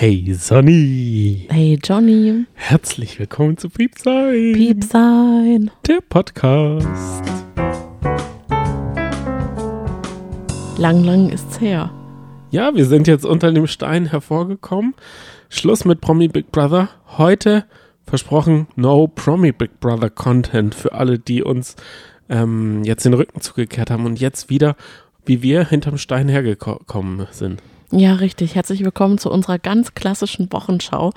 Hey Sonny. Hey Johnny. Herzlich willkommen zu Piepsein. Piepsein. Der Podcast. Lang, lang ist's her. Ja, wir sind jetzt unter dem Stein hervorgekommen. Schluss mit Promi Big Brother. Heute versprochen No Promi Big Brother Content für alle, die uns ähm, jetzt den Rücken zugekehrt haben und jetzt wieder, wie wir hinterm Stein hergekommen sind. Ja, richtig. Herzlich willkommen zu unserer ganz klassischen Wochenschau,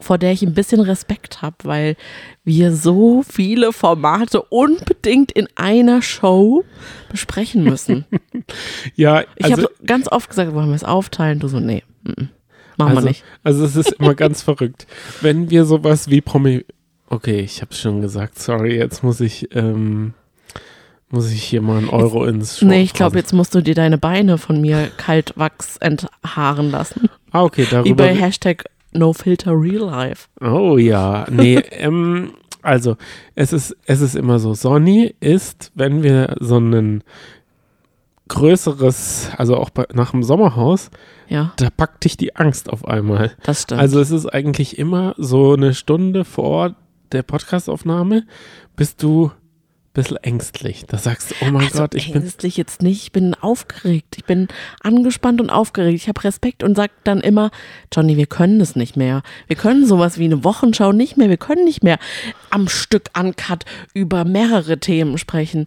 vor der ich ein bisschen Respekt habe, weil wir so viele Formate unbedingt in einer Show besprechen müssen. ja, also, ich habe ganz oft gesagt, wollen wir es aufteilen? Du so, nee, m -m, machen also, wir nicht. Also es ist immer ganz verrückt. Wenn wir sowas wie Promi, okay, ich habe es schon gesagt, sorry, jetzt muss ich ähm, muss ich hier mal einen Euro jetzt, ins Schwurf Nee, ich glaube, jetzt musst du dir deine Beine von mir kaltwachs enthaaren lassen. Ah, okay, darüber. Wie bei Hashtag NoFilterRealLife. Oh ja, nee, ähm, also es ist, es ist immer so, Sonny ist, wenn wir so ein größeres, also auch bei, nach dem Sommerhaus, ja. da packt dich die Angst auf einmal. Das stimmt. Also es ist eigentlich immer so eine Stunde vor der Podcastaufnahme, bist du bisschen ängstlich. Da sagst du, oh mein also Gott, ich bin. Ängstlich jetzt nicht, ich bin aufgeregt. Ich bin angespannt und aufgeregt. Ich habe Respekt und sag dann immer, Johnny, wir können es nicht mehr. Wir können sowas wie eine Wochenschau nicht mehr. Wir können nicht mehr am Stück Uncut über mehrere Themen sprechen.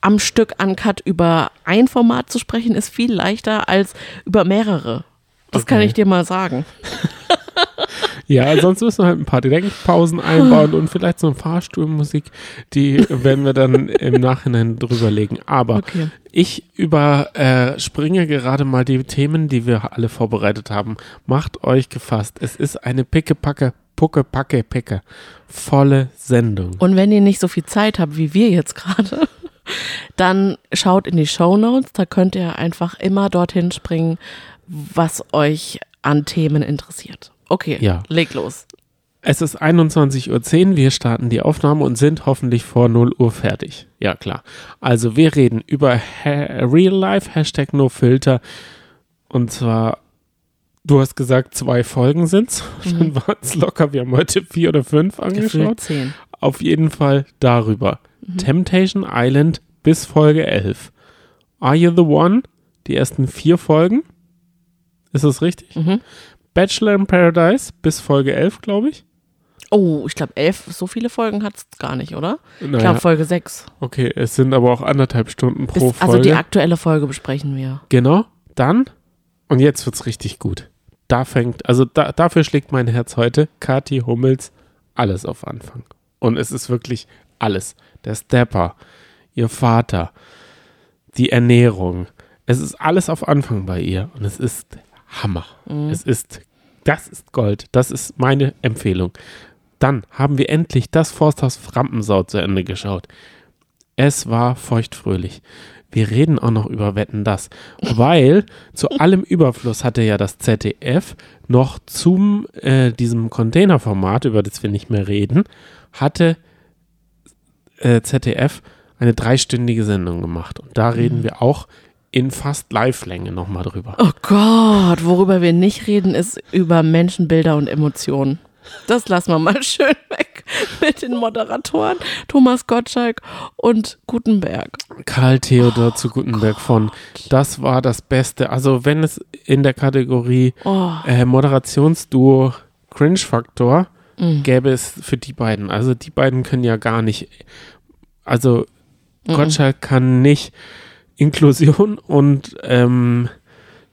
Am Stück Uncut über ein Format zu sprechen, ist viel leichter als über mehrere. Das okay. kann ich dir mal sagen. Ja, sonst müssen wir halt ein paar Denkpausen einbauen und vielleicht so eine Fahrstuhlmusik, die werden wir dann im Nachhinein drüberlegen. Aber okay. ich überspringe gerade mal die Themen, die wir alle vorbereitet haben. Macht euch gefasst. Es ist eine pickepacke Pucke, Packe, Picke. Volle Sendung. Und wenn ihr nicht so viel Zeit habt wie wir jetzt gerade, dann schaut in die Show Notes. Da könnt ihr einfach immer dorthin springen, was euch an Themen interessiert. Okay, ja. leg los. Es ist 21.10 Uhr, wir starten die Aufnahme und sind hoffentlich vor 0 Uhr fertig. Ja, klar. Also wir reden über ha Real Life, Hashtag NoFilter. Und zwar, du hast gesagt, zwei Folgen sind's. Mhm. Dann waren es locker, wir haben heute vier oder fünf angeschaut. Zehn. Auf jeden Fall darüber. Mhm. Temptation Island bis Folge 11. Are You the One? Die ersten vier Folgen. Ist das richtig? Mhm. Bachelor in Paradise bis Folge 11, glaube ich. Oh, ich glaube, elf, so viele Folgen hat es gar nicht, oder? Naja. Ich glaube, Folge 6. Okay, es sind aber auch anderthalb Stunden pro bis, Folge. Also die aktuelle Folge besprechen wir. Genau, dann, und jetzt wird es richtig gut. Da fängt, also da, dafür schlägt mein Herz heute, Kathi Hummels, alles auf Anfang. Und es ist wirklich alles. Der Stepper, ihr Vater, die Ernährung. Es ist alles auf Anfang bei ihr. Und es ist Hammer. Mhm. Es ist, das ist Gold. Das ist meine Empfehlung. Dann haben wir endlich das Forsthaus Frampensau zu Ende geschaut. Es war feuchtfröhlich. Wir reden auch noch über Wetten das, weil zu allem Überfluss hatte ja das ZDF noch zum äh, diesem Containerformat, über das wir nicht mehr reden, hatte äh, ZDF eine dreistündige Sendung gemacht. Und da reden mhm. wir auch in fast Live-Länge nochmal drüber. Oh Gott, worüber wir nicht reden, ist über Menschenbilder und Emotionen. Das lassen wir mal schön weg mit den Moderatoren Thomas Gottschalk und Gutenberg. Karl Theodor oh, zu Gutenberg Gott. von Das war das Beste. Also wenn es in der Kategorie oh. äh, Moderationsduo Cringe-Faktor mhm. gäbe es für die beiden. Also die beiden können ja gar nicht. Also mhm. Gottschalk kann nicht Inklusion und ähm,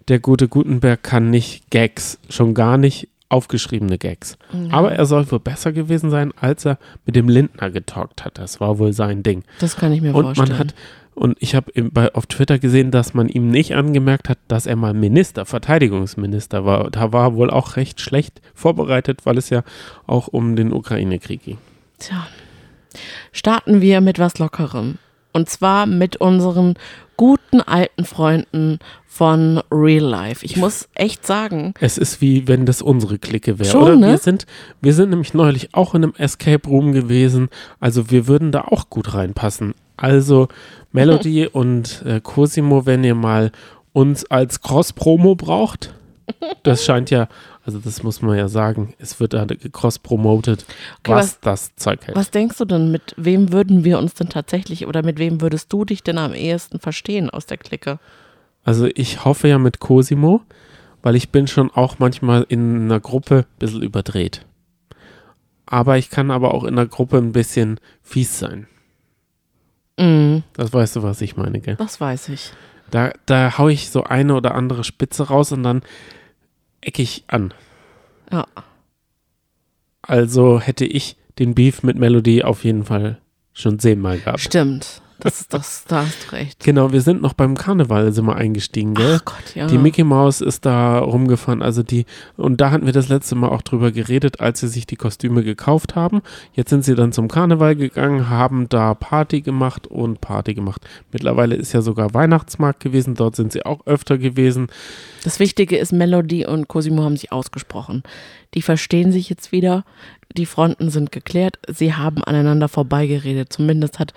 der gute Gutenberg kann nicht Gags, schon gar nicht aufgeschriebene Gags. Mhm. Aber er soll wohl besser gewesen sein, als er mit dem Lindner getalkt hat. Das war wohl sein Ding. Das kann ich mir und vorstellen. Man hat, und ich habe auf Twitter gesehen, dass man ihm nicht angemerkt hat, dass er mal Minister, Verteidigungsminister war. Da war er wohl auch recht schlecht vorbereitet, weil es ja auch um den Ukraine-Krieg ging. Tja. Starten wir mit was Lockerem. Und zwar mit unseren guten alten Freunden von Real Life. Ich muss echt sagen. Es ist wie wenn das unsere Clique wäre. Oder? Ne? Wir, sind, wir sind nämlich neulich auch in einem Escape Room gewesen. Also wir würden da auch gut reinpassen. Also Melody und äh, Cosimo, wenn ihr mal uns als Cross-Promo braucht. Das scheint ja, Also das muss man ja sagen. Es wird da cross-promoted, Okay, was, was- das Zeug hält. Was denkst du denn, mit wem würden wir uns denn tatsächlich oder mit wem würdest du dich denn am ehesten verstehen aus der Clique? Also ich hoffe ja mit Cosimo, weil ich bin schon auch manchmal in einer Gruppe ein bisschen überdreht. Aber ich kann aber auch in der Gruppe ein bisschen fies sein. Mm, Das weißt du, was ich meine, gell? das weiß ich. Da, da hau ich so eine oder andere Spitze raus und dann ecke ich an. Ja. Also hätte ich den Beef mit Melody auf jeden Fall schon zehnmal gehabt. Stimmt. Das, das, da hast du recht. Genau, wir sind noch beim Karneval, sind wir eingestiegen, gell? Ach Gott, ja. Die Mickey Maus ist da rumgefahren, also die, und da hatten wir das letzte Mal auch drüber geredet, als sie sich die Kostüme gekauft haben. Jetzt sind sie dann zum Karneval gegangen, haben da Party gemacht und Party gemacht. Mittlerweile ist ja sogar Weihnachtsmarkt gewesen, dort sind sie auch öfter gewesen. Das Wichtige ist, Melody und Cosimo haben sich ausgesprochen. Die verstehen sich jetzt wieder. Die Fronten sind geklärt. Sie haben aneinander vorbeigeredet. Zumindest hat,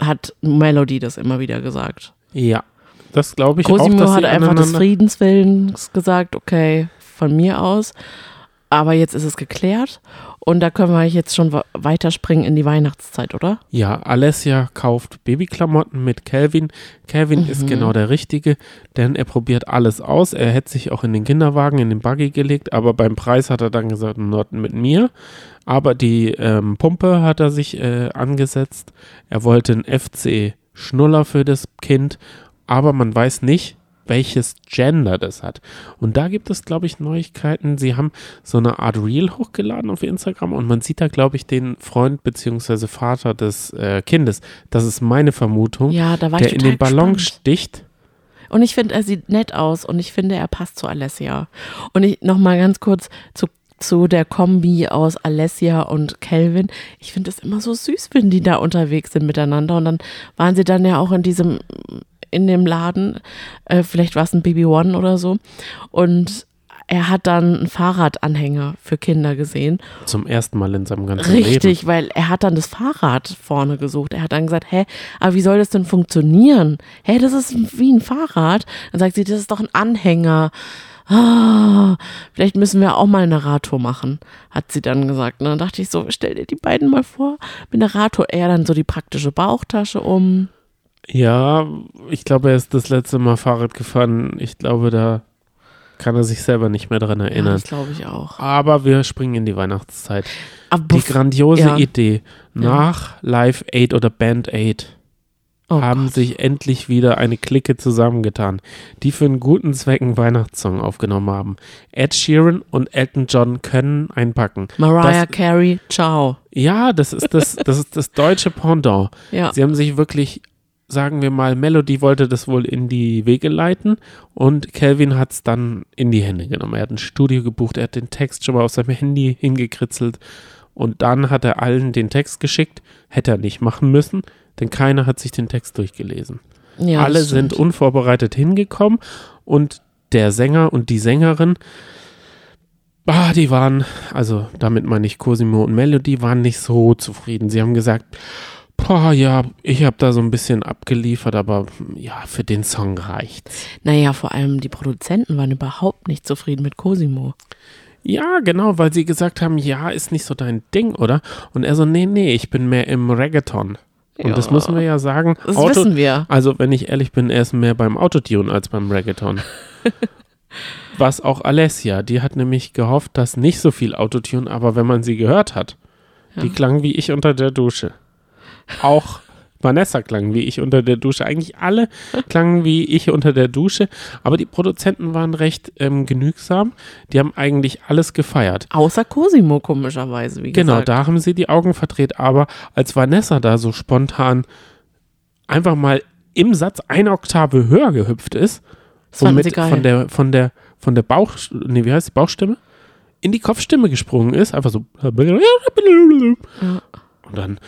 hat Melody das immer wieder gesagt. Ja, das glaube ich auch, Cosimo hat einfach des Friedenswillens gesagt, okay, von mir aus. Aber jetzt ist es geklärt. Und da können wir jetzt schon weiterspringen in die Weihnachtszeit, oder? Ja, Alessia kauft Babyklamotten mit Calvin. Calvin Mhm. ist genau der Richtige, denn er probiert alles aus. Er hätte sich auch in den Kinderwagen, in den Buggy gelegt, aber beim Preis hat er dann gesagt, not mit mir. Aber die ähm, Pumpe hat er sich äh, angesetzt. Er wollte einen FC Schnuller für das Kind, aber man weiß nicht, welches Gender das hat. Und da gibt es, glaube ich, Neuigkeiten. Sie haben so eine Art Reel hochgeladen auf Instagram und man sieht da, glaube ich, den Freund bzw. Vater des äh, Kindes. Das ist meine Vermutung. Ja, da war der ich in den Ballon gespannt. sticht. Und ich finde, er sieht nett aus und ich finde, er passt zu Alessia. Und ich nochmal ganz kurz zu, zu der Kombi aus Alessia und Calvin. Ich finde es immer so süß, wenn die da unterwegs sind miteinander. Und dann waren sie dann ja auch in diesem, in dem Laden, äh, vielleicht war es ein Baby One oder so. Und er hat dann einen Fahrradanhänger für Kinder gesehen. Zum ersten Mal in seinem ganzen Leben. Richtig, weil er hat dann das Fahrrad vorne gesucht. Er hat dann gesagt, hä, aber wie soll das denn funktionieren? Hä, das ist wie ein Fahrrad. Dann sagt sie, das ist doch ein Anhänger. Ah, vielleicht müssen wir auch mal eine Radtour machen, hat sie dann gesagt. Und dann dachte ich so, stell dir die beiden mal vor, mit einer Radtour. Er dann so die praktische Bauchtasche um. Ja, ich glaube, er ist das letzte Mal Fahrrad gefahren. Ich glaube, da kann er sich selber nicht mehr dran Ja, erinnern. das glaube ich auch. Aber wir springen in die Weihnachtszeit. Aber Die grandiose ja. Idee. Nach Live Aid oder Band Aid oh haben Gott. sich endlich wieder eine Clique zusammengetan, die für einen guten Zweck einen Weihnachtssong aufgenommen haben. Ed Sheeran und Elton John können einpacken. Mariah das- Carey, ciao. Ja, das ist das, das ist das deutsche Pendant. Ja. Sie haben sich wirklich, sagen wir mal, Melody wollte das wohl in die Wege leiten und Calvin hat es dann in die Hände genommen. Er hat ein Studio gebucht, er hat den Text schon mal auf seinem Handy hingekritzelt und dann hat er allen den Text geschickt. Hätte er nicht machen müssen, denn keiner hat sich den Text durchgelesen. ja Alle sind unvorbereitet hingekommen und der Sänger und die Sängerin, ah, die waren, also damit meine ich Cosimo und Melody, waren nicht so zufrieden. Sie haben gesagt, boah, ja, ich habe da so ein bisschen abgeliefert, aber ja, für den Song reicht's. Naja, vor allem die Produzenten waren überhaupt nicht zufrieden mit Cosimo. Ja, genau, weil sie gesagt haben, ja, ist nicht so dein Ding, oder? Und er so, nee, nee, ich bin mehr im Reggaeton. Und das Ja. müssen wir ja sagen. Das Auto- wissen wir. Also, wenn ich ehrlich bin, er ist mehr beim Autotune als beim Reggaeton. Was auch Alessia, die hat nämlich gehofft, dass nicht so viel Autotune, aber wenn man sie gehört hat, die Ja. klang wie ich unter der Dusche. Auch Vanessa klang wie ich unter der Dusche. Eigentlich alle klangen wie ich unter der Dusche, aber die Produzenten waren recht ähm, genügsam. Die haben eigentlich alles gefeiert. Außer Cosimo, komischerweise, wie Genau, gesagt. da haben sie die Augen verdreht. Aber als Vanessa da so spontan einfach mal im Satz eine Oktave höher gehüpft ist, womit von der, von der, von der Bauch, nee, wie heißt die Bauchstimme? In die Kopfstimme gesprungen ist, einfach so. Und dann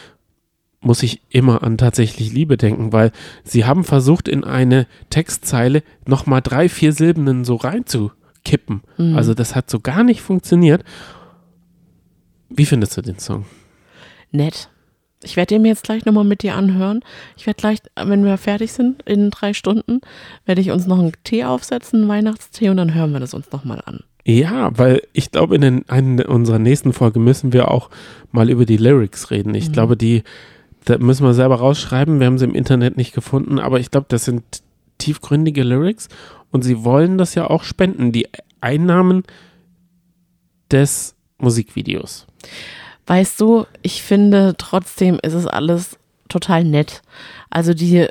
muss ich immer an tatsächlich Liebe denken, weil sie haben versucht, in eine Textzeile nochmal drei, vier Silben so reinzukippen. Mhm. Also das hat so gar nicht funktioniert. Wie findest du den Song? Nett. Ich werde den mir jetzt gleich nochmal mit dir anhören. Ich werde gleich, wenn wir fertig sind, in drei Stunden, werde ich uns noch einen Tee aufsetzen, einen Weihnachtstee, und dann hören wir das uns nochmal an. Ja, weil ich glaube, in den, einer unserer nächsten Folgen müssen wir auch mal über die Lyrics reden. Ich Mhm. glaube, die da müssen wir selber rausschreiben. Wir haben sie im Internet nicht gefunden, aber ich glaube, das sind tiefgründige Lyrics und sie wollen das ja auch spenden, die Einnahmen des Musikvideos. Weißt du, ich finde trotzdem ist es alles total nett. Also die,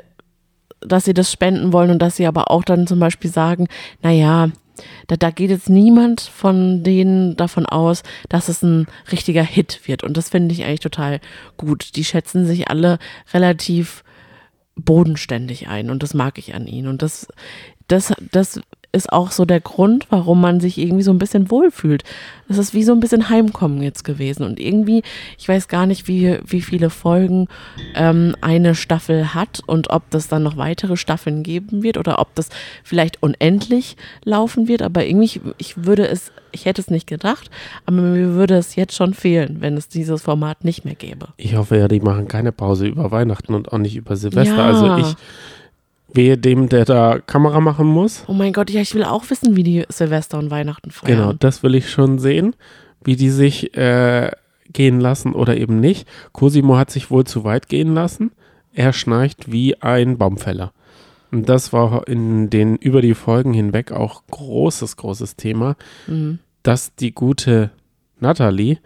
dass sie das spenden wollen und dass sie aber auch dann zum Beispiel sagen, naja, da, da geht jetzt niemand von denen davon aus, dass es ein richtiger Hit wird. Und das finde ich eigentlich total gut. Die schätzen sich alle relativ bodenständig ein und das mag ich an ihnen. Und das, das, das ist auch so der Grund, warum man sich irgendwie so ein bisschen wohlfühlt. Es ist wie so ein bisschen Heimkommen jetzt gewesen. Und irgendwie, ich weiß gar nicht, wie, wie viele Folgen ähm, eine Staffel hat und ob das dann noch weitere Staffeln geben wird oder ob das vielleicht unendlich laufen wird. Aber irgendwie, ich, würde es, ich hätte es nicht gedacht, aber mir würde es jetzt schon fehlen, wenn es dieses Format nicht mehr gäbe. Ich hoffe ja, die machen keine Pause über Weihnachten und auch nicht über Silvester. Ja. Also ich wehe dem, der da Kamera machen muss. Oh mein Gott, ja, ich will auch wissen, wie die Silvester und Weihnachten feiern. Genau, das will ich schon sehen, wie die sich äh, gehen lassen oder eben nicht. Cosimo hat sich wohl zu weit gehen lassen. Er schnarcht wie ein Baumfäller. Und das war in den über die Folgen hinweg auch großes, großes Thema, Mhm. dass die gute Natalie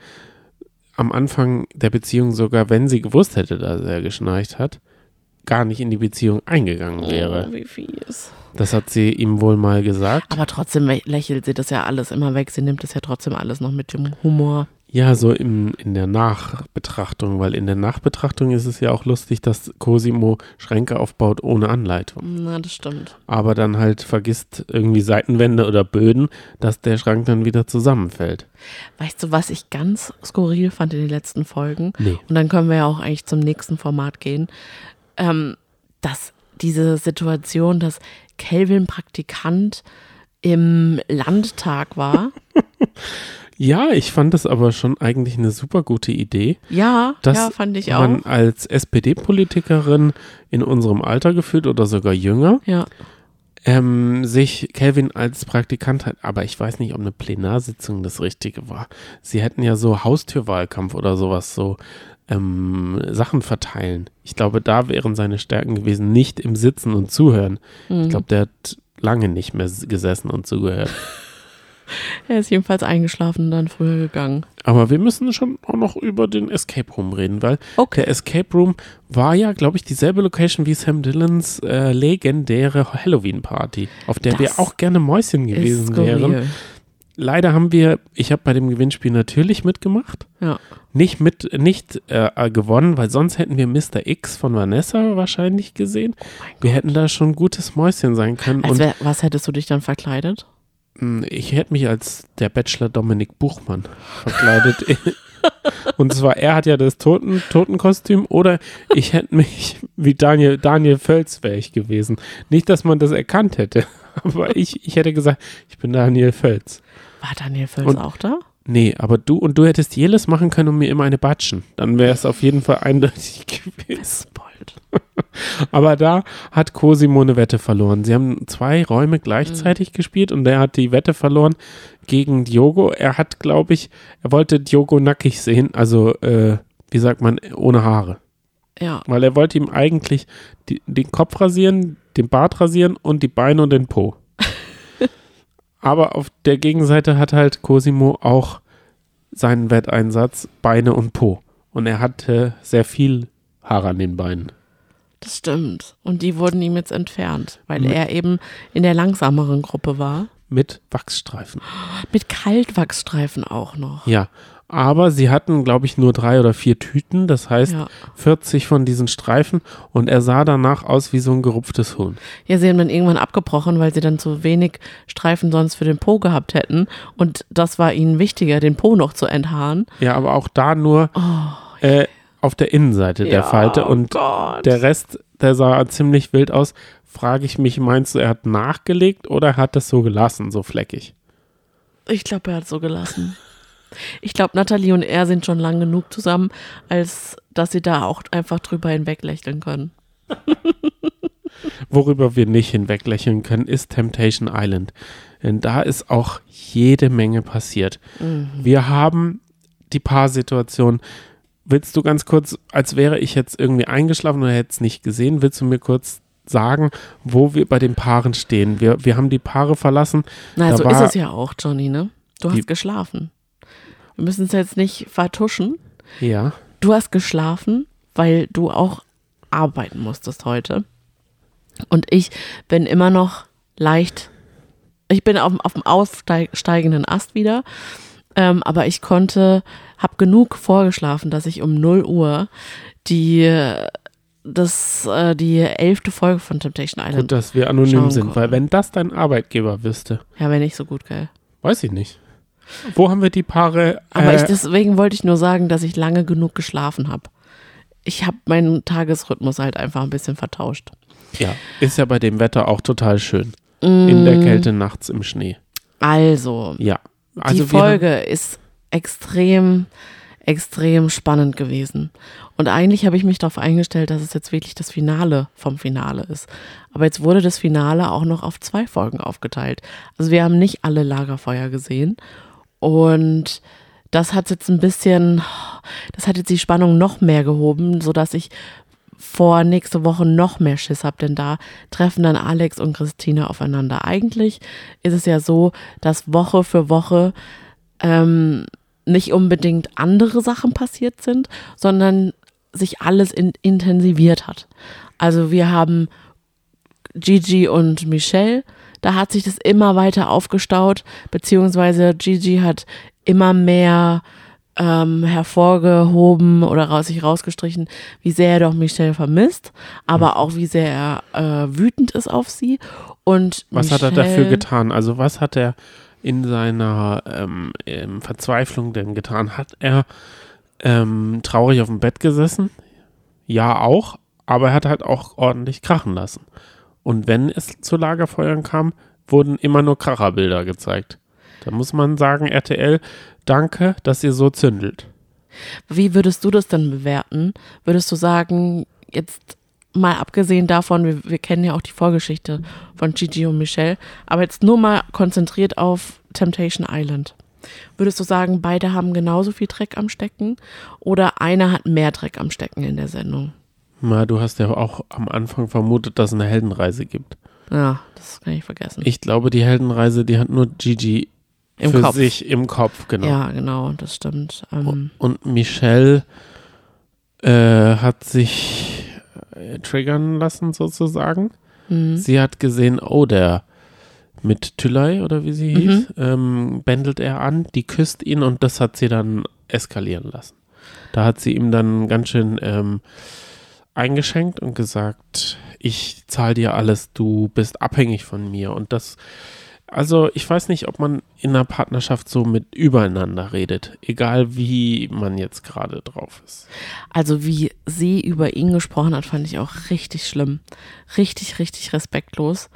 am Anfang der Beziehung sogar, wenn sie gewusst hätte, dass er geschnarcht hat, gar nicht in die Beziehung eingegangen wäre. Oh, wie fies. Das hat sie ihm wohl mal gesagt. Aber trotzdem lä- lächelt sie das ja alles immer weg. Sie nimmt das ja trotzdem alles noch mit dem Humor. Ja, so im, in der Nachbetrachtung, weil in der Nachbetrachtung ist es ja auch lustig, dass Cosimo Schränke aufbaut ohne Anleitung. Na, das stimmt. Aber dann halt vergisst irgendwie Seitenwände oder Böden, dass der Schrank dann wieder zusammenfällt. Weißt du, was ich ganz skurril fand in den letzten Folgen? Nee. Und dann können wir ja auch eigentlich zum nächsten Format gehen. Ähm, dass diese Situation, dass Kelvin Praktikant im Landtag war. Ja, ich fand das aber schon eigentlich eine super gute Idee, Ja, dass ja, fand ich auch. man als SPD-Politikerin in unserem Alter gefühlt oder sogar jünger Ja, ähm, sich Kelvin als Praktikant hat. Aber ich weiß nicht, ob eine Plenarsitzung das Richtige war. Sie hätten ja so Haustürwahlkampf oder sowas, so ähm, Sachen verteilen. Ich glaube, da wären seine Stärken gewesen, nicht im Sitzen und Zuhören. Mhm. Ich glaube, der hat lange nicht mehr gesessen und zugehört. er ist jedenfalls eingeschlafen und dann früher gegangen. Aber wir müssen schon auch noch über den Escape Room reden, weil Okay. der Escape Room war ja, glaube ich, dieselbe Location wie Sam Dillons äh, legendäre Halloween-Party, auf der Das wir auch gerne Mäuschen gewesen wären. Leider haben wir, ich habe bei dem Gewinnspiel natürlich mitgemacht, Ja. nicht mit, nicht äh, äh, gewonnen, weil sonst hätten wir Mr. X von Vanessa wahrscheinlich gesehen. wir hätten da schon ein gutes Mäuschen sein können. Als und wär, was hättest du dich dann verkleidet? mh, ich hätte mich als der Bachelor Dominik Buchmann verkleidet. und zwar, er hat ja das Toten, Totenkostüm oder ich hätte mich wie Daniel, Daniel Völz wäre ich gewesen. Nicht, dass man das erkannt hätte, aber ich, ich hätte gesagt, ich bin Daniel Völz. War Daniel Völz Und- auch da? Nee, aber du und du hättest jedes machen können und mir immer eine batschen. Dann wäre es auf jeden Fall eindeutig gewesen. Aber da hat Cosimo eine Wette verloren. Sie haben zwei Räume gleichzeitig gespielt und der hat die Wette verloren gegen Diogo. Er hat, glaube ich, er wollte Diogo nackig sehen, also äh, wie sagt man, ohne Haare. Ja. Weil er wollte ihm eigentlich die, den Kopf rasieren, den Bart rasieren und die Beine und den Po. Aber auf der Gegenseite hat halt Cosimo auch seinen Wetteinsatz Beine und Po. Und er hatte sehr viel Haare an den Beinen. Das stimmt. Und die wurden ihm jetzt entfernt, weil Mit- er eben in der langsameren Gruppe war. Mit Wachsstreifen. Mit Kaltwachsstreifen auch noch. Ja. Aber sie hatten, glaube ich, nur drei oder vier Tüten. Das heißt, Ja. 40 von diesen Streifen. Und er sah danach aus wie so ein gerupftes Huhn. Ja, sie haben dann irgendwann abgebrochen, weil sie dann zu wenig Streifen sonst für den Po gehabt hätten. Und das war ihnen wichtiger, den Po noch zu enthaaren. Ja, aber auch da nur äh, auf der Innenseite der Oh. Ja, Falte. Und Gott. Der Rest, der sah ziemlich wild aus. Frage ich mich, meinst du, er hat nachgelegt oder er hat das so gelassen, so fleckig? Ich glaube, er hat so gelassen. Ich glaube, Nathalie und er sind schon lang genug zusammen, als dass sie da auch einfach drüber hinweg lächeln können. worüber wir nicht hinweglächeln können, ist Temptation Island. Denn da ist auch jede Menge passiert. Mhm. Wir haben die Paarsituation. Willst du ganz kurz, als wäre ich jetzt irgendwie eingeschlafen oder hätte es nicht gesehen, willst du mir kurz sagen, wo wir bei den Paaren stehen? Wir, wir haben die Paare verlassen. Na, so war- ist es ja auch, Johnny, ne? Du Die- hast geschlafen. Wir müssen es jetzt nicht vertuschen. Ja. Du hast geschlafen, weil du auch arbeiten musstest heute. Und ich bin immer noch leicht, ich bin auf, auf dem aufsteigenden Ast wieder, ähm, aber ich konnte, habe genug vorgeschlafen, dass ich um 0 Uhr die, das, äh, die elfte Folge von Temptation Island, Gut, dass wir anonym sind, konnten. weil wenn das dein Arbeitgeber wüsste, ja, wäre nicht so gut, gell? weiß ich nicht. Wo haben wir die Paare? Aber äh, ich, deswegen wollte ich nur sagen, dass ich lange genug geschlafen habe. Ich habe meinen Tagesrhythmus halt einfach ein bisschen vertauscht. ja, ist ja bei dem Wetter auch total schön. In der Mm, Kälte nachts im Schnee. Also, Ja. Also die Folge ist extrem, extrem spannend gewesen. Und eigentlich habe ich mich darauf eingestellt, dass es jetzt wirklich das Finale vom Finale ist. Aber jetzt wurde das Finale auch noch auf zwei Folgen aufgeteilt. Also wir haben nicht alle Lagerfeuer gesehen. Und das hat jetzt ein bisschen, das hat jetzt die Spannung noch mehr gehoben, sodass ich vor nächste Woche noch mehr Schiss habe, denn da treffen dann Alex und Christina aufeinander. Eigentlich ist es ja so, dass Woche für Woche ähm, nicht unbedingt andere Sachen passiert sind, sondern sich alles in, intensiviert hat. Also wir haben Gigi und Michelle, da hat sich das immer weiter aufgestaut, beziehungsweise Gigi hat immer mehr ähm, hervorgehoben oder raus, sich rausgestrichen, wie sehr er doch Michelle vermisst, aber auch wie sehr er äh, wütend ist auf sie. Und Was Michelle, hat er dafür getan? Also was hat er in seiner ähm, ähm, Verzweiflung denn getan? Hat er ähm, traurig auf dem Bett gesessen? Ja, auch. Aber er hat halt auch ordentlich krachen lassen. Und wenn es zu Lagerfeuern kam, wurden immer nur Kracherbilder gezeigt. Da muss man sagen, RTL, danke, dass ihr so zündelt. Wie würdest du das denn bewerten? Würdest du sagen, jetzt mal abgesehen davon, wir, wir kennen ja auch die Vorgeschichte von Gigi und Michelle, aber jetzt nur mal konzentriert auf Temptation Island. Würdest du sagen, beide haben genauso viel Dreck am Stecken oder einer hat mehr Dreck am Stecken in der Sendung? Na, du hast ja auch am Anfang vermutet, dass es eine Heldenreise gibt. Ja, das kann ich vergessen. Ich glaube, die Heldenreise, die hat nur Gigi Im für Kopf. sich im Kopf, genau. Ja, genau, das stimmt. Ähm, Und Michelle äh, hat sich äh, triggern lassen sozusagen. mhm. Sie hat gesehen, oh, der mit Tülay oder wie sie hieß, ähm, bändelt er an, die küsst ihn und das hat sie dann eskalieren lassen. Da hat sie ihm dann ganz schön ähm, eingeschenkt und gesagt, ich zahle dir alles, du bist abhängig von mir. Und das, also ich weiß nicht, ob man in einer Partnerschaft so mit übereinander redet, egal wie man jetzt gerade drauf ist. Also wie sie über ihn gesprochen hat, fand ich auch richtig schlimm. Richtig, richtig respektlos.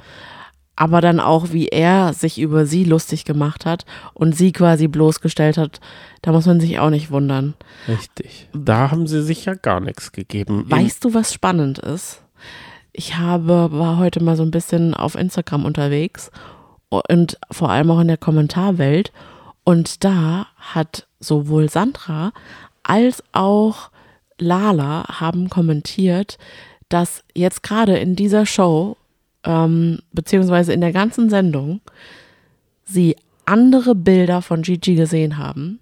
Aber dann auch, wie er sich über sie lustig gemacht hat und sie quasi bloßgestellt hat, da muss man sich auch nicht wundern. Richtig. Da haben sie sich ja gar nichts gegeben. Weißt du, was spannend ist? Ich habe, war heute mal so ein bisschen auf Instagram unterwegs und vor allem auch in der Kommentarwelt. Und da hat sowohl Sandra als auch Lala haben kommentiert, dass jetzt gerade in dieser Show, ähm, beziehungsweise in der ganzen Sendung, sie andere Bilder von Gigi gesehen haben,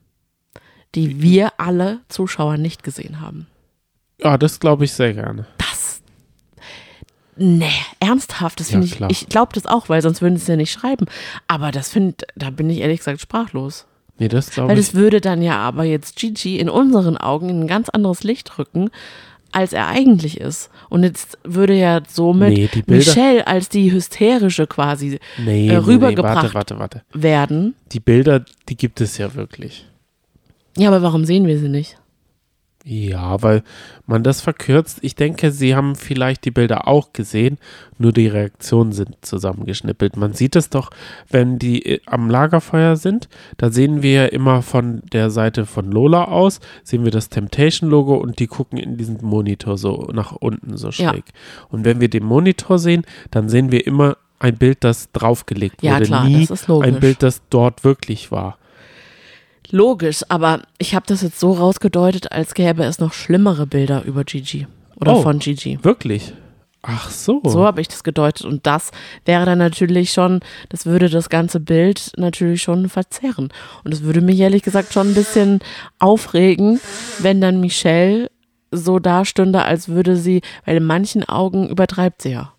die wir alle Zuschauer nicht gesehen haben. Ja, das glaube ich sehr gerne. Das. Nee, ernsthaft, das Ja, finde ich. klar. Ich glaube das auch, weil sonst würden sie es ja nicht schreiben. Aber das finde, da bin ich ehrlich gesagt sprachlos. Nee, das glaube Weil ich. das würde dann ja aber jetzt Gigi in unseren Augen in ein ganz anderes Licht rücken, als er eigentlich ist. Und jetzt würde ja somit Nee, Michelle als die hysterische quasi Nee, äh, nee, rübergebracht. Nee, warte, warte, warte. werden. Die Bilder, die gibt es ja wirklich. Ja, aber warum sehen wir sie nicht? Ja, weil man das verkürzt. Ich denke, sie haben vielleicht die Bilder auch gesehen, nur die Reaktionen sind zusammengeschnippelt. Man sieht es doch, wenn die äh, am Lagerfeuer sind, da sehen wir ja immer von der Seite von Lola aus, sehen wir das Temptation-Logo und die gucken in diesen Monitor so nach unten so Ja. schräg. Und wenn wir den Monitor sehen, dann sehen wir immer ein Bild, das draufgelegt Ja, wurde, klar, nie das ist logisch. ein Bild, das dort wirklich war. Logisch, aber ich habe das jetzt so rausgedeutet, als gäbe es noch schlimmere Bilder über Gigi oder Oh. von Gigi. Wirklich? Ach so. So habe ich das gedeutet. Und das wäre dann natürlich schon, das würde das ganze Bild natürlich schon verzerren. Und es würde mich ehrlich gesagt schon ein bisschen aufregen, wenn dann Michelle so dastünde, als würde sie, weil in manchen Augen übertreibt sie ja.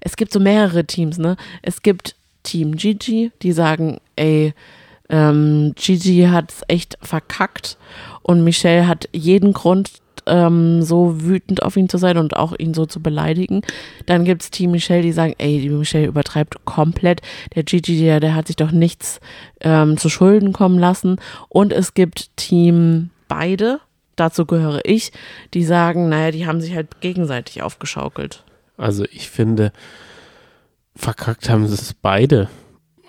Es gibt so mehrere Teams, ne? Es gibt Team Gigi, die sagen, ey, ähm, Gigi hat echt verkackt und Michelle hat jeden Grund, ähm, so wütend auf ihn zu sein und auch ihn so zu beleidigen. Dann gibt es Team Michelle, die sagen, ey, die Michelle übertreibt komplett. Der Gigi, der, der hat sich doch nichts ähm, zu Schulden kommen lassen. Und es gibt Team beide, dazu gehöre ich, die sagen, naja, die haben sich halt gegenseitig aufgeschaukelt. Also ich finde, verkackt haben sie es beide.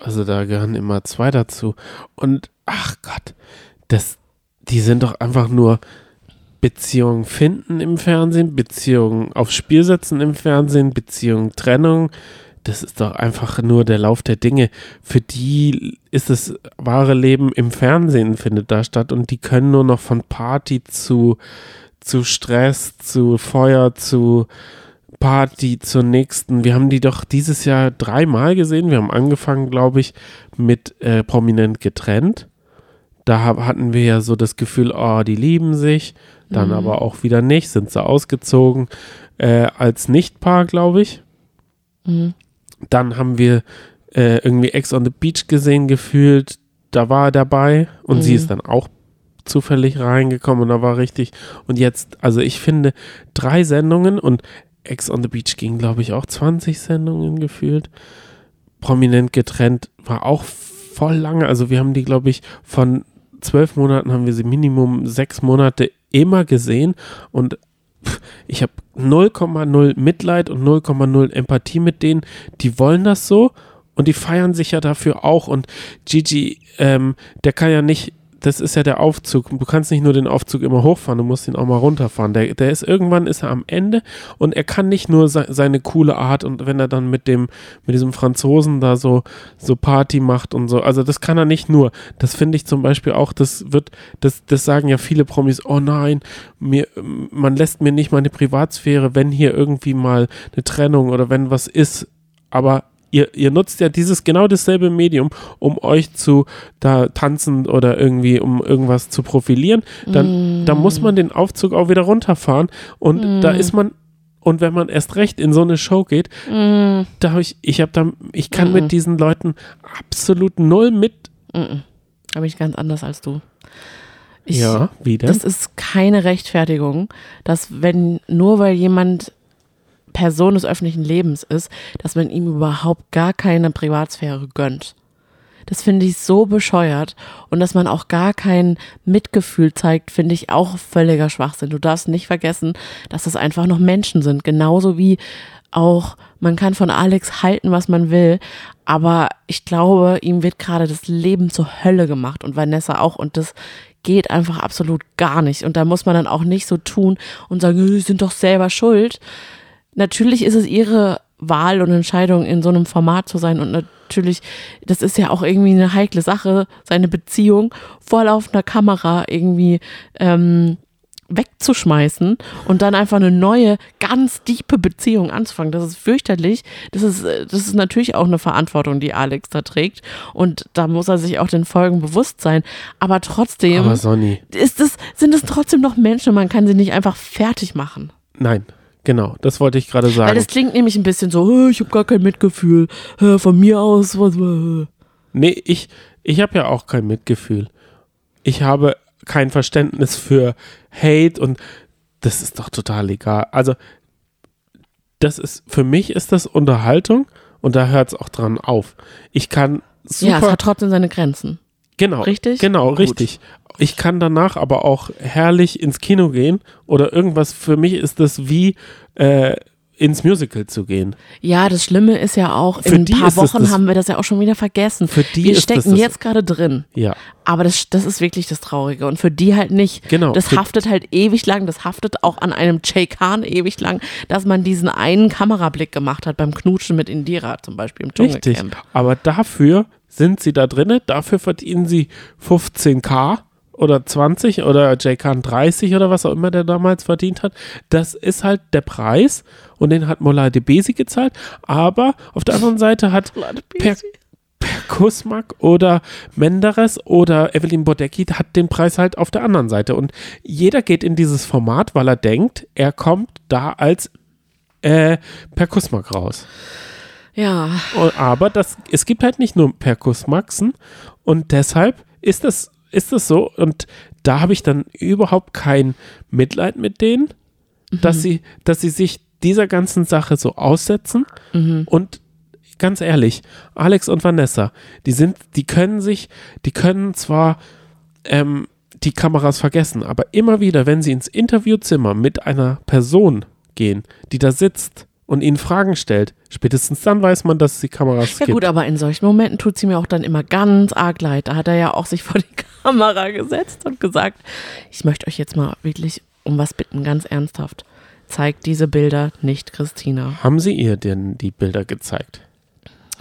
Also da gehören immer zwei dazu. Und ach Gott, das, die sind doch einfach nur Beziehungen finden im Fernsehen, Beziehungen aufs Spiel setzen im Fernsehen, Beziehungen Trennung. Das ist doch einfach nur der Lauf der Dinge. Für die ist das wahre Leben im Fernsehen findet da statt und die können nur noch von Party zu, zu Stress, zu Feuer, zu Party zur nächsten. Wir haben die doch dieses Jahr dreimal gesehen. Wir haben angefangen, glaube ich, mit äh, prominent getrennt. Da hab, hatten wir ja so das Gefühl, oh, die lieben sich. Dann aber auch wieder nicht, sind sie ausgezogen äh, als Nichtpaar, glaube ich. Mhm. Dann haben wir äh, irgendwie Ex on the Beach gesehen, gefühlt. Da war er dabei und sie Mhm. ist dann auch zufällig reingekommen und da war richtig. Und jetzt, also ich finde, drei Sendungen und Ex on the Beach ging, glaube ich, auch 20 Sendungen gefühlt. Prominent getrennt war auch voll lange. Also wir haben die, glaube ich, von zwölf Monaten haben wir sie Minimum sechs Monate immer gesehen und ich habe 0,0 Mitleid und 0,0 Empathie mit denen. Die wollen das so und die feiern sich ja dafür auch. Und Gigi, ähm, der kann ja nicht, das ist ja der Aufzug. Du kannst nicht nur den Aufzug immer hochfahren, du musst ihn auch mal runterfahren. Der, der ist irgendwann ist er am Ende und er kann nicht nur se seine coole Art und wenn er dann mit dem, mit diesem Franzosen da so, so Party macht und so, also das kann er nicht nur. Das finde ich zum Beispiel auch, das wird, das, das sagen ja viele Promis, oh nein, mir, man lässt mir nicht meine Privatsphäre, wenn hier irgendwie mal eine Trennung oder wenn was ist, aber ihr, ihr nutzt ja dieses genau dasselbe Medium, um euch zu da tanzen oder irgendwie um irgendwas zu profilieren, dann, dann muss man den Aufzug auch wieder runterfahren und da ist man und wenn man erst recht in so eine Show geht, Mhm. da hab ich, ich habe da, ich kann Mhm. mit diesen Leuten absolut null mit. Da bin ich ganz anders als du. Ich, ja, wieder. Das ist keine Rechtfertigung, dass wenn nur weil jemand Person des öffentlichen Lebens ist, dass man ihm überhaupt gar keine Privatsphäre gönnt. Das finde ich so bescheuert und dass man auch gar kein Mitgefühl zeigt, finde ich auch völliger Schwachsinn. Du darfst nicht vergessen, dass das einfach noch Menschen sind, genauso wie auch man kann von Alex halten, was man will, aber ich glaube, ihm wird gerade das Leben zur Hölle gemacht und Vanessa auch und das geht einfach absolut gar nicht und da muss man dann auch nicht so tun und sagen, sie sind doch selber schuld. Natürlich ist es ihre Wahl und Entscheidung, in so einem Format zu sein. Und natürlich, das ist ja auch irgendwie eine heikle Sache, seine Beziehung vor laufender Kamera irgendwie ähm, wegzuschmeißen und dann einfach eine neue, ganz diepe Beziehung anzufangen. Das ist fürchterlich. Das ist, äh, das ist natürlich auch eine Verantwortung, die Alex da trägt. Und da muss er sich auch den Folgen bewusst sein. Aber trotzdem Aber Sonny, ist es, sind es trotzdem noch Menschen. Man kann sie nicht einfach fertig machen. nein, genau, das wollte ich gerade Weil sagen. das klingt nämlich ein bisschen so, "Äh, ich habe gar kein Mitgefühl. Von mir aus, was. äh." Nee, ich, ich habe ja auch kein Mitgefühl. Ich habe kein Verständnis für Hate und das ist doch total egal. Also, das ist, für mich ist das Unterhaltung und da hört es auch dran auf. Ich kann Ja, es super, hat trotzdem seine Grenzen. Genau. Richtig? Genau, Gut. richtig. Ich kann danach aber auch herrlich ins Kino gehen oder irgendwas. Für mich ist das wie äh, ins Musical zu gehen. Ja, das Schlimme ist ja auch, Für in ein paar Wochen das- haben wir das ja auch schon wieder vergessen. Für die wir ist das stecken das- jetzt gerade drin. Ja, Aber das, das ist wirklich das Traurige. Und für die halt nicht. Genau, Das haftet halt ewig lang. Das haftet auch an einem Jay Khan ewig lang, dass man diesen einen Kamerablick gemacht hat beim Knutschen mit Indira zum Beispiel im richtig. Dschungelcamp. Aber dafür sind sie da drinne. Dafür verdienen sie 15k oder 20 oder JK 30 oder was auch immer der damals verdient hat. Das ist halt der Preis und den hat Mola Debesi gezahlt. Aber auf der anderen Seite hat per, per Kusmak oder Menderes oder Evelyn Bodecki hat den Preis halt auf der anderen Seite. Und jeder geht in dieses Format, weil er denkt, er kommt da als äh, per Kusmak raus. Ja, Und- Aber das, es gibt halt nicht nur Perkusmaxen und deshalb ist das, ist das so und da habe ich dann überhaupt kein Mitleid mit denen, dass, sie, dass sie sich dieser ganzen Sache so aussetzen. Und ganz ehrlich, Alex und Vanessa, die sind, die können sich, die können zwar ähm, die Kameras vergessen, aber immer wieder, wenn sie ins Interviewzimmer mit einer Person gehen, die da sitzt und ihnen Fragen stellt, spätestens dann weiß man, dass es die Kameras ja gibt. gut, aber in solchen Momenten tut sie mir auch dann immer ganz arg leid. Da hat er ja auch sich vor die Kamera gesetzt und gesagt, ich möchte euch jetzt mal wirklich um was bitten, ganz ernsthaft. Zeigt diese Bilder nicht Christina. Haben sie ihr denn die Bilder gezeigt?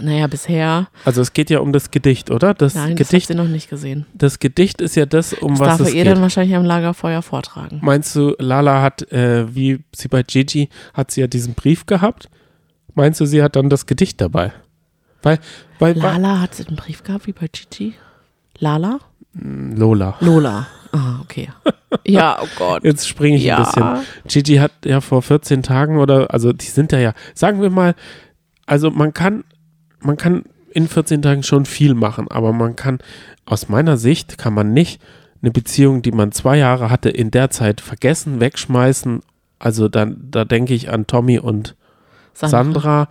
Naja, bisher, Also es geht ja um das Gedicht, oder? Das nein, das hat Gedicht, sie noch nicht gesehen. das Gedicht ist ja das, um Das was darf es ihr geht. dann wahrscheinlich am Lagerfeuer vortragen. Meinst du, Lala hat, äh, wie sie bei Gigi, hat sie ja diesen Brief gehabt? Meinst du, sie hat dann das Gedicht dabei? Weil, weil, Lala hat sie einen Brief gehabt, wie bei Gigi? Lala? Lola. Lola. Ah, okay. Ja, oh Gott. Jetzt springe ich Ja. ein bisschen. Gigi hat ja vor 14 Tagen oder, also die sind ja ja, sagen wir mal, also man kann, man kann in 14 Tagen schon viel machen, aber man kann, aus meiner Sicht, kann man nicht eine Beziehung, die man zwei Jahre hatte, in der Zeit vergessen, wegschmeißen. Also dann, da denke ich an Tommy und Sandra,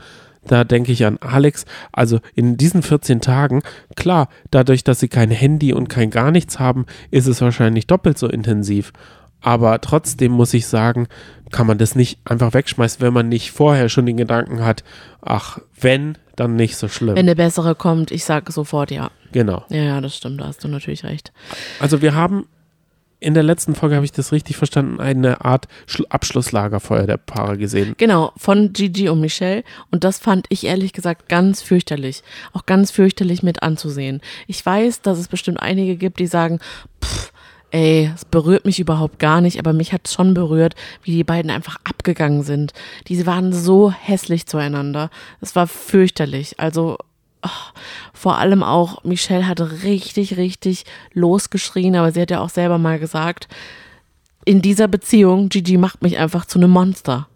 da denke ich an Alex. Also in diesen 14 Tagen, klar, dadurch, dass sie kein Handy und kein gar nichts haben, ist es wahrscheinlich doppelt so intensiv. Aber trotzdem muss ich sagen, kann man das nicht einfach wegschmeißen, wenn man nicht vorher schon den Gedanken hat, ach, wenn, dann nicht so schlimm. Wenn der bessere kommt, ich sage sofort ja. genau. Ja, ja, das stimmt, da hast du natürlich recht. Also wir haben in der letzten Folge, habe ich das richtig verstanden, eine Art Schlu Abschlusslagerfeuer der Paare gesehen. Genau, von Gigi und Michelle. Und das fand ich ehrlich gesagt ganz fürchterlich. Auch ganz fürchterlich mit anzusehen. Ich weiß, dass es bestimmt einige gibt, die sagen, pff, ey, es berührt mich überhaupt gar nicht, aber mich hat es schon berührt, wie die beiden einfach abgegangen sind. Die waren so hässlich zueinander. Es war fürchterlich. Also oh, vor allem auch, Michelle hat richtig, richtig losgeschrien, aber sie hat ja auch selber mal gesagt, in dieser Beziehung, Gigi macht mich einfach zu einem Monster.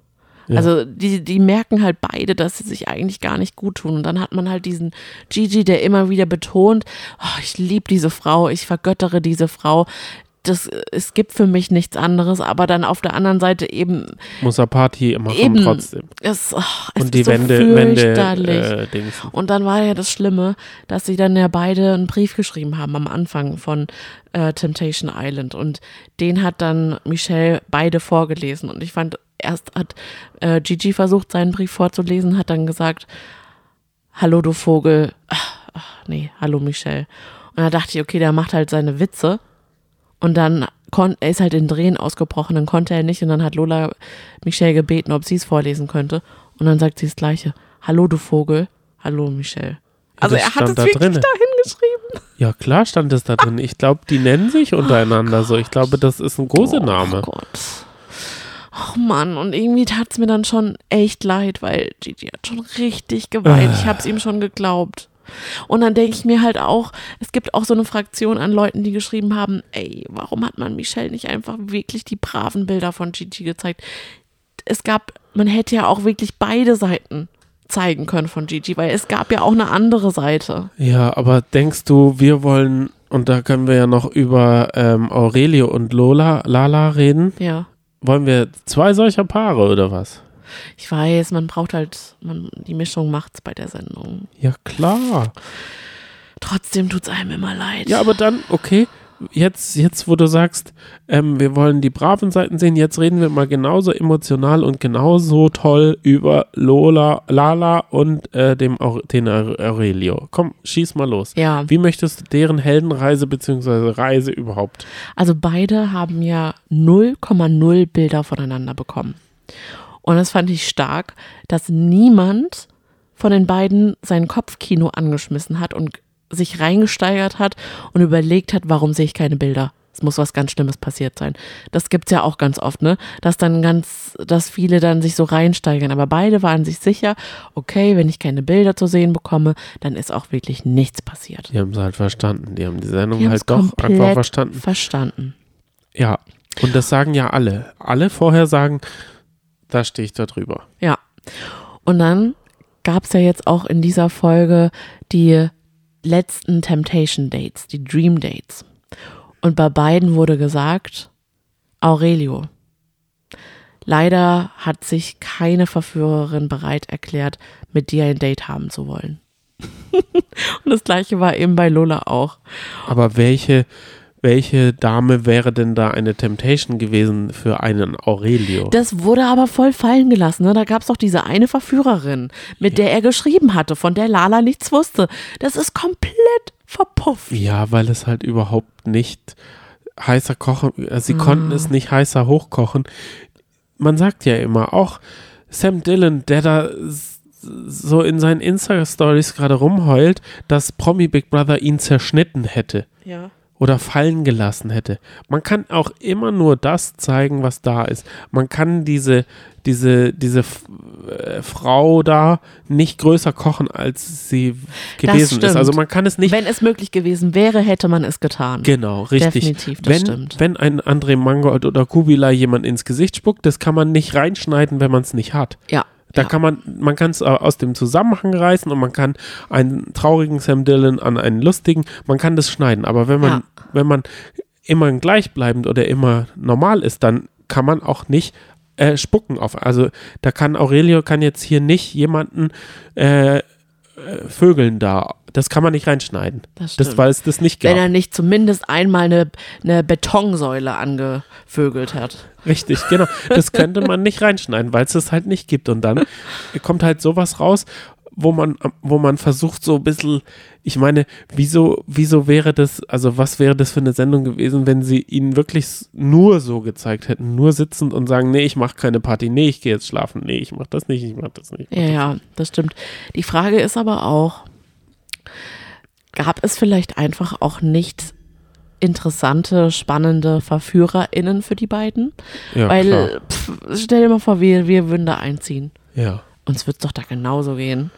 Ja. Also die, die merken halt beide, dass sie sich eigentlich gar nicht gut tun. Und dann hat man halt diesen Gigi, der immer wieder betont, oh, ich liebe diese Frau, ich vergöttere diese Frau. Das, es gibt für mich nichts anderes, aber dann auf der anderen Seite eben, Muss er Party machen Eben. trotzdem. es, oh, es Und die so Wände, Wände äh. Und dann war ja das Schlimme, dass sie dann ja beide einen Brief geschrieben haben am Anfang von äh, Temptation Island. Und den hat dann Michelle beide vorgelesen. Und ich fand, erst hat äh, Gigi versucht, seinen Brief vorzulesen, hat dann gesagt, Hallo, du Vogel. Ach, ach, nee, hallo, Michelle. Und da dachte ich, okay, der macht halt seine Witze. Und dann er ist halt in Drehen ausgebrochen, dann konnte er nicht. Und dann hat Lola Michelle gebeten, ob sie es vorlesen könnte. Und dann sagt sie das Gleiche. Hallo, du Vogel. Hallo, Michelle. Also das er hat es da wirklich da hingeschrieben. Ja, klar stand es da drin. Ich glaube, die nennen sich untereinander so. Ich glaube, das ist ein großer Name. Oh Gott. Oh Mann, und irgendwie tat es mir dann schon echt leid, weil Gigi hat schon richtig geweint. Ich habe es ihm schon geglaubt. Und dann denke ich mir halt auch, es gibt auch so eine Fraktion an Leuten, die geschrieben haben, ey, warum hat man Michelle nicht einfach wirklich die braven Bilder von Gigi gezeigt? Es gab, man hätte ja auch wirklich beide Seiten zeigen können von Gigi, weil es gab ja auch eine andere Seite. Ja, aber denkst du, wir wollen, und da können wir ja noch über ähm, Aurelio und Lola, Lala reden, Ja. wollen wir zwei solcher Paare oder was? Ich weiß, man braucht halt, man, die Mischung macht's bei der Sendung. Ja, klar. trotzdem tut es einem immer leid. Ja, aber dann, okay, jetzt, jetzt wo du sagst, ähm, wir wollen die braven Seiten sehen, jetzt reden wir mal genauso emotional und genauso toll über Lola, Lala und äh, dem, Aur- den Aurelio. Komm, schieß mal los. Ja. Wie möchtest du deren Heldenreise bzw. Reise überhaupt? Also beide haben ja 0,0 Bilder voneinander bekommen. Und das fand ich stark, dass niemand von den beiden sein Kopfkino angeschmissen hat und sich reingesteigert hat und überlegt hat, warum sehe ich keine Bilder. Es muss was ganz Schlimmes passiert sein. Das gibt's ja auch ganz oft, ne? Dass dann ganz, dass viele dann sich so reinsteigern. Aber beide waren sich sicher, okay, wenn ich keine Bilder zu sehen bekomme, dann ist auch wirklich nichts passiert. Die haben es halt verstanden. Die haben die Sendung Die halt doch einfach verstanden. Verstanden. Ja. Und das sagen ja alle. Alle vorher sagen, da stehe ich da drüber. Ja. Und dann gab es ja jetzt auch in dieser Folge die letzten Temptation Dates, die Dream Dates. Und bei beiden wurde gesagt, Aurelio. Leider hat sich keine Verführerin bereit erklärt, mit dir ein Date haben zu wollen. Und das gleiche war eben bei Lola auch. Aber welche, welche Dame wäre denn da eine Temptation gewesen für einen Aurelio? Das wurde aber voll fallen gelassen. Ne? Da gab es doch diese eine Verführerin, mit der er geschrieben hatte, von der Lala nichts wusste. Das ist komplett verpufft. ja, weil es halt überhaupt nicht heißer kochen, also sie konnten Mhm. es nicht heißer hochkochen. Man sagt ja immer, auch Sam Dillon, der da so in seinen Insta-Stories gerade rumheult, dass Promi Big Brother ihn zerschnitten hätte. Ja. Oder fallen gelassen hätte. Man kann auch immer nur das zeigen, was da ist. Man kann diese, diese, diese äh, Frau da nicht größer kochen, als sie gewesen ist. Also man kann es nicht. Wenn es möglich gewesen wäre, hätte man es getan. Genau, richtig. Definitiv, das wenn, stimmt. wenn ein André Mangold oder Kubilai jemand ins Gesicht spuckt, das kann man nicht reinschneiden, wenn man es nicht hat. ja. Da ja. kann man, man kann es aus dem Zusammenhang reißen und man kann einen traurigen Sam Dillon an einen lustigen, man kann das schneiden. Aber wenn man, Ja. Wenn man immer gleichbleibend oder immer normal ist, dann kann man auch nicht äh, spucken auf. Also da kann Aurelio kann jetzt hier nicht jemanden äh, äh, vögeln da. Das kann man nicht reinschneiden. Das Das, stimmt. weil es das nicht Wenn gab. er nicht zumindest einmal eine, eine Betonsäule angevögelt hat. Richtig, genau. Das könnte man nicht reinschneiden, weil es das halt nicht gibt. Und dann kommt halt sowas raus, wo man, wo man versucht, so ein bisschen, ich meine, wieso, wieso wäre das, also was wäre das für eine Sendung gewesen, wenn sie ihn wirklich nur so gezeigt hätten, nur sitzend und sagen, nee, ich mache keine Party, nee, ich gehe jetzt schlafen, nee, ich mache das nicht, ich mache das nicht. Ja, ja, das stimmt. Die Frage ist aber auch, gab es vielleicht einfach auch nicht interessante, spannende VerführerInnen für die beiden? Ja. Weil, pff, stell dir mal vor, wir, wir würden da einziehen. Ja. Uns wird es doch da genauso gehen.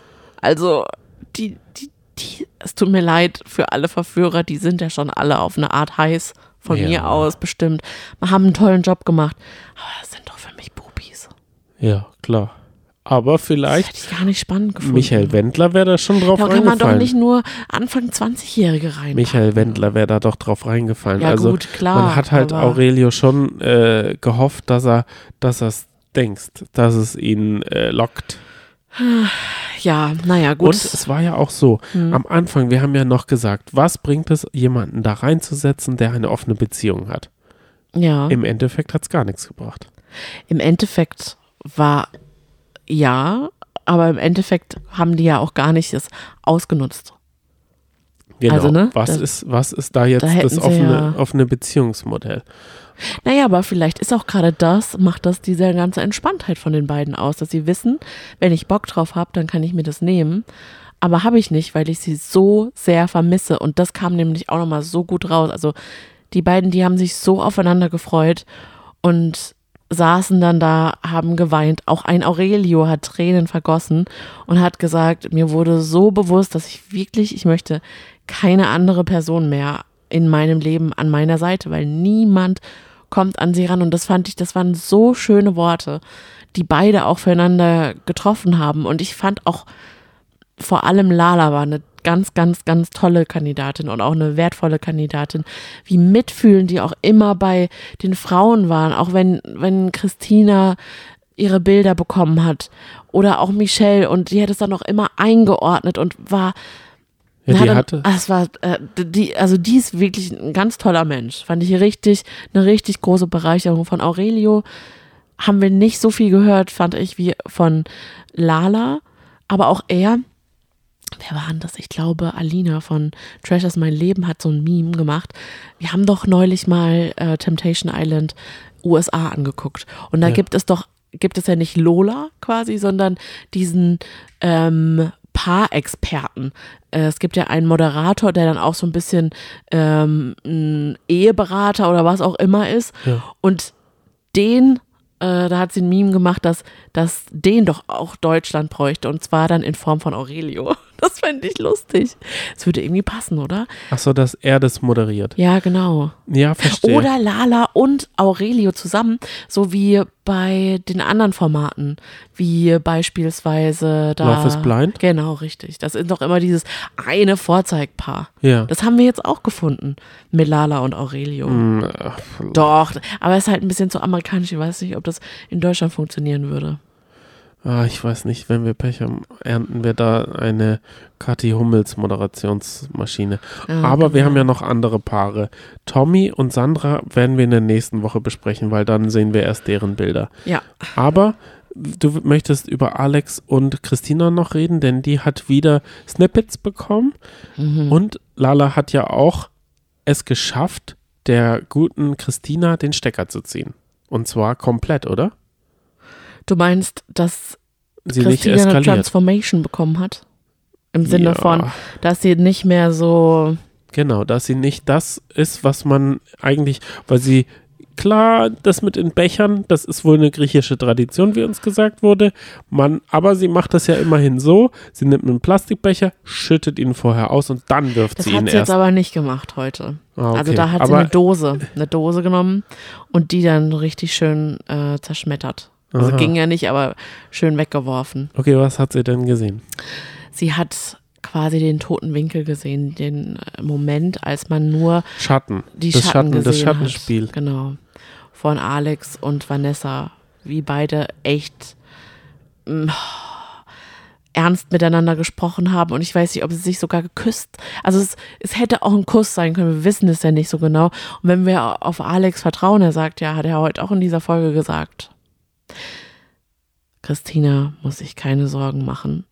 Also, die, die, die, es tut mir leid für alle Verführer, die sind ja schon alle auf eine Art heiß, von Ja. mir aus bestimmt. Wir haben einen tollen Job gemacht. Aber das sind doch für mich Bubis. Ja, klar. Aber Das vielleicht hätte ich gar nicht spannend gefunden. Michael Wendler wäre da schon drauf Da kann man doch reingefallen. nicht nur Anfang 20-Jährige rein. Michael Wendler wäre da doch drauf reingefallen. Ja, also gut, klar, man hat halt Aurelio schon äh, gehofft, dass er, dass er es denkt, dass es ihn äh, lockt. Ja, naja, gut. Hm. Und es war ja auch so, am Anfang, wir haben ja noch gesagt, was bringt es, jemanden da reinzusetzen, der eine offene Beziehung hat? ja. Im Endeffekt hat es gar nichts gebracht. Im Endeffekt war ja, aber im Endeffekt haben die ja auch gar nicht es ausgenutzt. Genau. Also, ne, was, da- ist, was ist da jetzt da das offene, ja- offene Beziehungsmodell? Naja, aber vielleicht ist auch gerade das, macht das diese ganze Entspanntheit von den beiden aus, dass sie wissen, wenn ich Bock drauf habe, dann kann ich mir das nehmen. Aber habe ich nicht, weil ich sie so sehr vermisse. Und das kam nämlich auch nochmal so gut raus. Also die beiden, die haben sich so aufeinander gefreut und saßen dann da, haben geweint. Auch ein Aurelio hat Tränen vergossen und hat gesagt, mir wurde so bewusst, dass ich wirklich, ich möchte keine andere Person mehr in meinem Leben an meiner Seite, weil niemand kommt an sie ran. Und das fand ich, das waren so schöne Worte, die beide auch füreinander getroffen haben. Und ich fand auch vor allem Lala war eine ganz, ganz, ganz tolle Kandidatin und auch eine wertvolle Kandidatin. Wie mitfühlend die auch immer bei den Frauen waren, auch wenn, wenn Christina ihre Bilder bekommen hat oder auch Michelle und die hat es dann auch immer eingeordnet und war Ja, die hatte. es war, äh, die, also die ist wirklich ein ganz toller Mensch. Fand ich richtig, eine richtig große Bereicherung. Von Aurelio haben wir nicht so viel gehört, fand ich, wie von Lala. Aber auch er, wer war denn das? Ich glaube, Alina von Treasures Mein Leben hat so ein Meme gemacht. Wir haben doch neulich mal äh, Temptation Island USA angeguckt. Und da Ja. gibt es doch, gibt es ja nicht Lola quasi, sondern diesen ähm, Paarexperten. Äh, es gibt ja einen Moderator, der dann auch so ein bisschen ähm, ein Eheberater oder was auch immer ist. Ja. Und den, äh, da hat sie ein Meme gemacht, dass, dass den doch auch Deutschland bräuchte. Und zwar dann in Form von Aurelio. Das fände ich lustig. Es würde irgendwie passen, oder? Achso, dass er das moderiert. Ja, genau. Ja, verstehe. Oder Lala und Aurelio zusammen, so wie bei den anderen Formaten, wie beispielsweise da. Love is Blind? Genau, richtig. Das ist doch immer dieses eine Vorzeigpaar. ja. Das haben wir jetzt auch gefunden mit Lala und Aurelio. Mm, ach, Doch, aber es ist halt ein bisschen zu amerikanisch. Ich weiß nicht, ob das in Deutschland funktionieren würde. Ah, ich weiß nicht, wenn wir Pech haben, ernten wir da eine Kathi Hummels Moderationsmaschine. Ja, Aber wir genau. haben ja noch andere Paare. Tommy und Sandra werden wir in der nächsten Woche besprechen, weil dann sehen wir erst deren Bilder. Ja, Aber du möchtest über Alex und Christina noch reden, denn die hat wieder Snippets bekommen Mhm. und Lala hat ja auch es geschafft, der guten Christina den Stecker zu ziehen. Und zwar komplett, oder? Du meinst, dass Sie nicht Christina eine eskaliert. Transformation bekommen hat? Im Sinne Ja. von, dass sie nicht mehr so. Genau, dass sie nicht das ist, was man eigentlich, weil sie, klar, das mit den Bechern, das ist wohl eine griechische Tradition, wie uns gesagt wurde. Man, aber sie macht das ja immerhin so, sie nimmt einen Plastikbecher, schüttet ihn vorher aus und dann wirft Das sie hat ihn sie jetzt erst. aber nicht gemacht heute. Ah, okay. Also da hat sie aber, eine Dose, eine Dose genommen und die dann richtig schön äh, zerschmettert. Also Aha. ging ja nicht, aber schön weggeworfen. Okay, was hat sie denn gesehen? Sie hat quasi den toten Winkel gesehen, den äh, Moment, als man nur Schatten. die das Schatten, gesehen das Schattenspiel. Hat. Genau. Von Alex und Vanessa, wie beide echt mm, ernst miteinander gesprochen haben und ich weiß nicht, ob sie sich sogar geküsst. Also es, es hätte auch ein Kuss sein können, wir wissen es ja nicht so genau. Und wenn wir auf Alex vertrauen, er sagt ja, hat er heute auch in dieser Folge gesagt. Christina muss sich keine Sorgen machen.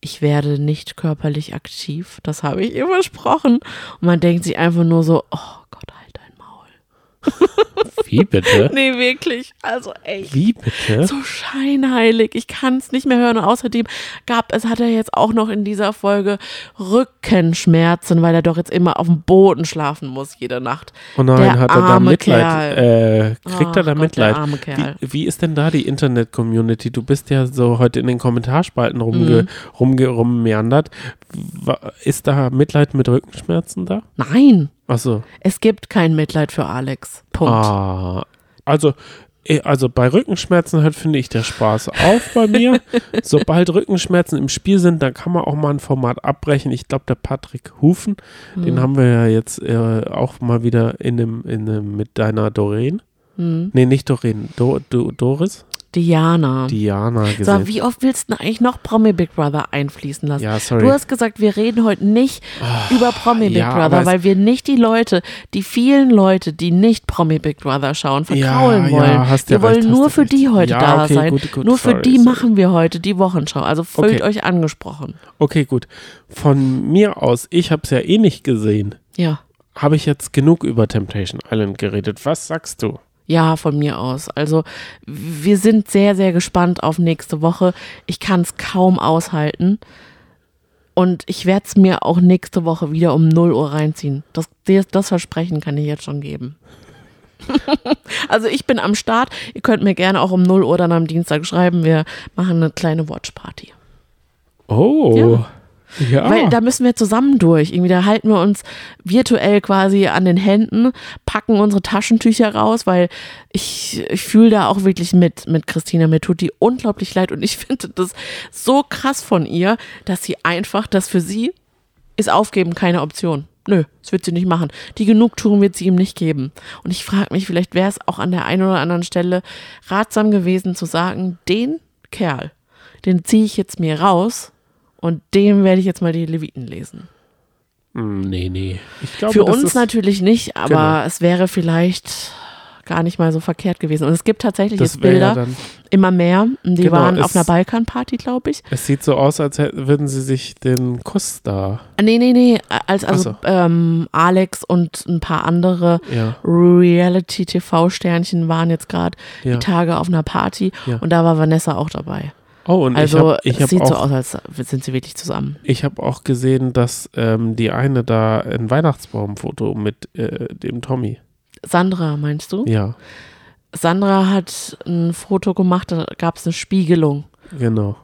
Ich werde nicht körperlich aktiv. Das habe ich ihr versprochen. Und man denkt sich einfach nur so, oh Gott, halt dein Maul. Wie bitte? Nee, wirklich. Also echt. Wie bitte? So scheinheilig. Ich kann es nicht mehr hören. Und außerdem gab es, hat er jetzt auch noch in dieser Folge Rückenschmerzen, weil er doch jetzt immer auf dem Boden schlafen muss jede Nacht. Oh nein, der hat er da Mitleid? Äh, kriegt er Ach da Gott, Mitleid? Wie, wie ist denn da die Internet-Community? Du bist ja so heute in den Kommentarspalten Mhm. rumge, rumge, rummeandert. Wa- Ist da Mitleid mit Rückenschmerzen da? Nein, Achso. es gibt kein Mitleid für Alex. Punkt. Ah, also, eh, also bei Rückenschmerzen hört, finde ich, der Spaß auf bei mir. Sobald Rückenschmerzen im Spiel sind, dann kann man auch mal ein Format abbrechen. Ich glaube, der Patrick Hufen, den haben wir ja jetzt äh, auch mal wieder in einem, in einem mit deiner Doreen. Hm. Nee, nicht Doreen, Do, Do, Doris? Diana. Diana So, gesehen. wie oft willst du denn eigentlich noch Promi Big Brother einfließen lassen? Ja, sorry. Du hast gesagt, wir reden heute nicht über Promi Big ja, Brother, weil wir nicht die Leute, die vielen Leute, die nicht Promi Big Brother schauen, verkraulen Ja, wollen. ja, hast wir ja wollen recht, nur für die heute da okay, sein. gut, gut, nur für sorry, die sorry. machen wir heute die Wochenschau. Also fühlt Okay. euch angesprochen. Okay, gut. Von mir aus, ich habe es ja eh nicht gesehen, Ja. habe ich jetzt genug über Temptation Island geredet. Was sagst du? Ja, von mir aus. Also wir sind sehr, sehr gespannt auf nächste Woche. Ich kann es kaum aushalten. Und ich werde es mir auch nächste Woche wieder um 0 Uhr reinziehen. Das, das, Versprechen kann ich jetzt schon geben. also ich bin am Start. Ihr könnt mir gerne auch um 0 Uhr dann am Dienstag schreiben. Wir machen eine kleine Watchparty. Oh. Ja. Ja. Weil da müssen wir zusammen durch. Irgendwie, da halten wir uns virtuell quasi an den Händen, packen unsere Taschentücher raus, weil ich, ich fühle da auch wirklich mit, mit Christina. Mir tut die unglaublich leid und ich finde das so krass von ihr, dass sie einfach, das für sie ist aufgeben keine Option. Nö, das wird sie nicht machen. Die Genugtuung wird sie ihm nicht geben. Und ich frage mich, vielleicht wäre es auch an der einen oder anderen Stelle ratsam gewesen zu sagen, den Kerl, den ziehe ich jetzt mir raus und dem werde ich jetzt mal die Leviten lesen. Hm, nee, nee. Ich glaube, Für das uns ist, natürlich nicht, aber Genau. es wäre vielleicht gar nicht mal so verkehrt gewesen. Und es gibt tatsächlich das jetzt Bilder, ja immer mehr. Die Genau, waren auf einer Balkanparty, glaube ich. Es sieht so aus, als hätten, würden sie sich den Kuss da. Nee, nee, nee. Als, also so. ähm, Alex und ein paar andere Ja, Reality-TV-Sternchen waren jetzt gerade ja. die Tage auf einer Party Ja. und da war Vanessa auch dabei. Oh, und Also ich habe ich es hab sieht so auch, aus, als sind sie wirklich zusammen. ich hab auch gesehen, dass ähm, die eine da ein Weihnachtsbaumfoto mit äh, dem Tommy. Sandra, meinst du? Ja, Sandra hat ein Foto gemacht, da gab es eine Spiegelung. genau.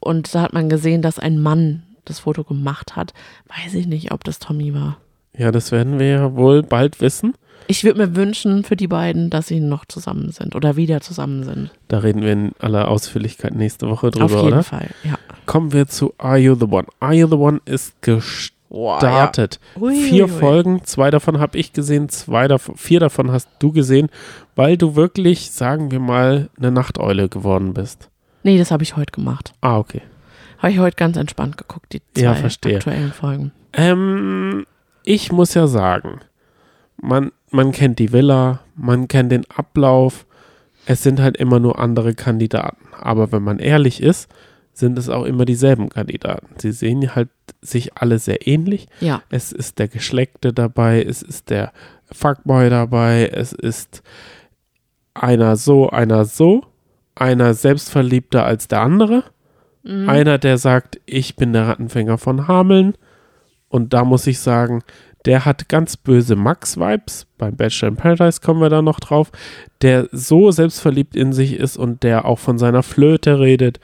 Und da hat man gesehen, dass ein Mann das Foto gemacht hat. Weiß ich nicht, ob das Tommy war. Ja, das werden wir ja wohl bald wissen. Ich würde mir wünschen für die beiden, dass sie noch zusammen sind oder wieder zusammen sind. Da reden wir in aller Ausführlichkeit nächste Woche Auf drüber, jeden oder? Fall, ja. Kommen wir zu Are You the One? Are You the One ist gestartet. Ui, Vier ui, ui. Folgen, zwei davon habe ich gesehen, zwei davon, vier davon hast du gesehen, weil du wirklich, sagen wir mal, eine Nachteule geworden bist. Nee, das habe ich heute gemacht. Ah, okay. Habe ich heute ganz entspannt geguckt, die zwei Ja, verstehe. aktuellen Folgen. Ähm, ich muss ja sagen, man, man kennt die Villa, man kennt den Ablauf, es sind halt immer nur andere Kandidaten. Aber wenn man ehrlich ist, sind es auch immer dieselben Kandidaten. Sie sehen halt sich alle sehr ähnlich. Ja, Es ist der Geschleckte dabei, es ist der Fuckboy dabei, es ist einer so, einer so, einer selbstverliebter als der andere, Mhm. einer, der sagt, ich bin der Rattenfänger von Hameln und da muss ich sagen, der hat ganz böse Max-Vibes, beim Bachelor in Paradise kommen wir da noch drauf, der so selbstverliebt in sich ist und der auch von seiner Flöte redet,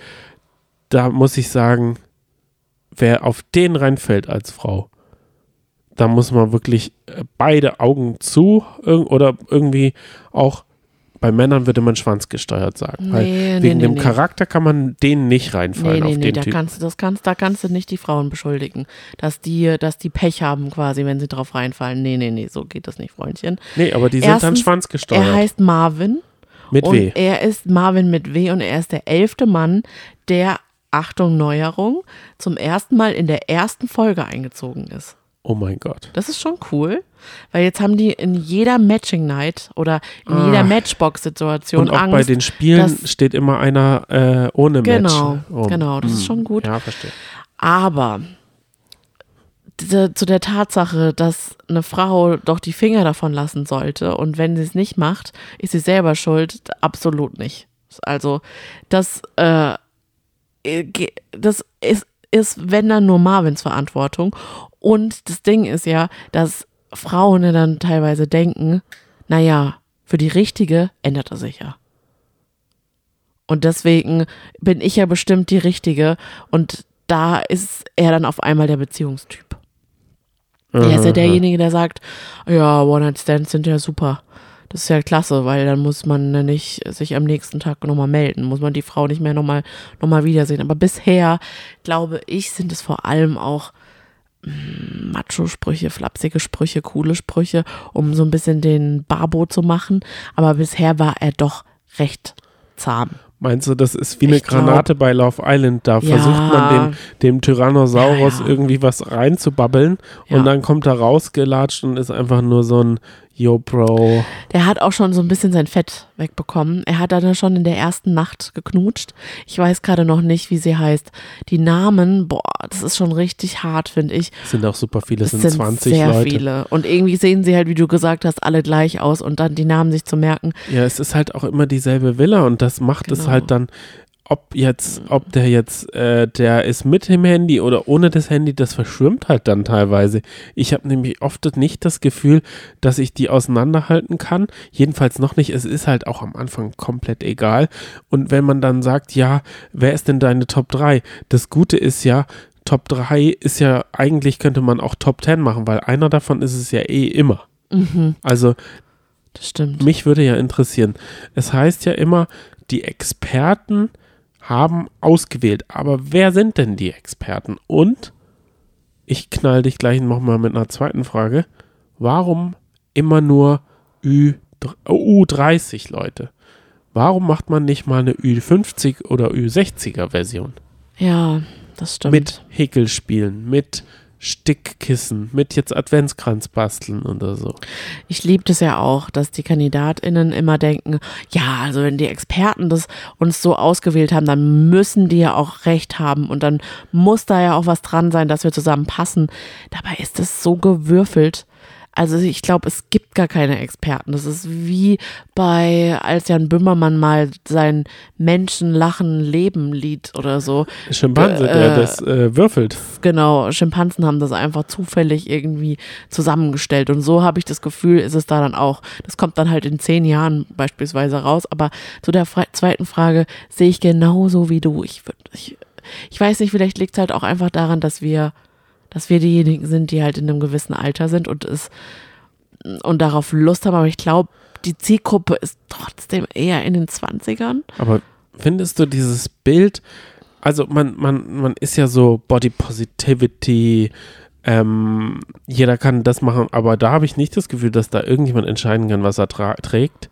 da muss ich sagen, wer auf den reinfällt als Frau, da muss man wirklich äh, beide Augen zu oder irgendwie auch bei Männern würde man schwanzgesteuert sagen. weil Nee, nee, wegen nee, dem nee. Charakter kann man den nicht reinfallen Nee, nee, auf nee, da Typ. kannst, du- das kannst, da kannst du nicht die Frauen beschuldigen, dass die, dass die Pech haben quasi, wenn sie drauf reinfallen. Nee, nee, nee, so geht das nicht, Freundchen. Nee, aber die sind dann Erstens, schwanzgesteuert. Er heißt Marvin mit und W. er ist Marvin mit W und er ist der elfte Mann, der, Achtung, Neuerung, zum ersten Mal in der ersten Folge eingezogen ist. Oh mein Gott. Das ist schon cool, weil jetzt haben die in jeder Matching Night oder in Ah. jeder Matchbox-Situation Und auch Angst. bei den Spielen steht immer einer äh, ohne Genau, Match. rum. genau, das ist Hm. schon gut. Ja, verstehe. Aber zu der Tatsache, dass eine Frau doch die Finger davon lassen sollte und wenn sie es nicht macht, ist sie selber schuld, absolut nicht. Also das, äh, ge- das ist, ist, wenn dann nur Marvins Verantwortung. Und das Ding ist ja, dass Frauen ja dann teilweise denken, naja, für die Richtige ändert er sich ja. Und deswegen bin ich ja bestimmt die Richtige und da ist er dann auf einmal der Beziehungstyp. Er ist ja Aha. derjenige, der sagt, ja, One-Night-Stands sind ja super. Das ist ja klasse, weil dann muss man ja nicht sich am nächsten Tag nochmal melden, muss man die Frau nicht mehr nochmal noch mal wiedersehen. Aber bisher, glaube ich, sind es vor allem auch Macho-Sprüche, flapsige Sprüche, coole Sprüche, um so ein bisschen den Barbo zu machen. Aber bisher war er doch recht zahm. Meinst du, das ist wie eine Ich glaub- Granate bei Love Island? Da Ja. versucht man dem, dem Tyrannosaurus Ja, ja. irgendwie was reinzubabbeln und dann kommt er rausgelatscht und ist einfach nur so ein Yo, Bro. Der hat auch schon so ein bisschen sein Fett wegbekommen. Er hat dann schon in der ersten Nacht geknutscht. Ich weiß gerade noch nicht, wie sie heißt. Die Namen, boah, das ist schon richtig hart, finde ich. Es sind auch super viele, es Es sind, sind 20 sehr Leute. viele. Und irgendwie sehen sie halt, wie du gesagt hast, alle gleich aus und dann die Namen sich zu merken. Ja, es ist halt auch immer dieselbe Villa und das macht es Genau. halt dann, ob jetzt, ob der jetzt, äh, der ist mit dem Handy oder ohne das Handy, das verschwimmt halt dann teilweise. Ich habe nämlich oft nicht das Gefühl, dass ich die auseinanderhalten kann. Jedenfalls noch nicht. Es ist halt auch am Anfang komplett egal. Und wenn man dann sagt, ja, wer ist denn deine Top 3? Das Gute ist ja, Top 3 ist ja, eigentlich könnte man auch Top 10 machen, weil einer davon ist es ja eh immer. Mhm, Also das stimmt. mich würde ja interessieren. Es heißt ja immer, die Experten haben ausgewählt. Aber wer sind denn die Experten? Und ich knall dich gleich nochmal mit einer zweiten Frage. Warum immer nur Ü, U30 Leute? Warum macht man nicht mal eine Ü50 oder Ü60er Version? Ja, das stimmt. Mit Häkelspielen, mit Stickkissen, mit jetzt Adventskranz basteln oder so. Ich liebe das ja auch, dass die KandidatInnen immer denken, ja, also wenn die Experten das uns so ausgewählt haben, dann müssen die ja auch recht haben und dann muss da ja auch was dran sein, dass wir zusammen passen. Dabei ist es so gewürfelt. Also ich glaube, es gibt gar keine Experten. Das ist wie bei, als Jan Böhmermann mal sein Menschen lachen Leben Lied oder so. Schimpanse, Äh, der das äh, würfelt. Genau, Schimpansen haben das einfach zufällig irgendwie zusammengestellt. Und so habe ich das Gefühl, ist es da dann auch. Das kommt dann halt in zehn Jahren beispielsweise raus. Aber zu der Fra zweiten Frage sehe ich genauso wie du. Ich, ich, ich weiß nicht, vielleicht liegt es halt auch einfach daran, dass wir, dass wir diejenigen sind, die halt in einem gewissen Alter sind und es und darauf Lust haben. Aber ich glaube, die Zielgruppe ist trotzdem eher in den 20ern. Aber findest du dieses Bild, also man, man, man ist ja so Body Positivity, ähm, jeder kann das machen, aber da habe ich nicht das Gefühl, dass da irgendjemand entscheiden kann, was er trägt.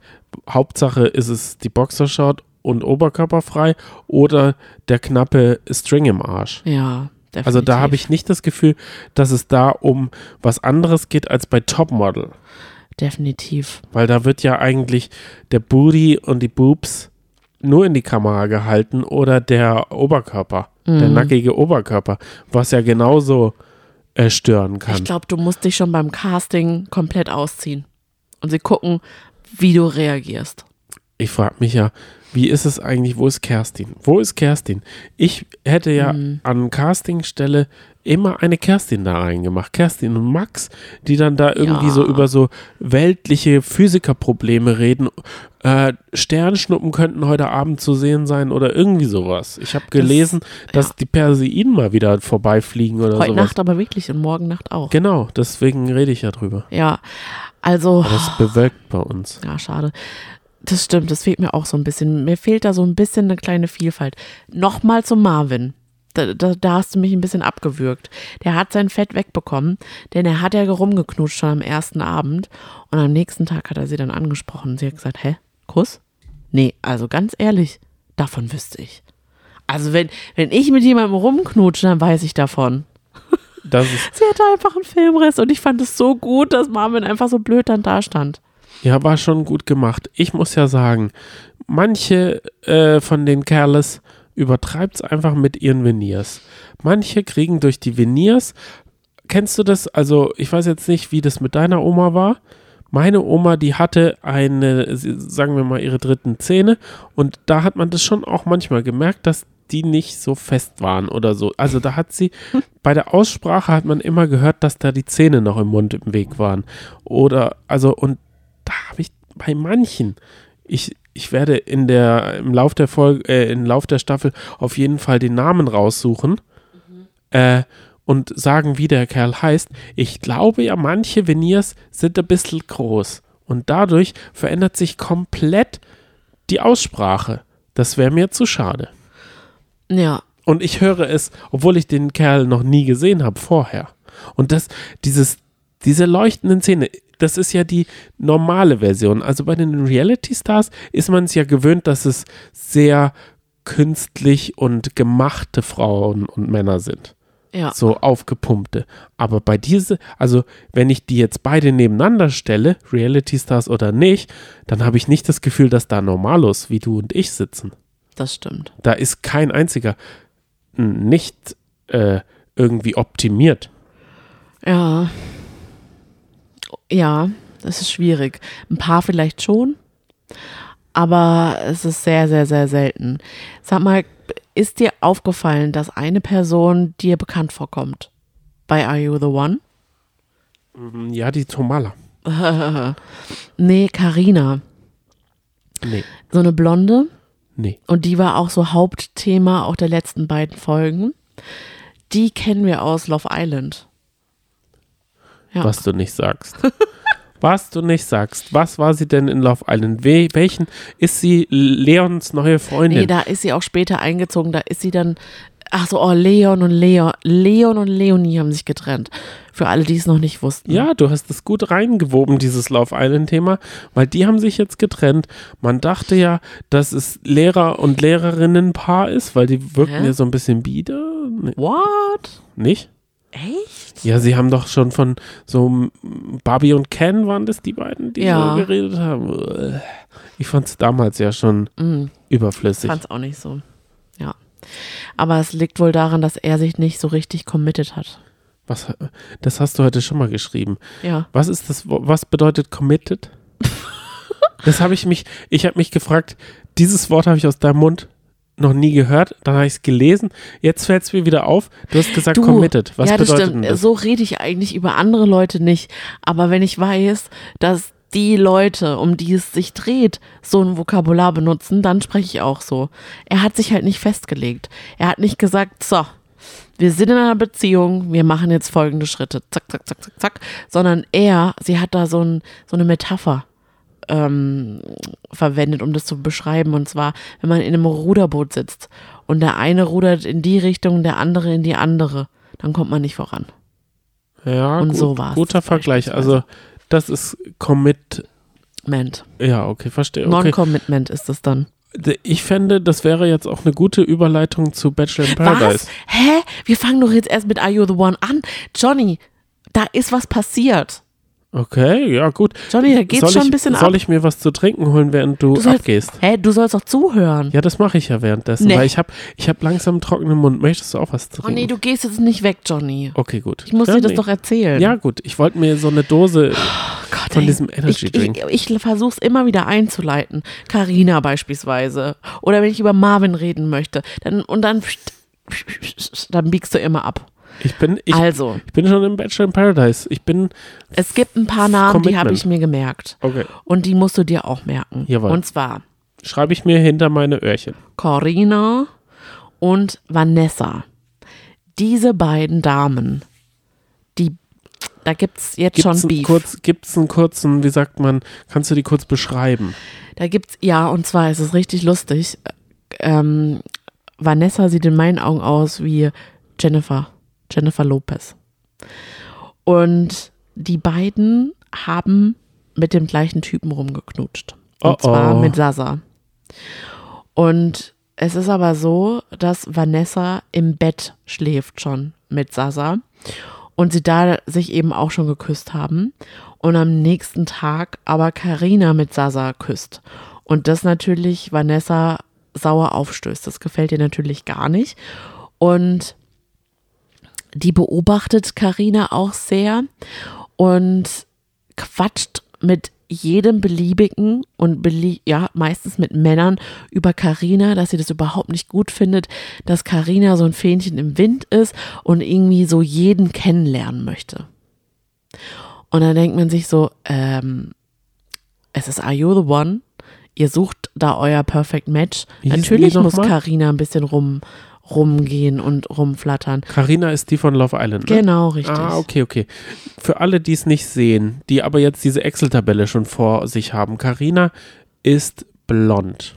Hauptsache ist es die Boxershort und oberkörperfrei oder der knappe String im Arsch. Ja, definitiv. Also da habe ich nicht das Gefühl, dass es da um was anderes geht als bei Topmodel. Definitiv. Weil da wird ja eigentlich der Booty und die Boobs nur in die Kamera gehalten oder der Oberkörper, der Mhm. nackige Oberkörper, was ja genauso äh, stören kann. Ich glaube, du musst dich schon beim Casting komplett ausziehen. Und sie gucken, wie du reagierst. Ich frage mich ja, wie ist es eigentlich, wo ist Kerstin? Wo ist Kerstin? Ich hätte ja Mhm. an Castingstelle immer eine Kerstin da reingemacht. Kerstin und Max, die dann da irgendwie Ja. so über so weltliche Physikerprobleme reden. Äh, Sternschnuppen könnten heute Abend zu sehen sein oder irgendwie sowas. Ich habe gelesen, dass ja. die Perseiden mal wieder vorbeifliegen oder Heute sowas. Nacht aber wirklich und morgen Nacht auch. Genau, deswegen rede ich ja drüber. Ja, also, Aber es bewölkt bei uns. ja, schade. Das stimmt, das fehlt mir auch so ein bisschen. Mir fehlt da so ein bisschen eine kleine Vielfalt. Nochmal zu Marvin. Da, da, da hast du mich ein bisschen abgewürgt. Der hat sein Fett wegbekommen, denn er hat ja rumgeknutscht schon am ersten Abend und am nächsten Tag hat er sie dann angesprochen. Sie hat gesagt, hä, Kuss? Nee, also ganz ehrlich, davon wüsste ich. Also wenn, wenn ich mit jemandem rumknutsche, dann weiß ich davon. Sie hatte einfach einen Filmriss und ich fand es so gut, dass Marvin einfach so blöd dann da stand. Ja, war schon gut gemacht. Ich muss ja sagen, manche äh, von den Kerles übertreibt es einfach mit ihren Veneers. Manche kriegen durch die Veneers, kennst du das? Also, ich weiß jetzt nicht, wie das mit deiner Oma war. Meine Oma, die hatte eine, sagen wir mal, ihre dritten Zähne und da hat man das schon auch manchmal gemerkt, dass die nicht so fest waren oder so. Also da hat sie, bei der Aussprache hat man immer gehört, dass da die Zähne noch im Mund im Weg waren. Oder, also, und da habe ich bei manchen, ich, ich werde in der, im Lauf der Folge, äh, im Lauf der Staffel auf jeden Fall den Namen raussuchen äh, und sagen, wie der Kerl heißt. Ich glaube ja, manche Veneers sind ein bisschen groß und dadurch verändert sich komplett die Aussprache. Das wäre mir zu schade. Ja, Und ich höre es, obwohl ich den Kerl noch nie gesehen habe vorher. Und das, dieses, diese leuchtenden Zähne, das ist ja die normale Version. Also bei den Reality Stars ist man es ja gewöhnt, dass es sehr künstlich und gemachte Frauen und Männer sind. ja. So aufgepumpte. Aber bei diese, also wenn ich die jetzt beide nebeneinander stelle, Reality Stars oder nicht, dann habe ich nicht das Gefühl, dass da Normalos wie du und ich sitzen. Das stimmt. Da ist kein einziger nicht äh, irgendwie optimiert. Ja. Ja, das ist schwierig. Ein paar vielleicht schon, aber es ist sehr, sehr, sehr selten. Sag mal, ist dir aufgefallen, dass eine Person dir bekannt vorkommt? Bei Are You the One? Mm, Ja, die Tomala. Nee, Karina. Nee, So eine Blonde. nee. Und die war auch so Hauptthema auch der letzten beiden Folgen. Die kennen wir aus Love Island. Ja. Was du nicht sagst. Was du nicht sagst. Was war sie denn in Love Island? We welchen ist sie Leons neue Freundin? Nee, da ist sie auch später eingezogen. Da ist sie dann. Ach so, oh, Leon und Leon. Leon und Leonie haben sich getrennt. Für alle, die es noch nicht wussten. Ja, du hast es gut reingewoben, dieses Love Island-Thema, weil die haben sich jetzt getrennt. Man dachte ja, dass es Lehrer- und Lehrerinnen-Paar ist, weil die wirken Hä? ja so ein bisschen bieder. Nee, What? nicht? Echt? Ja, sie haben doch schon von so Barbie und Ken waren das die beiden, die Ja. so geredet haben. Ich fand es damals ja schon Mhm. überflüssig. Fand's auch nicht so. Ja. Aber es liegt wohl daran, dass er sich nicht so richtig committed hat. Was, das hast du heute schon mal geschrieben. Ja. Was ist das? Was bedeutet committed? das habe ich mich, ich habe mich gefragt, dieses Wort habe ich aus deinem Mund noch nie gehört, dann habe ich es gelesen, jetzt fällt es mir wieder auf, du hast gesagt Du, committed. Was ja, das bedeutet stimmt. denn das? So rede ich eigentlich über andere Leute nicht. Aber wenn ich weiß, dass die Leute, um die es sich dreht, so ein Vokabular benutzen, dann spreche ich auch so. Er hat sich halt nicht festgelegt. Er hat nicht gesagt, so, wir sind in einer Beziehung, wir machen jetzt folgende Schritte, zack, zack, zack, zack, zack, sondern er, sie hat da so, ein, so eine Metapher ähm, verwendet, um das zu beschreiben. Und zwar, wenn man in einem Ruderboot sitzt und der eine rudert in die Richtung, der andere in die andere, dann kommt man nicht voran. ja, und gut, so war's guter Vergleich. Also das ist Commit. Ment. Ja, okay, verstehe. Okay. Non-Commitment ist es dann. Ich fände, das wäre jetzt auch eine gute Überleitung zu Bachelor in Paradise. Was? Hä? Wir fangen doch jetzt erst mit Are You the One an. Johnny, da ist was passiert. Okay, ja, gut. Johnny, da geht's soll schon ich, ein bisschen Soll ab. ich mir was zu trinken holen, während du, Du sollst- abgehst? Hä, du sollst doch zuhören. Ja, das mache ich ja währenddessen, Nee. weil ich habe ich hab langsam einen trockenen Mund. Möchtest du auch was Oh trinken? nee, du gehst jetzt nicht weg, Johnny. okay, gut. Ich muss ja, dir das nee. doch erzählen. Ja, gut. Ich wollte mir so eine Dose. Gott, von ey. diesem Energy ich, Drink. Ich, ich versuche es immer wieder einzuleiten. Carina beispielsweise. Oder wenn ich über Marvin reden möchte. Dann, und dann, dann biegst du immer ab. Ich bin, ich, also, ich bin schon im Bachelor in Paradise. Ich bin. es gibt ein paar Namen, die habe Commitment. ich mir gemerkt. Okay. Und die musst du dir auch merken. Jawohl. Und zwar Schreibe ich mir hinter meine Öhrchen. Corina und Vanessa. Diese beiden Damen, die, da gibt es jetzt Gibt's schon Beef. kurz, gibt's einen kurzen, wie sagt man, kannst du die kurz beschreiben? Da gibt's, ja, und zwar ist es richtig lustig. Ähm, Vanessa sieht in meinen Augen aus wie Jennifer, Jennifer Lopez. Und die beiden haben mit dem gleichen Typen rumgeknutscht. Und Oh, zwar oh. mit Sasa. Und es ist aber so, dass Vanessa im Bett schläft schon mit Sasa und sie da sich eben auch schon geküsst haben und am nächsten Tag aber Karina mit Sasa küsst und das natürlich Vanessa sauer aufstößt. Das gefällt ihr natürlich gar nicht und die beobachtet Karina auch sehr und quatscht mit jedem beliebigen und belie ja meistens mit Männern über Karina, dass sie das überhaupt nicht gut findet, dass Karina so ein Fähnchen im Wind ist und irgendwie so jeden kennenlernen möchte. Und dann denkt man sich so, ähm, es ist Are You the One? Ihr sucht da euer Perfect Match. Wie Natürlich muss? Karina ein bisschen rum rumgehen und rumflattern. Carina ist die von Love Island. Ne? Genau, richtig. Ah, okay, okay. Für alle, die es nicht sehen, die aber jetzt diese Excel-Tabelle schon vor sich haben, Carina ist blond.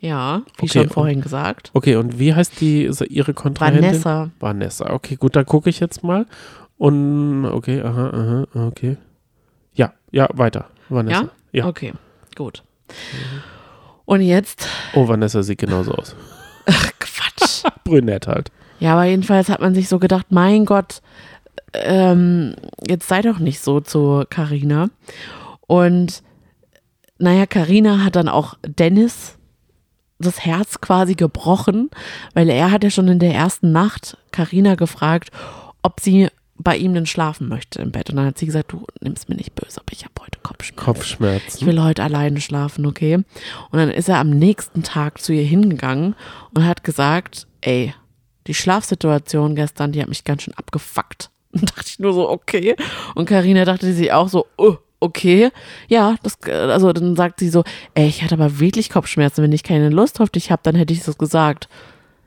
Ja, wie Okay, schon und- vorhin gesagt. Okay, und wie heißt die ihre Kontrahentin? Vanessa. Vanessa. Okay, gut, dann gucke ich jetzt mal. Und okay, aha, aha, okay. Ja, ja, weiter. Vanessa. Ja. Okay, gut. Und jetzt, Oh, Vanessa sieht genauso aus. Brünett halt. Ja, aber jedenfalls hat man sich so gedacht, mein Gott, ähm, jetzt sei doch nicht so zu Carina. Und naja, Carina hat dann auch Dennis das Herz quasi gebrochen, weil er hat ja schon in der ersten Nacht Carina gefragt, ob sie bei ihm denn schlafen möchte im Bett. Und dann hat sie gesagt, du nimmst mir nicht böse, aber ich habe heute Kopfschmerzen. Ich Kopfschmerzen. will heute alleine schlafen, okay? Und dann ist er am nächsten Tag zu ihr hingegangen und hat gesagt, ey, die Schlafsituation gestern, die hat mich ganz schön abgefuckt. Und dachte ich nur so, okay. Und Karina dachte sich auch so, oh, okay. Ja, das, also dann sagt sie so, ey, ich hatte aber wirklich Kopfschmerzen. Wenn ich keine Lust auf dich habe, dann hätte ich das gesagt.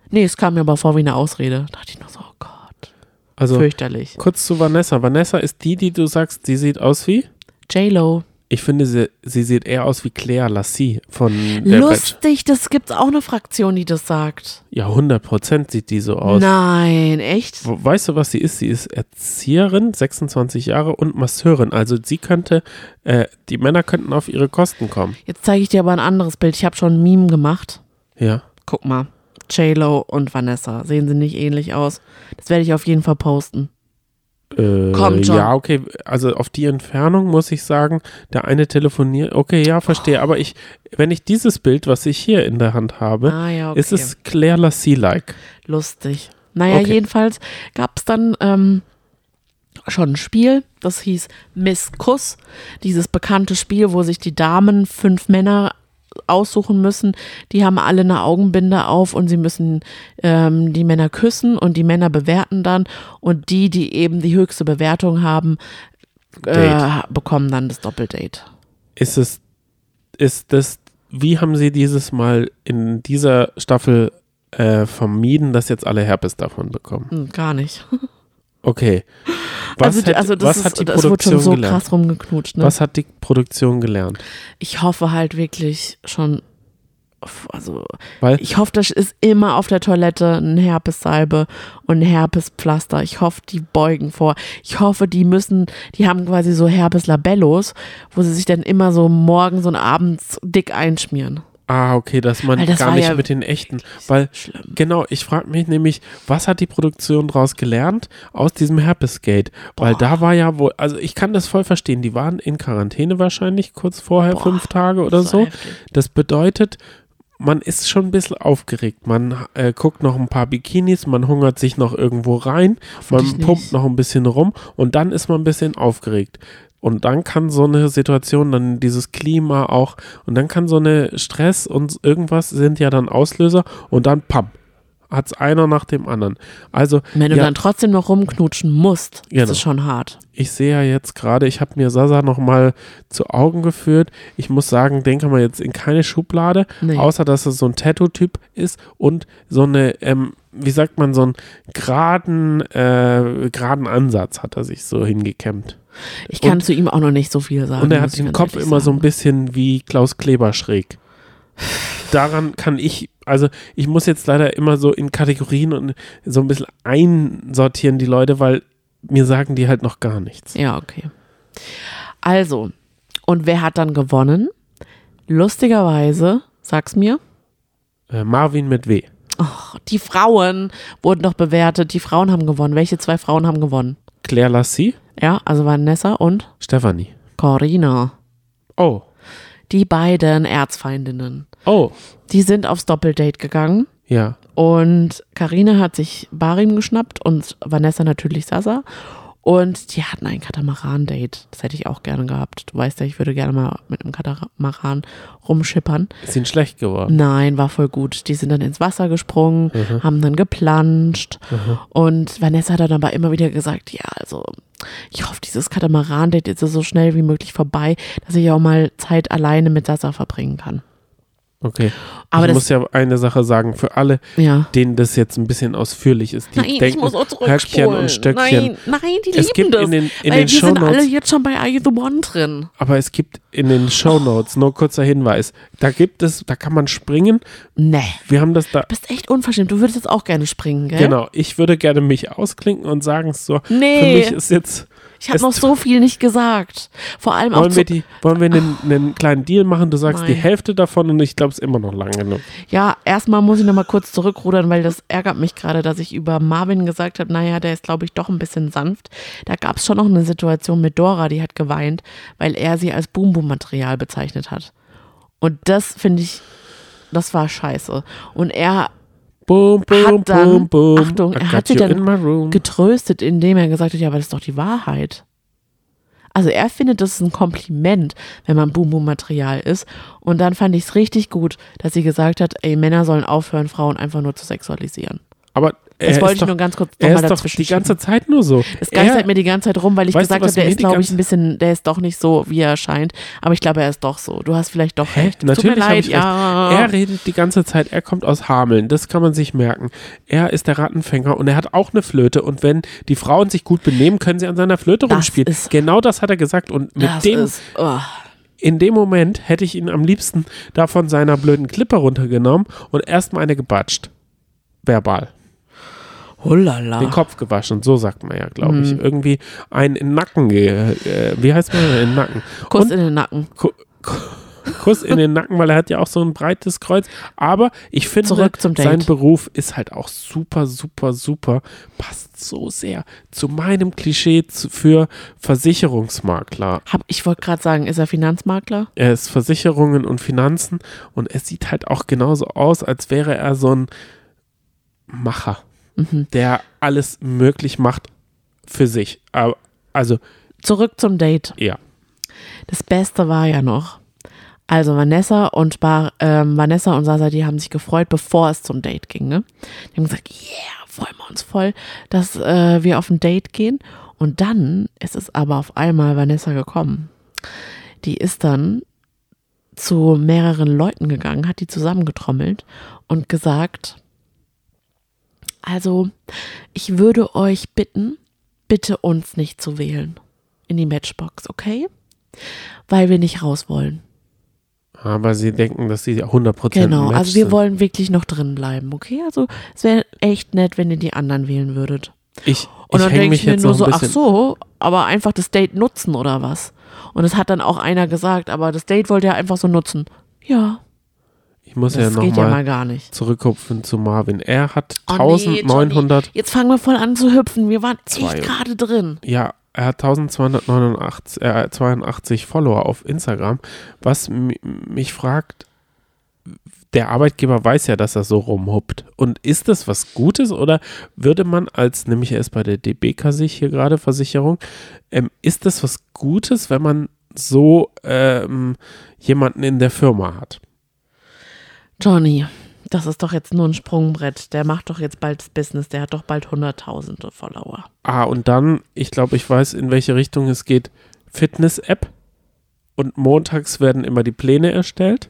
Nee, es kam mir aber vor wie eine Ausrede. Da dachte ich nur so, oh Gott, Also, fürchterlich. kurz zu Vanessa. Vanessa ist die, die du sagst, sie sieht aus wie? J-Lo. Ich finde, sie, sie sieht eher aus wie Claire Lassie von der. Lustig, das gibt's auch eine Fraktion, die das sagt. Ja, 100 Prozent sieht die so aus. Nein, echt? Weißt du, was sie ist? Sie ist Erzieherin, 26 Jahre und Masseurin. Also sie könnte, äh, die Männer könnten auf ihre Kosten kommen. Jetzt zeige ich dir aber ein anderes Bild. Ich habe schon ein Meme gemacht. Ja. Guck mal. J-Lo und Vanessa. Sehen sie nicht ähnlich aus? Das werde ich auf jeden Fall posten. Äh, schon. Ja, okay. Also auf die Entfernung muss ich sagen, der eine telefoniert. Okay, ja, verstehe. Aber ich, wenn ich dieses Bild, was ich hier in der Hand habe, Ah ja, okay. ist es Claire Lassie-like. lustig. Naja, Okay. jedenfalls gab es dann ähm, schon ein Spiel, das hieß Miss Kuss. Dieses bekannte Spiel, wo sich die Damen fünf Männer aussuchen müssen. Die haben alle eine Augenbinde auf und sie müssen ähm, die Männer küssen und die Männer bewerten dann und die, die eben die höchste Bewertung haben, äh, bekommen dann das Doppeldate. Ist es, ist das, wie haben sie dieses Mal in dieser Staffel äh, vermieden, dass jetzt alle Herpes davon bekommen? Hm, gar nicht. Okay. Was, also, hat, also das was ist, hat die das Produktion schon so gelernt? krass rumgeknutscht. Ne? Was hat die Produktion gelernt? Ich hoffe halt wirklich schon, also Weil ich hoffe, das ist immer auf der Toilette ein Herpessalbe und ein Herpespflaster. Ich hoffe, die beugen vor. Ich hoffe, die müssen, die haben quasi so Herpeslabellos, wo sie sich dann immer so morgens und abends dick einschmieren. Ah, okay, dass man gar nicht ja mit den echten, weil Schlimm. genau, ich frage mich nämlich, was hat die Produktion daraus gelernt aus diesem Herpesgate? Weil da war ja wohl, also ich kann das voll verstehen, die waren in Quarantäne wahrscheinlich kurz vorher, Boah, fünf Tage oder so. heftig. Das bedeutet, man ist schon ein bisschen aufgeregt. Man äh, guckt noch ein paar Bikinis, man hungert sich noch irgendwo rein, man pumpt nicht. noch ein bisschen rum und dann ist man ein bisschen aufgeregt. Und dann kann so eine Situation, dann dieses Klima auch, und dann kann so eine Stress und irgendwas sind ja dann Auslöser und dann pam, hat es einer nach dem anderen. Also, Wenn du ja, dann trotzdem noch rumknutschen musst, Genau. ist es schon hart. ich sehe ja jetzt gerade, ich habe mir Sasa nochmal zu Augen geführt. Ich muss sagen, den kann man jetzt in keine Schublade, Nee. außer dass er so ein Tattoo-Typ ist und so eine, ähm, wie sagt man, so einen geraden, äh, geraden Ansatz hat er sich so hingekämmt. Ich kann Und- zu ihm auch noch nicht so viel sagen. Und er hat den Kopf immer so ein sagen. bisschen wie Klaus Kleber schräg. Daran kann ich, also ich muss jetzt leider immer so in Kategorien und so ein bisschen einsortieren, die Leute, weil mir sagen die halt noch gar nichts. Ja, okay. Also, und wer hat dann gewonnen? Lustigerweise, sag's mir, Äh, Marvin mit W. die Frauen wurden doch bewertet. Die Frauen haben gewonnen. Welche zwei Frauen haben gewonnen? Claire Lassie, Ja, also Vanessa und Stefanie. Corinna. Oh, Die beiden Erzfeindinnen. oh, Die sind aufs Doppeldate gegangen. ja. Und Karina hat sich Barim geschnappt und Vanessa natürlich Sasa. Und die hatten ein Katamaran-Date. Das hätte ich auch gerne gehabt. Du weißt ja, ich würde gerne mal mit einem Katamaran rumschippern. Ist ihnen schlecht geworden. Nein, war voll gut. Die sind dann ins Wasser gesprungen, Mhm. haben dann geplanscht. Und Vanessa hat dann aber immer wieder gesagt, ja, also ich hoffe, dieses Katamaran-Date ist so schnell wie möglich vorbei, dass ich auch mal Zeit alleine mit Sasa verbringen kann. Okay. Aber ich das- muss ja eine Sache sagen, für alle, Ja. denen das jetzt ein bisschen ausführlich ist, die Nein, ich denken, muss auch Höckchen und Stöckchen. Nein, nein, die Es lieben gibt das. in den- in weil den sind Shownotes- alle jetzt schon bei Are You the One drin. Aber es gibt in den Shownotes, nur kurzer Hinweis, da gibt es, da kann man springen. Nee. Wir haben das da. Du bist echt unverschämt. Du würdest jetzt auch gerne springen, gell? Genau, ich würde gerne mich ausklinken und sagen so, Nee. für mich ist jetzt, Ich habe noch so viel nicht gesagt. Vor allem auch wollen zu, wir, die, wollen wir einen, einen kleinen Deal machen, du sagst die Nein. Hälfte davon und ich glaube es ist immer noch lang genug. Ja, erstmal muss ich noch mal kurz zurückrudern, weil das ärgert mich gerade, dass ich über Marvin gesagt habe, naja, der ist, glaube ich, doch ein bisschen sanft. Da gab es schon noch eine Situation mit Dora, die hat geweint, weil er sie als Boom-Boom-Material bezeichnet hat. Und das finde ich, das war scheiße. Und er Boom, boom, Hat dann- boom, boom. Achtung, er hat sie dann getröstet, indem er gesagt hat, ja, aber das ist doch die Wahrheit. Also er findet, das ist ein Kompliment, wenn man Boom-Boom-Material ist. Und dann fand ich es richtig gut, dass sie gesagt hat, ey, Männer sollen aufhören, Frauen einfach nur zu sexualisieren. Aber Das er wollte ich doch, nur ganz kurz er ist doch die ganze Zeit nur so. Es geistert Er- mir die ganze Zeit rum, weil ich gesagt habe, der ist, glaube ich, ein bisschen, der ist doch nicht so, wie er scheint. Aber ich glaube, er ist doch so. Du hast vielleicht doch Hä? recht. Es Natürlich Tut mir habe leid, ja. Er redet die ganze Zeit, er kommt aus Hameln, das kann man sich merken. Er ist der Rattenfänger und er hat auch eine Flöte und wenn die Frauen sich gut benehmen, können sie an seiner Flöte Das rumspielen. genau das hat er gesagt und mit dem, ist, oh. in dem Moment hätte ich ihn am liebsten da von seiner blöden Klippe runtergenommen und erstmal eine gebatscht. Verbal. Hullala. Den Kopf gewaschen, so sagt man ja, glaube Mhm. ich. Irgendwie einen in den Nacken, äh, wie heißt man, in den Nacken. Kuss und- in den Nacken. Ku- Ku- Kuss in den Nacken, weil er hat ja auch so ein breites Kreuz. Aber ich finde, sein Beruf ist halt auch super, super, super. Passt so sehr zu meinem Klischee für Versicherungsmakler. Hab, ich wollte gerade sagen, ist er Finanzmakler? Er ist Versicherungen und Finanzen und es sieht halt auch genauso aus, als wäre er so ein Macher, Mhm. der alles möglich macht für sich. Aber, also, Zurück zum Date. ja. Das Beste war ja noch. Also Vanessa und Bar, ähm, Vanessa und Sasa, die haben sich gefreut, bevor es zum Date ging. Ne? Die haben gesagt, yeah, freuen wir uns voll, dass äh, wir auf ein Date gehen. Und dann ist es aber auf einmal Vanessa gekommen. Die ist dann zu mehreren Leuten gegangen, hat die zusammengetrommelt und gesagt, also ich würde euch bitten, bitte uns nicht zu wählen in die Matchbox, okay? Weil wir nicht raus wollen. Aber sie denken, dass sie 100% Genau, Match also wir sind. wollen wirklich noch drin bleiben, okay? Also es wäre echt nett, wenn ihr die anderen wählen würdet. Ich, Und ich dann denke ich mir nur so, ach so, aber einfach das Date nutzen oder was? Und es hat dann auch einer gesagt, aber das Date wollte er einfach so nutzen. Ja, Ich muss das ja ja mal nochmal gar nicht. zurückkupfen zu Marvin. Er hat Oh nee, 1900, Jetzt fangen wir voll an zu hüpfen. Wir waren Zwei. echt gerade drin. ja, er hat 1289, äh, 82 Follower auf Instagram, was mi- mich fragt, der Arbeitgeber weiß ja, dass er so rumhuppt. Und ist das was Gutes oder würde man als, nämlich er ist bei der DB sich hier gerade Versicherung, ähm, ist das was Gutes, wenn man so ähm, jemanden in der Firma hat? Johnny, das ist doch jetzt nur ein Sprungbrett. Der macht doch jetzt bald das Business. Der hat doch bald hunderttausende Follower. Ah, und dann, ich glaube, ich weiß, in welche Richtung es geht. Fitness-App. Und montags werden immer die Pläne erstellt.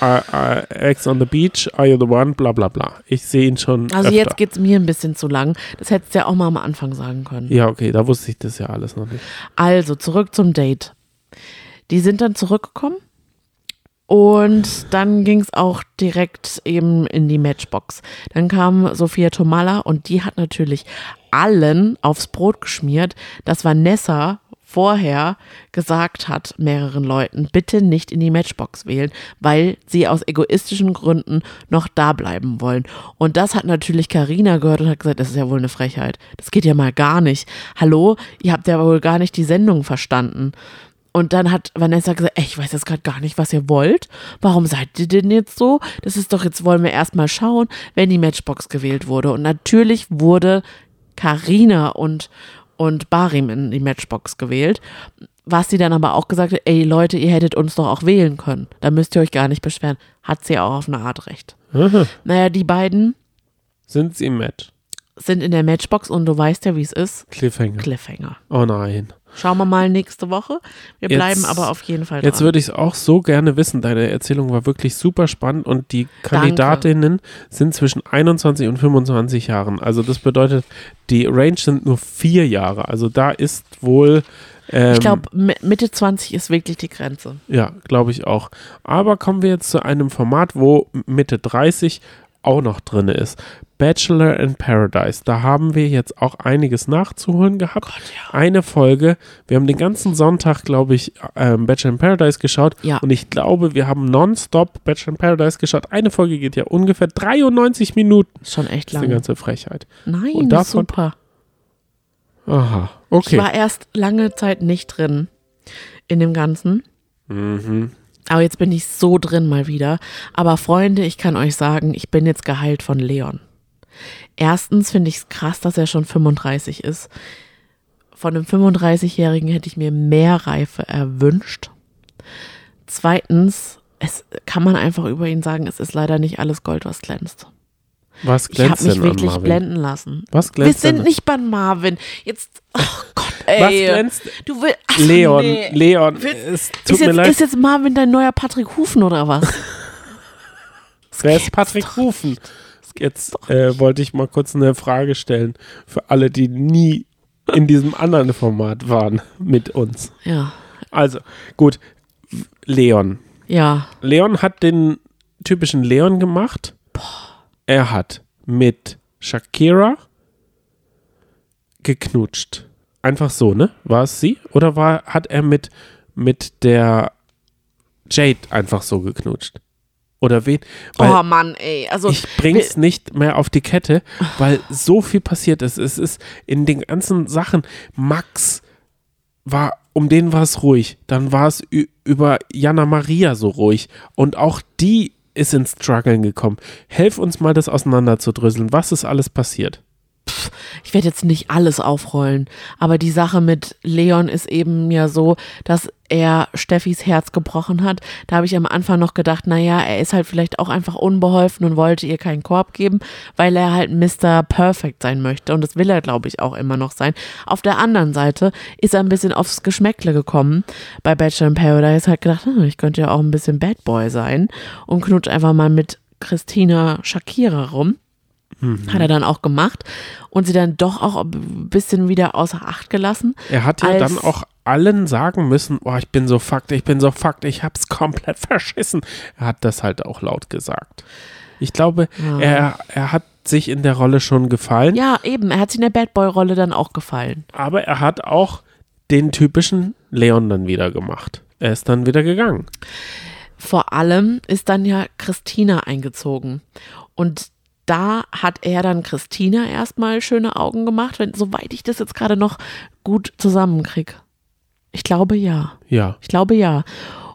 Uh, uh, Ex on the beach, are you the one, bla bla bla. Ich sehe ihn schon. Also öfter. jetzt geht's mir ein bisschen zu lang. Das hättest du ja auch mal am Anfang sagen können. Ja, okay, da wusste ich das ja alles noch nicht. Also, zurück zum Date. Die sind dann zurückgekommen und dann ging es auch direkt eben in die Matchbox. Dann kam Sophia Tomala und die hat natürlich allen aufs Brot geschmiert, dass Vanessa vorher gesagt hat, mehreren Leuten, bitte nicht in die Matchbox wählen, weil sie aus egoistischen Gründen noch da bleiben wollen. Und das hat natürlich Karina gehört und hat gesagt, das ist ja wohl eine Frechheit. Das geht ja mal gar nicht. Hallo, ihr habt ja wohl gar nicht die Sendung verstanden. Und dann hat Vanessa gesagt, ey, ich weiß jetzt gerade gar nicht, was ihr wollt. Warum seid ihr denn jetzt so? Das ist doch, jetzt wollen wir erstmal schauen, wenn die Matchbox gewählt wurde. Und natürlich wurde Karina und, und Barim in die Matchbox gewählt. Was sie dann aber auch gesagt hat, ey Leute, ihr hättet uns doch auch wählen können. Da müsst ihr euch gar nicht beschweren. Hat sie auch auf eine Art recht. Aha. Naja, die beiden Sind sie im Match? Sind in der Matchbox und du weißt ja, wie es ist. Cliffhanger. Cliffhanger. Oh nein. Schauen wir mal nächste Woche. Wir Jetzt- bleiben aber auf jeden Fall Jetzt dran. würde ich es auch so gerne wissen. Deine Erzählung war wirklich super spannend und die Kandidatinnen sind zwischen 21 und 25 Jahren. Also das bedeutet, die Range sind nur vier Jahre. Also da ist wohl. Ähm, Ich glaube, Mitte 20 ist wirklich die Grenze. Ja, glaube ich auch. Aber kommen wir jetzt zu einem Format, wo Mitte 30 auch noch drin ist. Bachelor in Paradise. Da haben wir jetzt auch einiges nachzuholen gehabt. Eine Folge. Wir haben den ganzen Sonntag, glaube ich, ähm, Bachelor in Paradise geschaut. Ja. Und ich glaube, wir haben nonstop Bachelor in Paradise geschaut. Eine Folge geht ja ungefähr 93 Minuten. Ist schon echt Das ist eine lang. ganze Frechheit. Nein, Und davon- super. Aha, Ich okay. war erst lange Zeit nicht drin in dem Ganzen. Mhm. Aber jetzt bin ich so drin mal wieder. Aber Freunde, ich kann euch sagen, ich bin jetzt geheilt von Leon. Erstens finde ich es krass, dass er schon 35 ist. Von einem 35-Jährigen hätte ich mir mehr Reife erwünscht. Zweitens, es kann man einfach über ihn sagen, es ist leider nicht alles Gold, was glänzt. Was Ich habe glänzt mich wirklich Marvin? blenden lassen. Was Wir glänzt sind denn? nicht bei Marvin. Jetzt, oh Gott, ey. Was glänzt? Du willst, ach, Leon, nee. Leon, es tut ist, mir jetzt, leid. ist jetzt Marvin dein neuer Patrick Hufen oder was? Wer ist Patrick Rufen? Jetzt äh, wollte ich mal kurz eine Frage stellen für alle, die nie in diesem anderen Format waren mit uns. Ja, Also, gut, Leon. ja. Leon hat den typischen Leon gemacht. Er hat mit Shakira geknutscht. Einfach so, ne? War es sie? Oder war, hat er mit, mit der Jade einfach so geknutscht? Oder wen? Oh Mann, ey. Also, ich bring's nicht mehr auf die Kette, weil so viel passiert ist. Es ist in den ganzen Sachen. Max war, um den war es ruhig. Dann war es über Jana Maria so ruhig. Und auch die ist ins Struggeln gekommen. Helf uns mal, das auseinanderzudröseln. Was ist alles passiert? Ich werde jetzt nicht alles aufrollen, aber die Sache mit Leon ist eben ja so, dass er Steffis Herz gebrochen hat. Da habe ich am Anfang noch gedacht, naja, er ist halt vielleicht auch einfach unbeholfen und wollte ihr keinen Korb geben, weil er halt Mr. Perfect sein möchte. Und das will er, glaube ich, auch immer noch sein. Auf der anderen Seite ist er ein bisschen aufs Geschmäckle gekommen bei Bachelor in Paradise, hat gedacht, hm, ich könnte ja auch ein bisschen Bad Boy sein und knutscht einfach mal mit Christina Shakira rum. Hat er dann auch gemacht und sie dann doch auch ein bisschen wieder außer Acht gelassen. Er hat ja dann auch allen sagen müssen, oh, ich bin so fucked, ich bin so fucked, ich hab's komplett verschissen. Er hat das halt auch laut gesagt. Ich glaube, er, er hat sich in der Rolle schon gefallen, Ja, eben, er hat sich in der Bad Boy-Rolle dann auch gefallen. aber er hat auch den typischen Leon dann wieder gemacht. Er ist dann wieder gegangen. Vor allem ist dann ja Christina eingezogen. Und da hat er dann Christina erstmal schöne Augen gemacht, wenn, soweit ich das jetzt gerade noch gut zusammenkriege. Ich glaube ja. Ja. Ich glaube ja.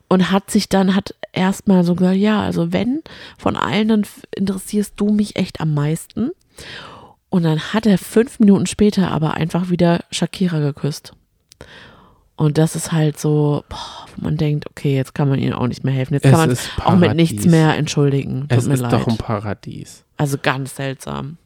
Und hat sich dann, hat erstmal so gesagt, ja, also wenn von allen, dann interessierst du mich echt am meisten. Und dann hat er fünf Minuten später aber einfach wieder Shakira geküsst. Und das ist halt so, boah, wo man denkt, okay, jetzt kann man ihnen auch nicht mehr helfen. Jetzt Es kann man auch mit nichts mehr entschuldigen. Tut Es mir ist leid. doch ein Paradies. also ganz seltsam.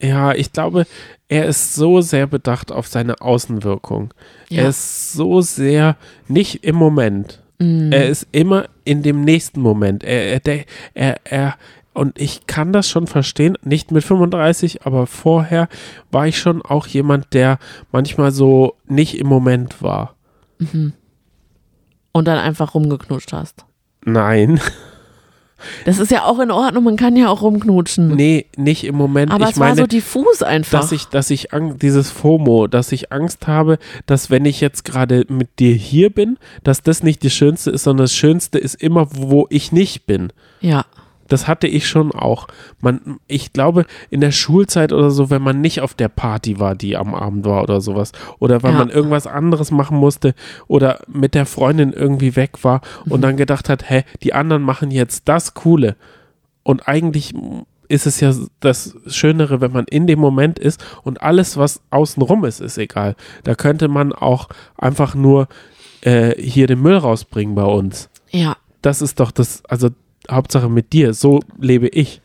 Ja, ich glaube, er ist so sehr bedacht auf seine Außenwirkung. Ja. Er ist so sehr nicht im Moment. Mhm. Er ist immer in dem nächsten Moment. Er, er, er, er, und ich kann das schon verstehen, nicht mit 35, aber vorher war ich schon auch jemand, der manchmal so nicht im Moment war. Und dann einfach rumgeknutscht hast. Nein, Das ist ja auch in Ordnung, man kann ja auch rumknutschen. nee, nicht im Moment. Aber ich es war meine, so diffus einfach. dass ich, dass ich Angst, dieses FOMO, dass ich Angst habe, dass wenn ich jetzt gerade mit dir hier bin, dass das nicht das Schönste ist, sondern das Schönste ist immer, wo ich nicht bin. ja. Das hatte ich schon auch. Man, ich glaube, in der Schulzeit oder so, wenn man nicht auf der Party war, die am Abend war oder sowas, oder wenn Ja. man irgendwas anderes machen musste oder mit der Freundin irgendwie weg war und dann gedacht hat, hä, die anderen machen jetzt das Coole. Und eigentlich ist es ja das Schönere, wenn man in dem Moment ist und alles, was außenrum ist, ist egal. Da könnte man auch einfach nur äh, hier den Müll rausbringen bei uns. Ja. Das ist doch das, also Hauptsache mit dir, so lebe ich.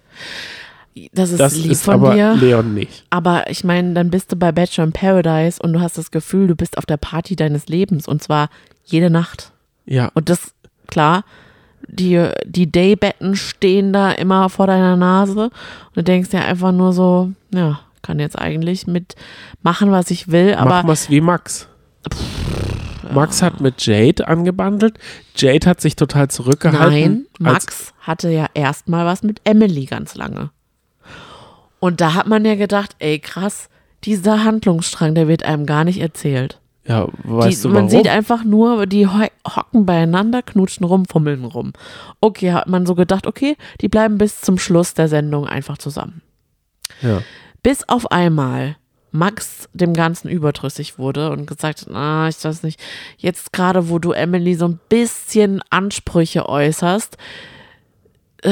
Das ist Das lieb ist von aber dir. Leon nicht. Aber ich meine, dann bist du bei Bachelor in Paradise und du hast das Gefühl, du bist auf der Party deines Lebens und zwar jede Nacht. Ja, Und das, klar, die, die Daybetten stehen da immer vor deiner Nase und du denkst dir einfach nur so, ja, kann jetzt eigentlich mit machen, was ich will, aber machen wir es wie Max. Max hat mit Jade angebandelt. Jade hat sich total nein, zurückgehalten. als- Max hatte ja erstmal was mit Emily ganz lange. Und da hat man ja gedacht, ey, krass, dieser Handlungsstrang, der wird einem gar nicht erzählt. Ja, weißt die, du man warum? sieht einfach nur, die ho hocken beieinander, knutschen rum, fummeln rum. Okay, hat man so gedacht, okay, die bleiben bis zum Schluss der Sendung einfach zusammen. ja. Bis auf einmal Max dem Ganzen überdrüssig wurde und gesagt hat, na, ich weiß nicht, jetzt gerade, wo du Emily so ein bisschen Ansprüche äußerst, äh,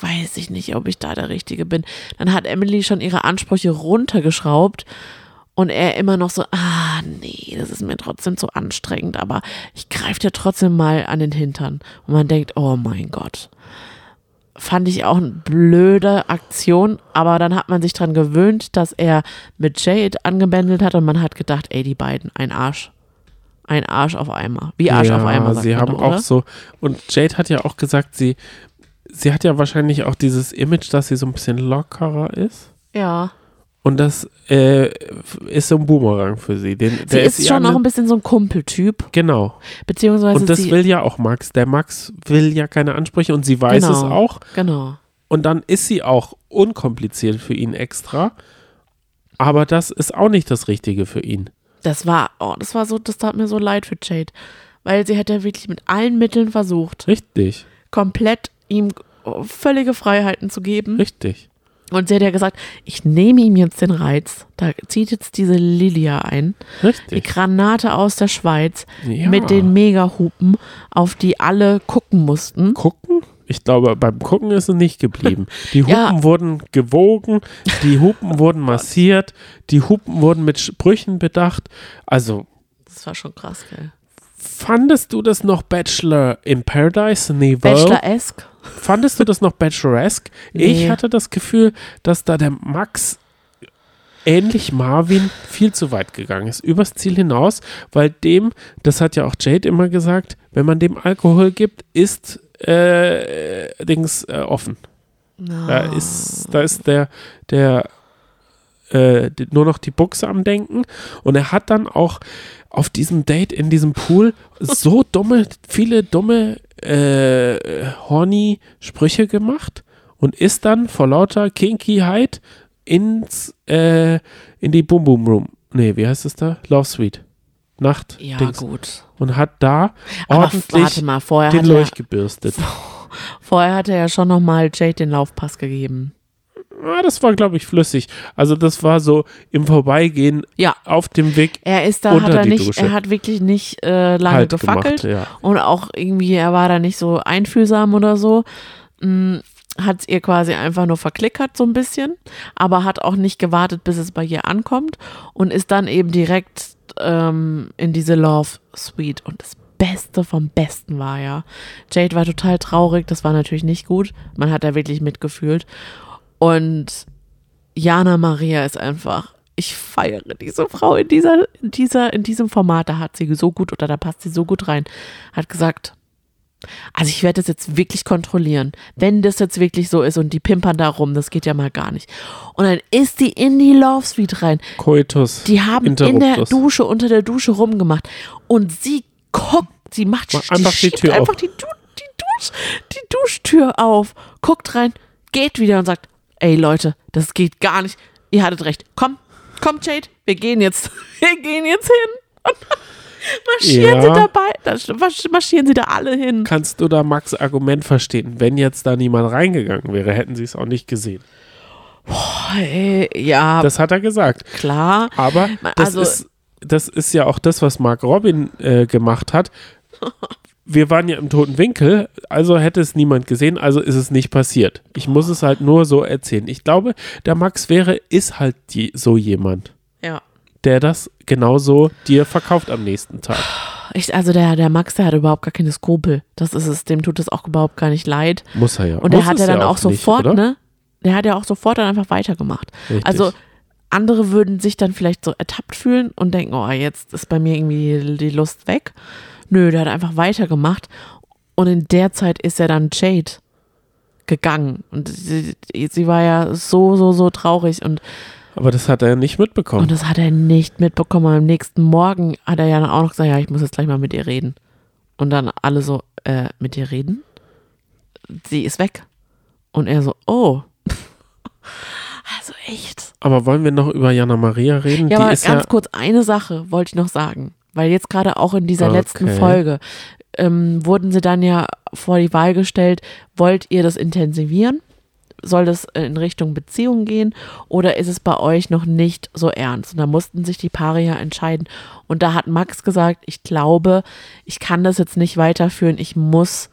weiß ich nicht, ob ich da der Richtige bin. Dann hat Emily schon ihre Ansprüche runtergeschraubt und er immer noch so, ah, nee, das ist mir trotzdem zu anstrengend, aber ich greife dir trotzdem mal an den Hintern. Und man denkt, oh mein Gott. Fand ich auch eine blöde Aktion, aber dann hat man sich dran gewöhnt, dass er mit Jade angebändelt hat und man hat gedacht, ey, die beiden, ein Arsch. Ein Arsch auf Eimer. Wie Arsch ja, auf sagt sie haben doch, auch oder? so und Jade hat ja auch gesagt, sie sie hat ja wahrscheinlich auch dieses Image, dass sie so ein bisschen lockerer ist Ja. Und das äh, ist so ein Boomerang für sie. Den, Sie ist ihr schon noch ein bisschen so ein Kumpeltyp, genau. beziehungsweise Und das will ja auch Max. Der Max will ja keine Ansprüche und sie weiß es Genau. auch. genau. Und dann ist sie auch unkompliziert für ihn extra. Aber das ist auch nicht das Richtige für ihn. Das war, oh, das war so, das tat mir so leid für Jade. weil sie ja wirklich mit allen Mitteln versucht, Richtig, komplett ihm völlige Freiheiten zu geben. richtig. Und sie hat ja gesagt, ich nehme ihm jetzt den Reiz. Da zieht jetzt diese Lilia ein. Die Richtig. Granate aus der Schweiz Ja. mit den Megahupen, auf die alle gucken mussten. Gucken? Ich glaube, beim Gucken ist es nicht geblieben. Die Hupen Ja. wurden gewogen, die Hupen wurden massiert, die Hupen wurden mit Sprüchen bedacht. Also, Das war schon krass, gell? Fandest du das noch Bachelor in Paradise Niveau? Bachelor-esque. Fandest du das noch Bacheloresque? Ich Nee. hatte das Gefühl, dass da der Max ähnlich Marvin viel zu weit gegangen ist, übers Ziel hinaus, weil dem, das hat ja auch Jade immer gesagt, wenn man dem Alkohol gibt, ist äh, Dings äh, offen. Da ist, da ist der, der äh, nur noch die Buchse am Denken und er hat dann auch auf diesem Date in diesem Pool so dumme, viele dumme, äh, horny Sprüche gemacht und ist dann vor lauter Kinkyheit ins, äh, in die Boom Boom Room. Nee, wie heißt es da? Love Suite. Nacht. Ja, Dings. gut. Und hat da ordentlich mal, vorher den Lurch gebürstet. vorher hat er ja schon nochmal Jade den Laufpass gegeben. Ah, das war, glaube ich, flüssig. Also das war so im Vorbeigehen Ja. auf dem Weg Er ist da, hat er nicht, Dusche. er hat wirklich nicht äh, lange halt gefackelt. gemacht. Ja. Und auch irgendwie, er war da nicht so einfühlsam oder so. Hat es ihr quasi einfach nur verklickert so ein bisschen, aber hat auch nicht gewartet, bis es bei ihr ankommt und ist dann eben direkt ähm, in diese Love Suite. Und das Beste vom Besten war ja, Jade war total traurig, das war natürlich nicht gut. Man hat da wirklich mitgefühlt. Und Jana Maria ist einfach, ich feiere diese Frau in dieser, in dieser, in diesem Format, da hat sie so gut oder da passt sie so gut rein. Hat gesagt, also ich werde das jetzt wirklich kontrollieren. Wenn das jetzt wirklich so ist und die pimpern da rum, das geht ja mal gar nicht. Und dann ist die in die Love Suite rein. Coitus. Die haben in der. Dusche, unter der Dusche rumgemacht. Und sie guckt, sie macht Mach einfach die Tür einfach auf. Die, Du die, Dusch, die Duschtür auf, guckt rein, geht wieder und sagt, ey Leute, das geht gar nicht. Ihr hattet recht. Komm, komm Jade, wir gehen jetzt. Wir gehen jetzt hin. Marschieren Ja. sie dabei, dann marschieren sie da alle hin. Kannst du da Max Argument verstehen? Wenn jetzt da niemand reingegangen wäre, hätten sie es auch nicht gesehen. Ey, ja, Das hat er gesagt. klar. Aber das, Also- ist, das ist ja auch das, was Mark Robin äh, gemacht hat. Wir waren ja im toten Winkel, also hätte es niemand gesehen, also ist es nicht passiert. Ich muss es halt nur so erzählen. Ich glaube, der Max wäre, ist halt die, so jemand, Ja. der das genauso dir verkauft am nächsten Tag. Ich, also der, der Max, der hat überhaupt gar keine Skrupel. Das ist es, dem tut es auch überhaupt gar nicht leid. Muss er ja. Und der Muss hat ja dann auch, nicht, sofort, oder? ne? Der hat ja auch sofort dann einfach weitergemacht. Richtig. Also andere würden sich dann vielleicht so ertappt fühlen und denken, oh, jetzt ist bei mir irgendwie die Lust weg. Nö, der hat einfach weitergemacht. Und in der Zeit ist er dann Jade gegangen. Und sie, sie war ja so, so, so traurig. Und, Aber das hat er nicht mitbekommen. und das hat er nicht mitbekommen. Am nächsten Morgen hat er ja dann auch noch gesagt, ja, ich muss jetzt gleich mal mit ihr reden. Und dann alle so, äh, mit dir reden? Sie ist weg. Und er so, oh. Also echt. Aber wollen wir noch über Jana Maria reden? Ja, Die aber ist ganz ja, kurz, eine Sache wollte ich noch sagen. Weil jetzt gerade auch in dieser Okay. letzten Folge ähm, wurden sie dann ja vor die Wahl gestellt, wollt ihr das intensivieren? Soll das in Richtung Beziehung gehen oder ist es bei euch noch nicht so ernst? Und da mussten sich die Paare ja entscheiden. Und da hat Max gesagt, ich glaube, ich kann das jetzt nicht weiterführen, ich muss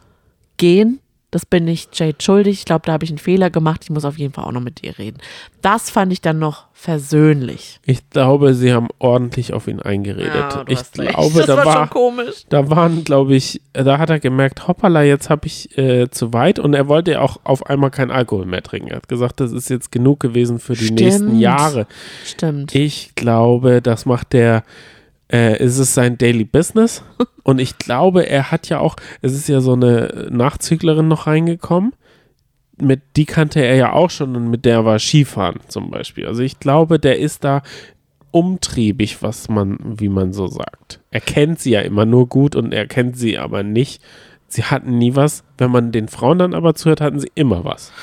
gehen. Das bin ich Jade schuldig. Ich glaube, da habe ich einen Fehler gemacht. Ich muss auf jeden Fall auch noch mit dir reden. Das fand ich dann noch versöhnlich. ich glaube, sie haben ordentlich auf ihn eingeredet. ich glaube, das da war, war, schon komisch. da waren, glaube ich, da hat er gemerkt, hoppala, jetzt habe ich äh, zu weit und er wollte ja auch auf einmal keinen Alkohol mehr trinken. Er hat gesagt, das ist jetzt genug gewesen für die Stimmt. nächsten Jahre. Stimmt. Ich glaube, das macht der, äh, ist es sein Daily Business und ich glaube, er hat ja auch, es ist ja so eine Nachzüglerin noch reingekommen. Mit die kannte er ja auch schon und mit der war Skifahren zum Beispiel. Also ich glaube, der ist da umtriebig, was man, wie man so sagt. Er kennt sie ja immer nur gut und er kennt sie aber nicht. Sie hatten nie was. Wenn man den Frauen dann aber zuhört, hatten sie immer was.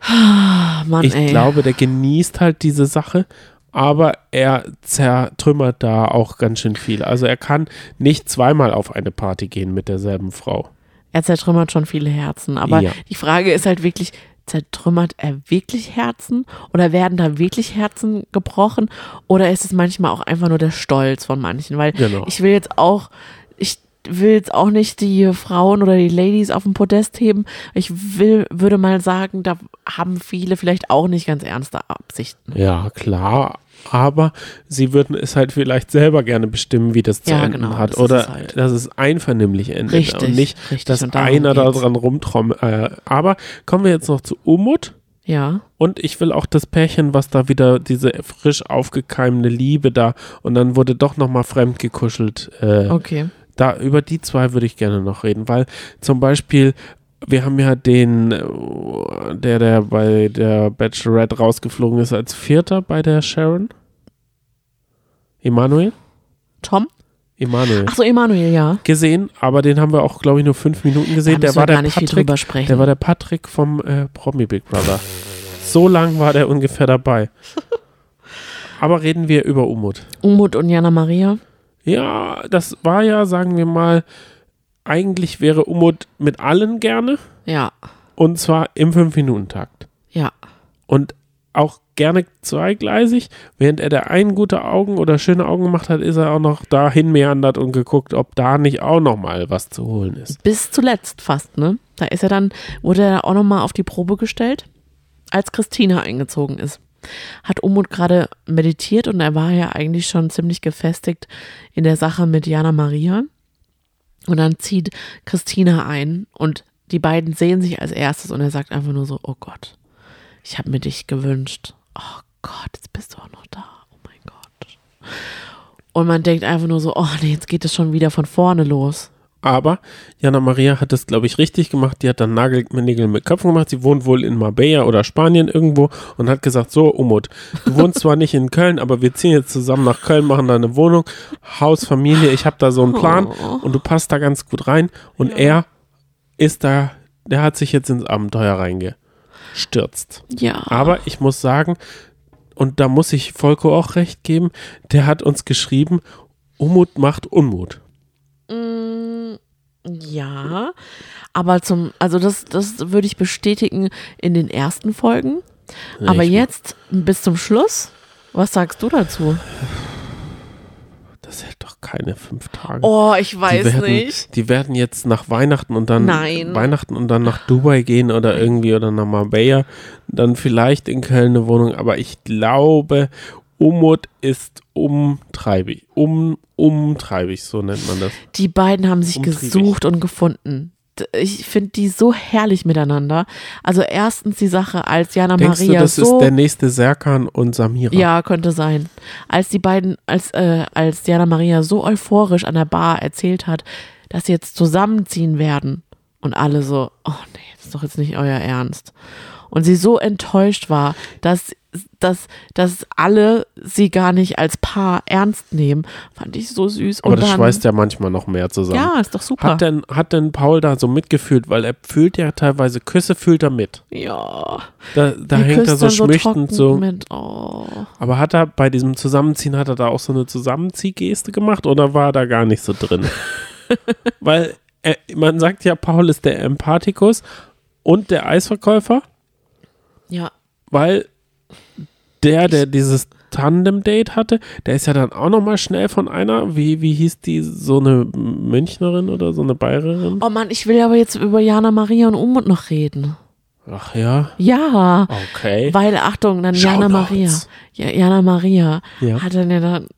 Ah, Mann, Ich ey. glaube, der genießt halt diese Sache aber er zertrümmert da auch ganz schön viel. Also er kann nicht zweimal auf eine Party gehen mit derselben Frau. Er zertrümmert schon viele Herzen. Aber Ja. die Frage ist halt wirklich, zertrümmert er wirklich Herzen? Oder werden da wirklich Herzen gebrochen? Oder ist es manchmal auch einfach nur der Stolz von manchen? Weil Genau. ich will jetzt auch, ich will jetzt auch nicht die Frauen oder die Ladies auf den Podest heben. Ich will, würde mal sagen, da haben viele vielleicht auch nicht ganz ernste Absichten. Ja, klar. Aber sie würden es halt vielleicht selber gerne bestimmen, wie das zu Ja, enden genau, hat. das ist Oder halt. dass es einvernehmlich endet. Richtig, Und nicht, richtig. dass Und einer da dran rumtrommelt. Äh, aber kommen wir jetzt noch zu Umut. Ja. Und ich will auch das Pärchen, was da wieder diese frisch aufgekeimte Liebe da und dann wurde doch nochmal fremd gekuschelt. Äh, Okay. Da über die zwei würde ich gerne noch reden, weil zum Beispiel wir haben ja den, der der bei der Bachelorette rausgeflogen ist als Vierter bei der Sharon. Emanuel? Tom? Emanuel. Ach so, Emanuel, ja. Gesehen, aber den haben wir auch, glaube ich, nur fünf Minuten gesehen. Der war der gar nicht viel Patrick, drüber sprechen. der war der Patrick vom äh, Promi Big Brother. So lang war der ungefähr dabei. Aber reden wir über Umut. Umut und Jana Maria. Ja, das war ja, sagen wir mal, eigentlich wäre Umut mit allen gerne Ja. und zwar im 5-Minuten-Takt. Ja. Und auch gerne zweigleisig. Während er der einen gute Augen oder schöne Augen gemacht hat, ist er auch noch dahin meandert und geguckt, ob da nicht auch noch mal was zu holen ist. Bis zuletzt fast, ne? Da ist er dann, wurde er auch nochmal auf die Probe gestellt, als Christina eingezogen ist. Hat Umut gerade meditiert und er war ja eigentlich schon ziemlich gefestigt in der Sache mit Jana Maria. Und dann zieht Christina ein und die beiden sehen sich als erstes und er sagt einfach nur so, oh Gott, ich habe mir dich gewünscht. Oh Gott, jetzt bist du auch noch da. Oh mein Gott. Und man denkt einfach nur so, oh nee, jetzt geht es schon wieder von vorne los. Aber Jana Maria hat das, glaube ich, richtig gemacht. Die hat dann Nagel mit Köpfen gemacht. Sie wohnt wohl in Marbella oder Spanien irgendwo und hat gesagt, so Umut, du wohnst zwar nicht in Köln, aber wir ziehen jetzt zusammen nach Köln, machen da eine Wohnung, Haus, Familie, ich habe da so einen Plan und du passt da ganz gut rein. Und er ist da, der hat sich jetzt ins Abenteuer reingestürzt. Ja. Aber ich muss sagen, und da muss ich Volko auch recht geben, der hat uns geschrieben, Umut macht Unmut. Mm, Ja, aber zum, also das, das würde ich bestätigen in den ersten Folgen. Aber Ich- jetzt bis zum Schluss, was sagst du dazu? Das hält doch keine fünf Tage. Oh, ich die weiß werden, nicht. Die werden jetzt nach Weihnachten und dann Nein. Weihnachten und dann nach Dubai gehen oder irgendwie oder nach Marbella, dann vielleicht in Köln eine Wohnung, aber ich glaube, Umut ist umtreibig. Um, umtreibig, so nennt man das. Die beiden haben sich Umtriebig. gesucht und gefunden. Ich finde die so herrlich miteinander. Also erstens die Sache, als Jana Denkst Maria du, das so ist der nächste Serkan und Samira? Ja, könnte sein. Als die beiden, als, äh, als Diana Maria so euphorisch an der Bar erzählt hat, dass sie jetzt zusammenziehen werden und alle so, oh nee, das ist doch jetzt nicht euer Ernst. Und sie so enttäuscht war, dass, dass, dass alle sie gar nicht als Paar ernst nehmen, fand ich so süß. Aber und das dann, schweißt ja manchmal noch mehr zusammen. ja, ist doch super. Hat denn, hat denn Paul da so mitgefühlt? Weil er fühlt ja teilweise Küsse, fühlt er mit. ja, Da, da er hängt er so schmüchtend so. Mit, oh. Aber hat er bei diesem Zusammenziehen, hat er da auch so eine Zusammenziehgeste gemacht oder war er da gar nicht so drin? Weil er, man sagt ja, Paul ist der Empathikus und der Eisverkäufer, Ja, weil der, der dieses Tandem-Date hatte, der ist ja dann auch nochmal schnell von einer, wie, wie hieß die, so eine Münchnerin oder so eine Bayerin? oh Mann, ich will aber jetzt über Jana Maria und Umut noch reden. Ach ja, Ja, okay. Weil, Achtung, dann Jana Maria. Ja, Jana Maria Ja. hat dann ja dann.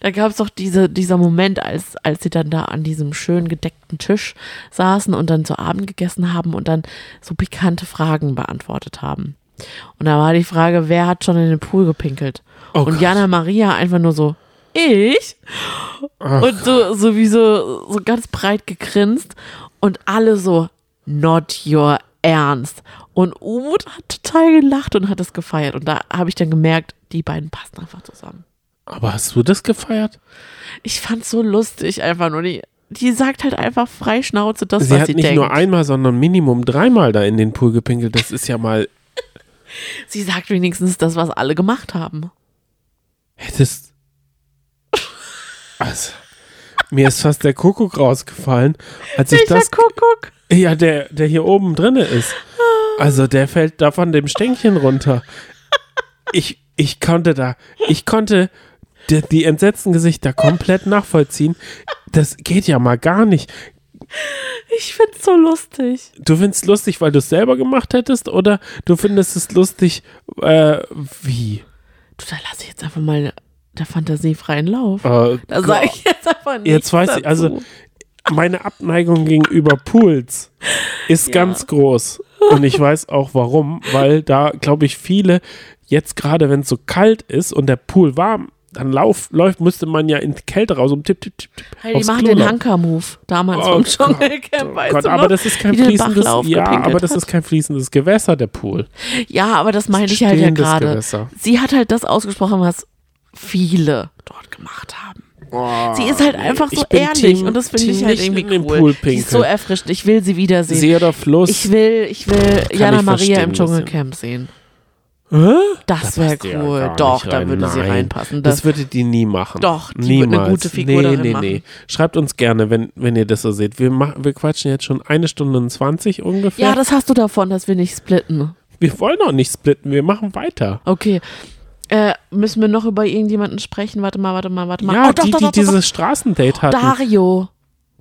Da gab es doch diese, dieser Moment, als, als sie dann da an diesem schön gedeckten Tisch saßen und dann zu Abend gegessen haben und dann so pikante Fragen beantwortet haben. Und da war die Frage, wer hat schon in den Pool gepinkelt? Oh und Gott. Jana Maria einfach nur so, ich? Ach. Und so, so wie so, so ganz breit gegrinst und alle so, not your ernst. Und Umut hat total gelacht und hat es gefeiert. Und da habe ich dann gemerkt, die beiden passen einfach zusammen. Aber hast du das gefeiert? Ich fand's so lustig einfach nur. Die, die sagt halt einfach frei Schnauze das, sie was hat sie nicht denkt. nur einmal, sondern Minimum dreimal da in den Pool gepinkelt. Das ist ja mal. Sie sagt wenigstens das, was alle gemacht haben. Hättest. Also, mir ist fast der Kuckuck rausgefallen, als ich Welcher das. Kuckuck? Ja, der, der hier oben drinne ist. Also, der fällt da von dem Stänkchen runter. Ich, ich konnte da, ich konnte die, die entsetzten Gesichter komplett nachvollziehen. Das geht ja mal gar nicht. Ich find's so lustig. Du findest es lustig, weil du es selber gemacht hättest, oder du findest es lustig, äh, wie? Du, da lasse ich jetzt einfach mal der Fantasie freien Lauf. Äh, Da sage ich jetzt einfach nicht. Jetzt weiß ich, also meine Abneigung gegenüber Pools ist Ja. ganz groß. Und ich weiß auch warum, weil da, glaube ich, viele jetzt gerade, wenn es so kalt ist und der Pool warm dann lauf, läuft, müsste man ja in die Kälte raus und tipp, tipp, tipp. Hey, die machen Klo den. Hanker-Move damals Oh vom Dschungelcamp, weißt Gott, du aber das ist kein fließendes, ja, aber das hat. ist kein fließendes Gewässer, der Pool. Ja, aber das meine ich halt ja gerade. Sie hat halt das ausgesprochen, was viele dort gemacht haben. Sie ist halt einfach so ehrlich Team- und das finde ich halt nicht irgendwie cool. Die ist so erfrischend. Ich will sie wiedersehen. See oder Fluss. ich will, ich will Jana ich Maria im. Dschungelcamp sehen. Hä? Das Da wäre die ja cool. Doch, da würde sie Nein. reinpassen. Das, Das, würde die nie machen. Doch, die Niemals. wird eine gute Figur nee, darin nee, machen. nee. Schreibt uns gerne, wenn, wenn ihr das so seht. Wir, machen, wir quatschen jetzt schon eine Stunde und 20 ungefähr. ja, das hast du davon, dass wir nicht splitten. wir wollen auch nicht splitten, wir machen weiter. Okay. Äh, müssen wir noch über irgendjemanden sprechen? Warte mal, warte mal, warte mal. Ja, oh, doch, die, doch, die doch, doch, dieses Straßendate hatten. Dario.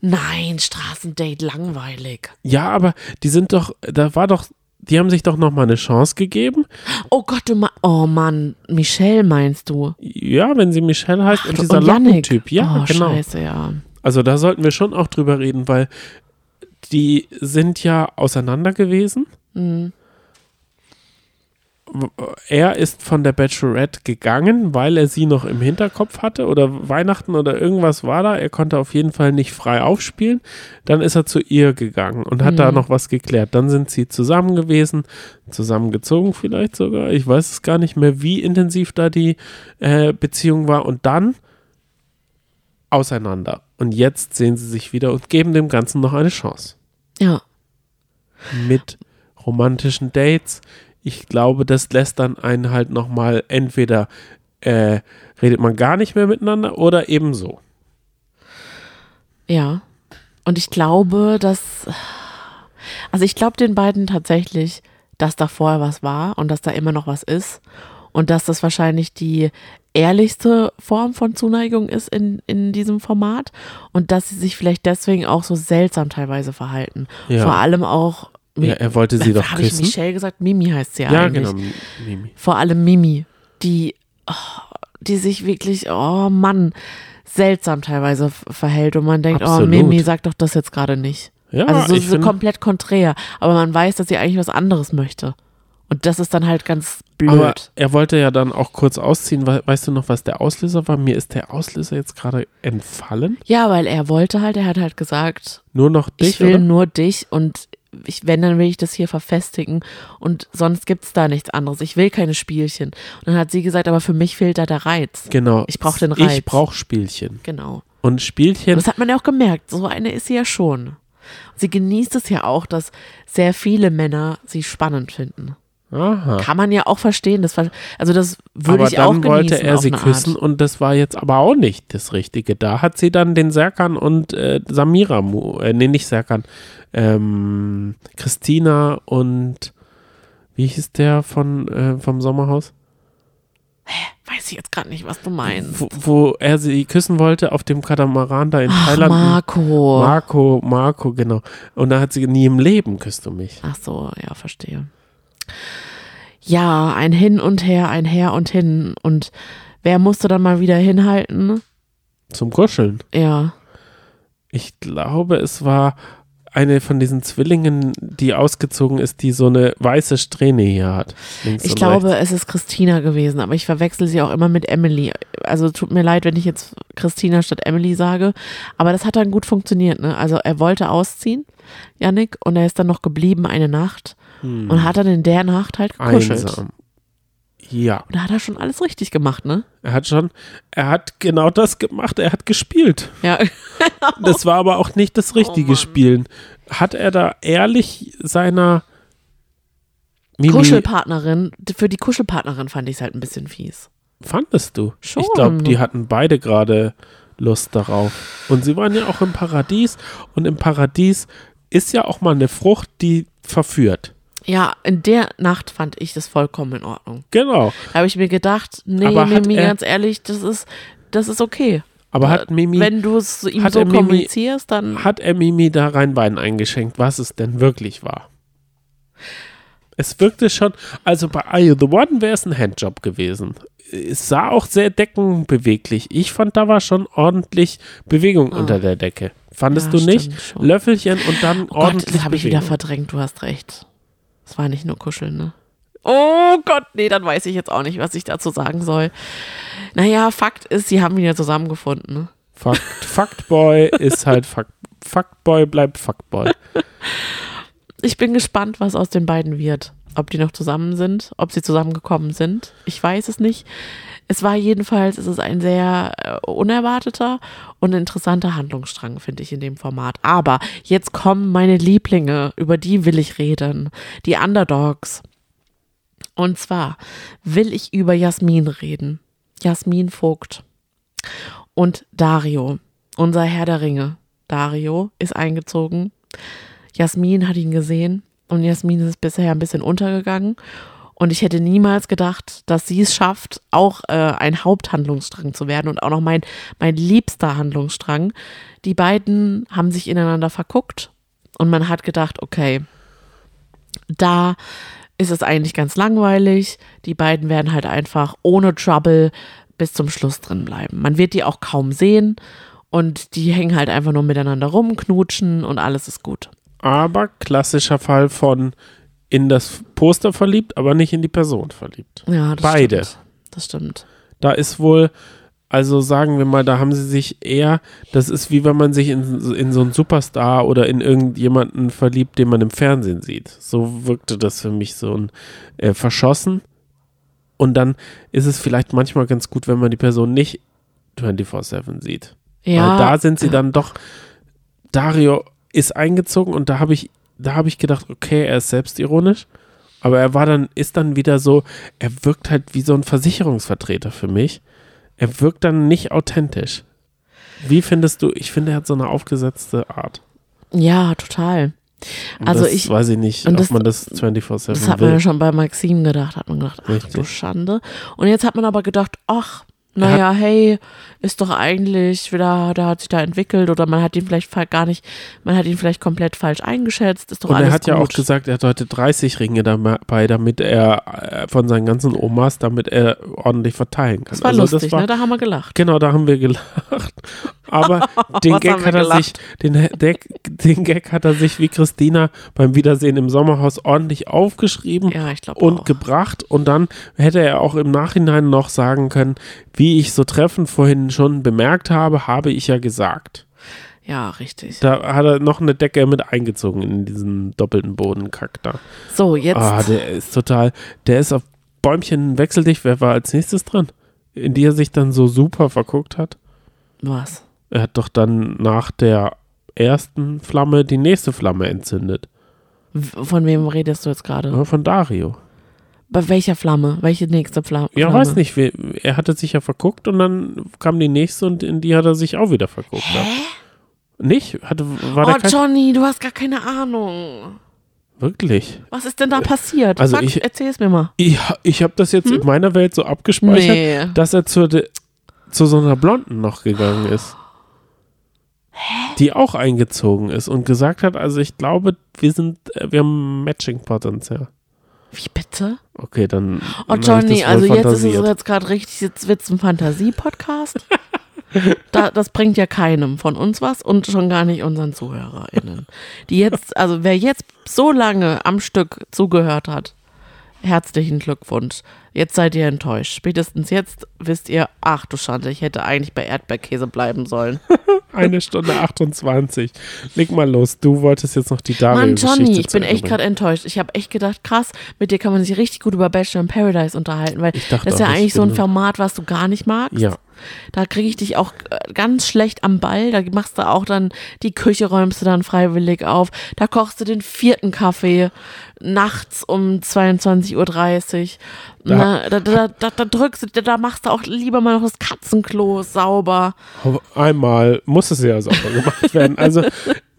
Nein, Straßendate, langweilig. Ja, aber die sind doch, da war doch, die haben sich doch nochmal eine Chance gegeben. Oh Gott, du ma Oh Mann, Michelle meinst du? Ja, wenn sie Michelle heißt und dieser. Lockentyp. Ja, oh, genau. scheiße, ja. Also da sollten wir schon auch drüber reden, weil die sind ja auseinander gewesen. Mhm. Er ist von der Bachelorette gegangen, weil er sie noch im Hinterkopf hatte oder Weihnachten oder irgendwas war da. Er konnte auf jeden Fall nicht frei aufspielen. Dann ist er zu ihr gegangen und hat da Mhm. noch was geklärt. Dann sind sie zusammen gewesen, zusammengezogen vielleicht sogar. Ich weiß es gar nicht mehr, wie intensiv da die äh, Beziehung war. Und dann auseinander. Und jetzt sehen sie sich wieder und geben dem Ganzen noch eine Chance. Ja. Mit romantischen Dates. Ich glaube, das lässt dann einen halt nochmal entweder äh, redet man gar nicht mehr miteinander oder ebenso. Ja. Und ich glaube, dass. Also ich glaube den beiden tatsächlich, dass da vorher was war und dass da immer noch was ist. Und dass das wahrscheinlich die ehrlichste Form von Zuneigung ist in, in diesem Format. Und dass sie sich vielleicht deswegen auch so seltsam teilweise verhalten. Ja. Vor allem auch. Ja, er wollte sie doch Habe ich küssen. Michelle gesagt? Mimi heißt sie ja, Ja, eigentlich. genau, Mimi. Vor allem Mimi, die, oh, die sich wirklich, oh Mann, seltsam teilweise verhält und man denkt, Absolut. oh Mimi, sag doch das jetzt gerade nicht. Ja, also so, so komplett konträr. Aber man weiß, dass sie eigentlich was anderes möchte. Und das ist dann halt ganz blöd. aber er wollte ja dann auch kurz ausziehen. We weißt du noch, was der Auslöser war? Mir ist der Auslöser jetzt gerade entfallen. ja, weil er wollte halt, er hat halt gesagt, Nur noch dich, ich will oder? nur dich und ich, wenn, dann will ich das hier verfestigen und sonst gibt's da nichts anderes. Ich will keine Spielchen. Und dann hat sie gesagt, aber für mich fehlt da der Reiz. Genau. Ich brauch den Reiz. Ich brauche Spielchen. Genau. Und Und Spielchen, das hat man ja auch gemerkt. So eine ist sie ja schon. Sie genießt es ja auch, dass sehr viele Männer sie spannend finden. Aha. Kann man ja auch verstehen. Das, ver- also das würde aber ich auch dann genießen. wollte er sie küssen Art. und das war jetzt aber auch nicht das Richtige. Da hat sie dann den Serkan und äh, Samira, äh, nee, nicht Serkan, ähm, Christina und wie hieß der von äh, vom Sommerhaus? Weiß ich jetzt gerade nicht, was du meinst. Wo, wo er sie küssen wollte auf dem Katamaran da in Ach, Thailand. Marco. Marco, Marco, genau. Und da hat sie nie im Leben küsst du mich. Ach so, ja, verstehe. Ja, ein Hin und Her, ein Her und Hin. Und wer musste dann mal wieder hinhalten? Zum Kuscheln. Ja. Ich glaube, es war eine von diesen Zwillingen, die ausgezogen ist, die so eine weiße Strähne hier hat. Ich glaube, rechts. es ist Christina gewesen, aber ich verwechsel sie auch immer mit Emily. Also tut mir leid, wenn ich jetzt Christina statt Emily sage, aber das hat dann gut funktioniert. Ne? Also er wollte ausziehen, Yannick, und er ist dann noch geblieben eine Nacht Hm. und hat dann in der Nacht halt gekuschelt. einsam. Ja, Und da hat er schon alles richtig gemacht, ne? er hat schon, er hat genau das gemacht, er hat gespielt. Ja, Das war aber auch nicht das richtige Oh. Spielen. Hat er da ehrlich seiner Mimi, Kuschelpartnerin, für die Kuschelpartnerin fand ich es halt ein bisschen fies. fandest du? Schon. Ich glaube, die hatten beide gerade Lust darauf. Und sie waren ja auch im Paradies. Und im Paradies ist ja auch mal eine Frucht, die verführt. Ja, in der Nacht fand ich das vollkommen in Ordnung. Genau. Da habe ich mir gedacht, nee, Aber Mimi, ganz ehrlich, das ist, das ist okay. Aber hat Mimi, Wenn du es ihm so er kommunizierst, dann. hat er Mimi da rein Wein eingeschenkt, was es denn wirklich war? Es wirkte schon, also bei Are You the One wäre es ein Handjob gewesen. Es sah auch sehr deckenbeweglich. Ich fand, da war schon ordentlich Bewegung unter der Decke. Fandest Ja, du nicht? schon. Löffelchen und dann Oh Gott, ordentlich das habe ich wieder verdrängt, du hast recht. Es war nicht nur Kuscheln, ne? Oh Gott, nee, dann weiß ich jetzt auch nicht, was ich dazu sagen soll. Naja, Fakt ist, sie haben wieder zusammengefunden. Ne? Fakt, Fuckboy ist halt Fuck, Fuckboy bleibt Fuckboy. Ich bin gespannt, was aus den beiden wird. Ob die noch zusammen sind, ob sie zusammengekommen sind. Ich weiß es nicht. Es war jedenfalls, es ist ein sehr äh, unerwarteter und interessanter Handlungsstrang, finde ich, in dem Format. Aber jetzt kommen meine Lieblinge, über die will ich reden. Die Underdogs. Und zwar will ich über Jasmin reden. Jasmin Vogt. Und Dario, unser Herr der Ringe. Dario ist eingezogen. Jasmin hat ihn gesehen und Jasmin ist bisher ein bisschen untergegangen. Und ich hätte niemals gedacht, dass sie es schafft, auch äh, ein Haupthandlungsstrang zu werden und auch noch mein, mein liebster Handlungsstrang. Die beiden haben sich ineinander verguckt und man hat gedacht, okay, da ist es eigentlich ganz langweilig. Die beiden werden halt einfach ohne Trouble bis zum Schluss drin bleiben. Man wird die auch kaum sehen und die hängen halt einfach nur miteinander rum, knutschen und alles ist gut. Aber klassischer Fall von in das Poster verliebt, aber nicht in die Person verliebt. Ja, das Beide. Stimmt. Das stimmt. Da ist wohl, also sagen wir mal, da haben sie sich eher, das ist wie wenn man sich in, in so einen Superstar oder in irgendjemanden verliebt, den man im Fernsehen sieht. So wirkte das für mich so ein äh, verschossen. Und dann ist es vielleicht manchmal ganz gut, wenn man die Person nicht 24-7 sieht. Ja, Weil da sind sie dann doch, Dario ist eingezogen und da habe ich, da habe ich gedacht, okay, er ist selbstironisch, aber er war dann, ist dann wieder so, er wirkt halt wie so ein Versicherungsvertreter für mich. Er wirkt dann nicht authentisch. Wie findest du, ich finde, er hat so eine aufgesetzte Art. ja, total. Und Also das ich- weiß ich nicht, und ob das- man das 24-7 Das hat man ja schon bei Maxim gedacht, hat man gedacht, ach du Richtig. Schande. Und jetzt hat man aber gedacht, ach, naja, hey, ist doch eigentlich wieder, da hat sich da entwickelt oder man hat ihn vielleicht gar nicht, man hat ihn vielleicht komplett falsch eingeschätzt, ist doch Und alles er hat gut. ja auch gesagt, er hat heute 30 Ringe dabei, damit er äh, von seinen ganzen Omas, damit er ordentlich verteilen kann. das war Also lustig, ne? Da haben wir gelacht. Genau, da haben wir gelacht. Aber den Gag hat er gelacht? sich, den, den, den Gag hat er sich wie Christina beim Wiedersehen im Sommerhaus ordentlich aufgeschrieben Ja, und auch. gebracht. Und dann hätte er auch im Nachhinein noch sagen können, wie ich so treffend vorhin schon bemerkt habe, habe ich ja gesagt. Ja, richtig. Da hat er noch eine Decke mit eingezogen in diesen doppelten Bodenkack da. So, jetzt. Ah, der ist total, der ist auf Bäumchen wechseldicht. Wer war als nächstes dran? In die er sich dann so super verguckt hat. was? Er hat doch dann nach der ersten Flamme die nächste Flamme entzündet. Von wem redest du jetzt gerade? Von Dario. Bei welcher Flamme? Welche nächste Flamme? Ja, weiß nicht. Er hatte sich ja verguckt und dann kam die nächste und in die hat er sich auch wieder verguckt. Hä? Nicht? Hatte, war Oh, Johnny, du hast gar keine Ahnung. Wirklich? Was ist denn da passiert? Also Sag, ich- erzähl's mir mal. Ich, ich habe das jetzt in meiner Welt so abgespeichert, Nee. dass er zu, de, zu so einer Blonden noch gegangen ist. Die auch eingezogen ist und gesagt hat, also ich glaube, wir sind, äh, wir haben Matching-Potenzial. Wie bitte? Okay, dann. Oh, Johnny, also jetzt ist es jetzt gerade richtig, jetzt wird's ein Fantasie-Podcast. da, das bringt ja keinem von uns was und schon gar nicht unseren ZuhörerInnen. Die jetzt, also wer jetzt so lange am Stück zugehört hat, herzlichen Glückwunsch. Jetzt seid ihr enttäuscht. Spätestens jetzt wisst ihr, ach du Schande, ich hätte eigentlich bei Erdbeerkäse bleiben sollen. Eine Stunde 28. Leg mal los. Du wolltest jetzt noch die Mann, Dario-Geschichte Johnny, ich bin echt gerade enttäuscht. Ich habe echt gedacht, krass, mit dir kann man sich richtig gut über Bachelor in Paradise unterhalten, weil das ist ja auch, ich eigentlich so ein Format, was du gar nicht magst. Ja, Da kriege ich dich auch äh, ganz schlecht am Ball. Da machst du auch dann, die Küche räumst du dann freiwillig auf. Da kochst du den vierten Kaffee nachts um 22.30 Uhr. Da, da, da, da, da drückst du, da machst du auch lieber mal noch das Katzenklo sauber. Einmal muss es ja sauber gemacht werden. Also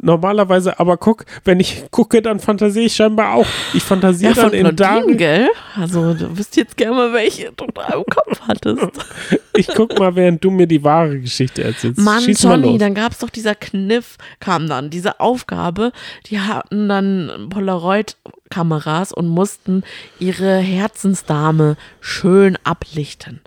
normalerweise, aber guck, wenn ich gucke, dann fantasiere ich scheinbar auch. Ich fantasiere Ja, dann von in Dario. gell? Also, du wüsst jetzt gerne mal, welche du da im Kopf hattest. Ich guck mal, während du mir die wahre Geschichte erzählst. Mann, Schieß Johnny, dann gab es doch dieser Kniff, kam dann, diese Aufgabe. Die hatten dann Polaroid-Kameras und mussten ihre Herzensdame schön ablichten.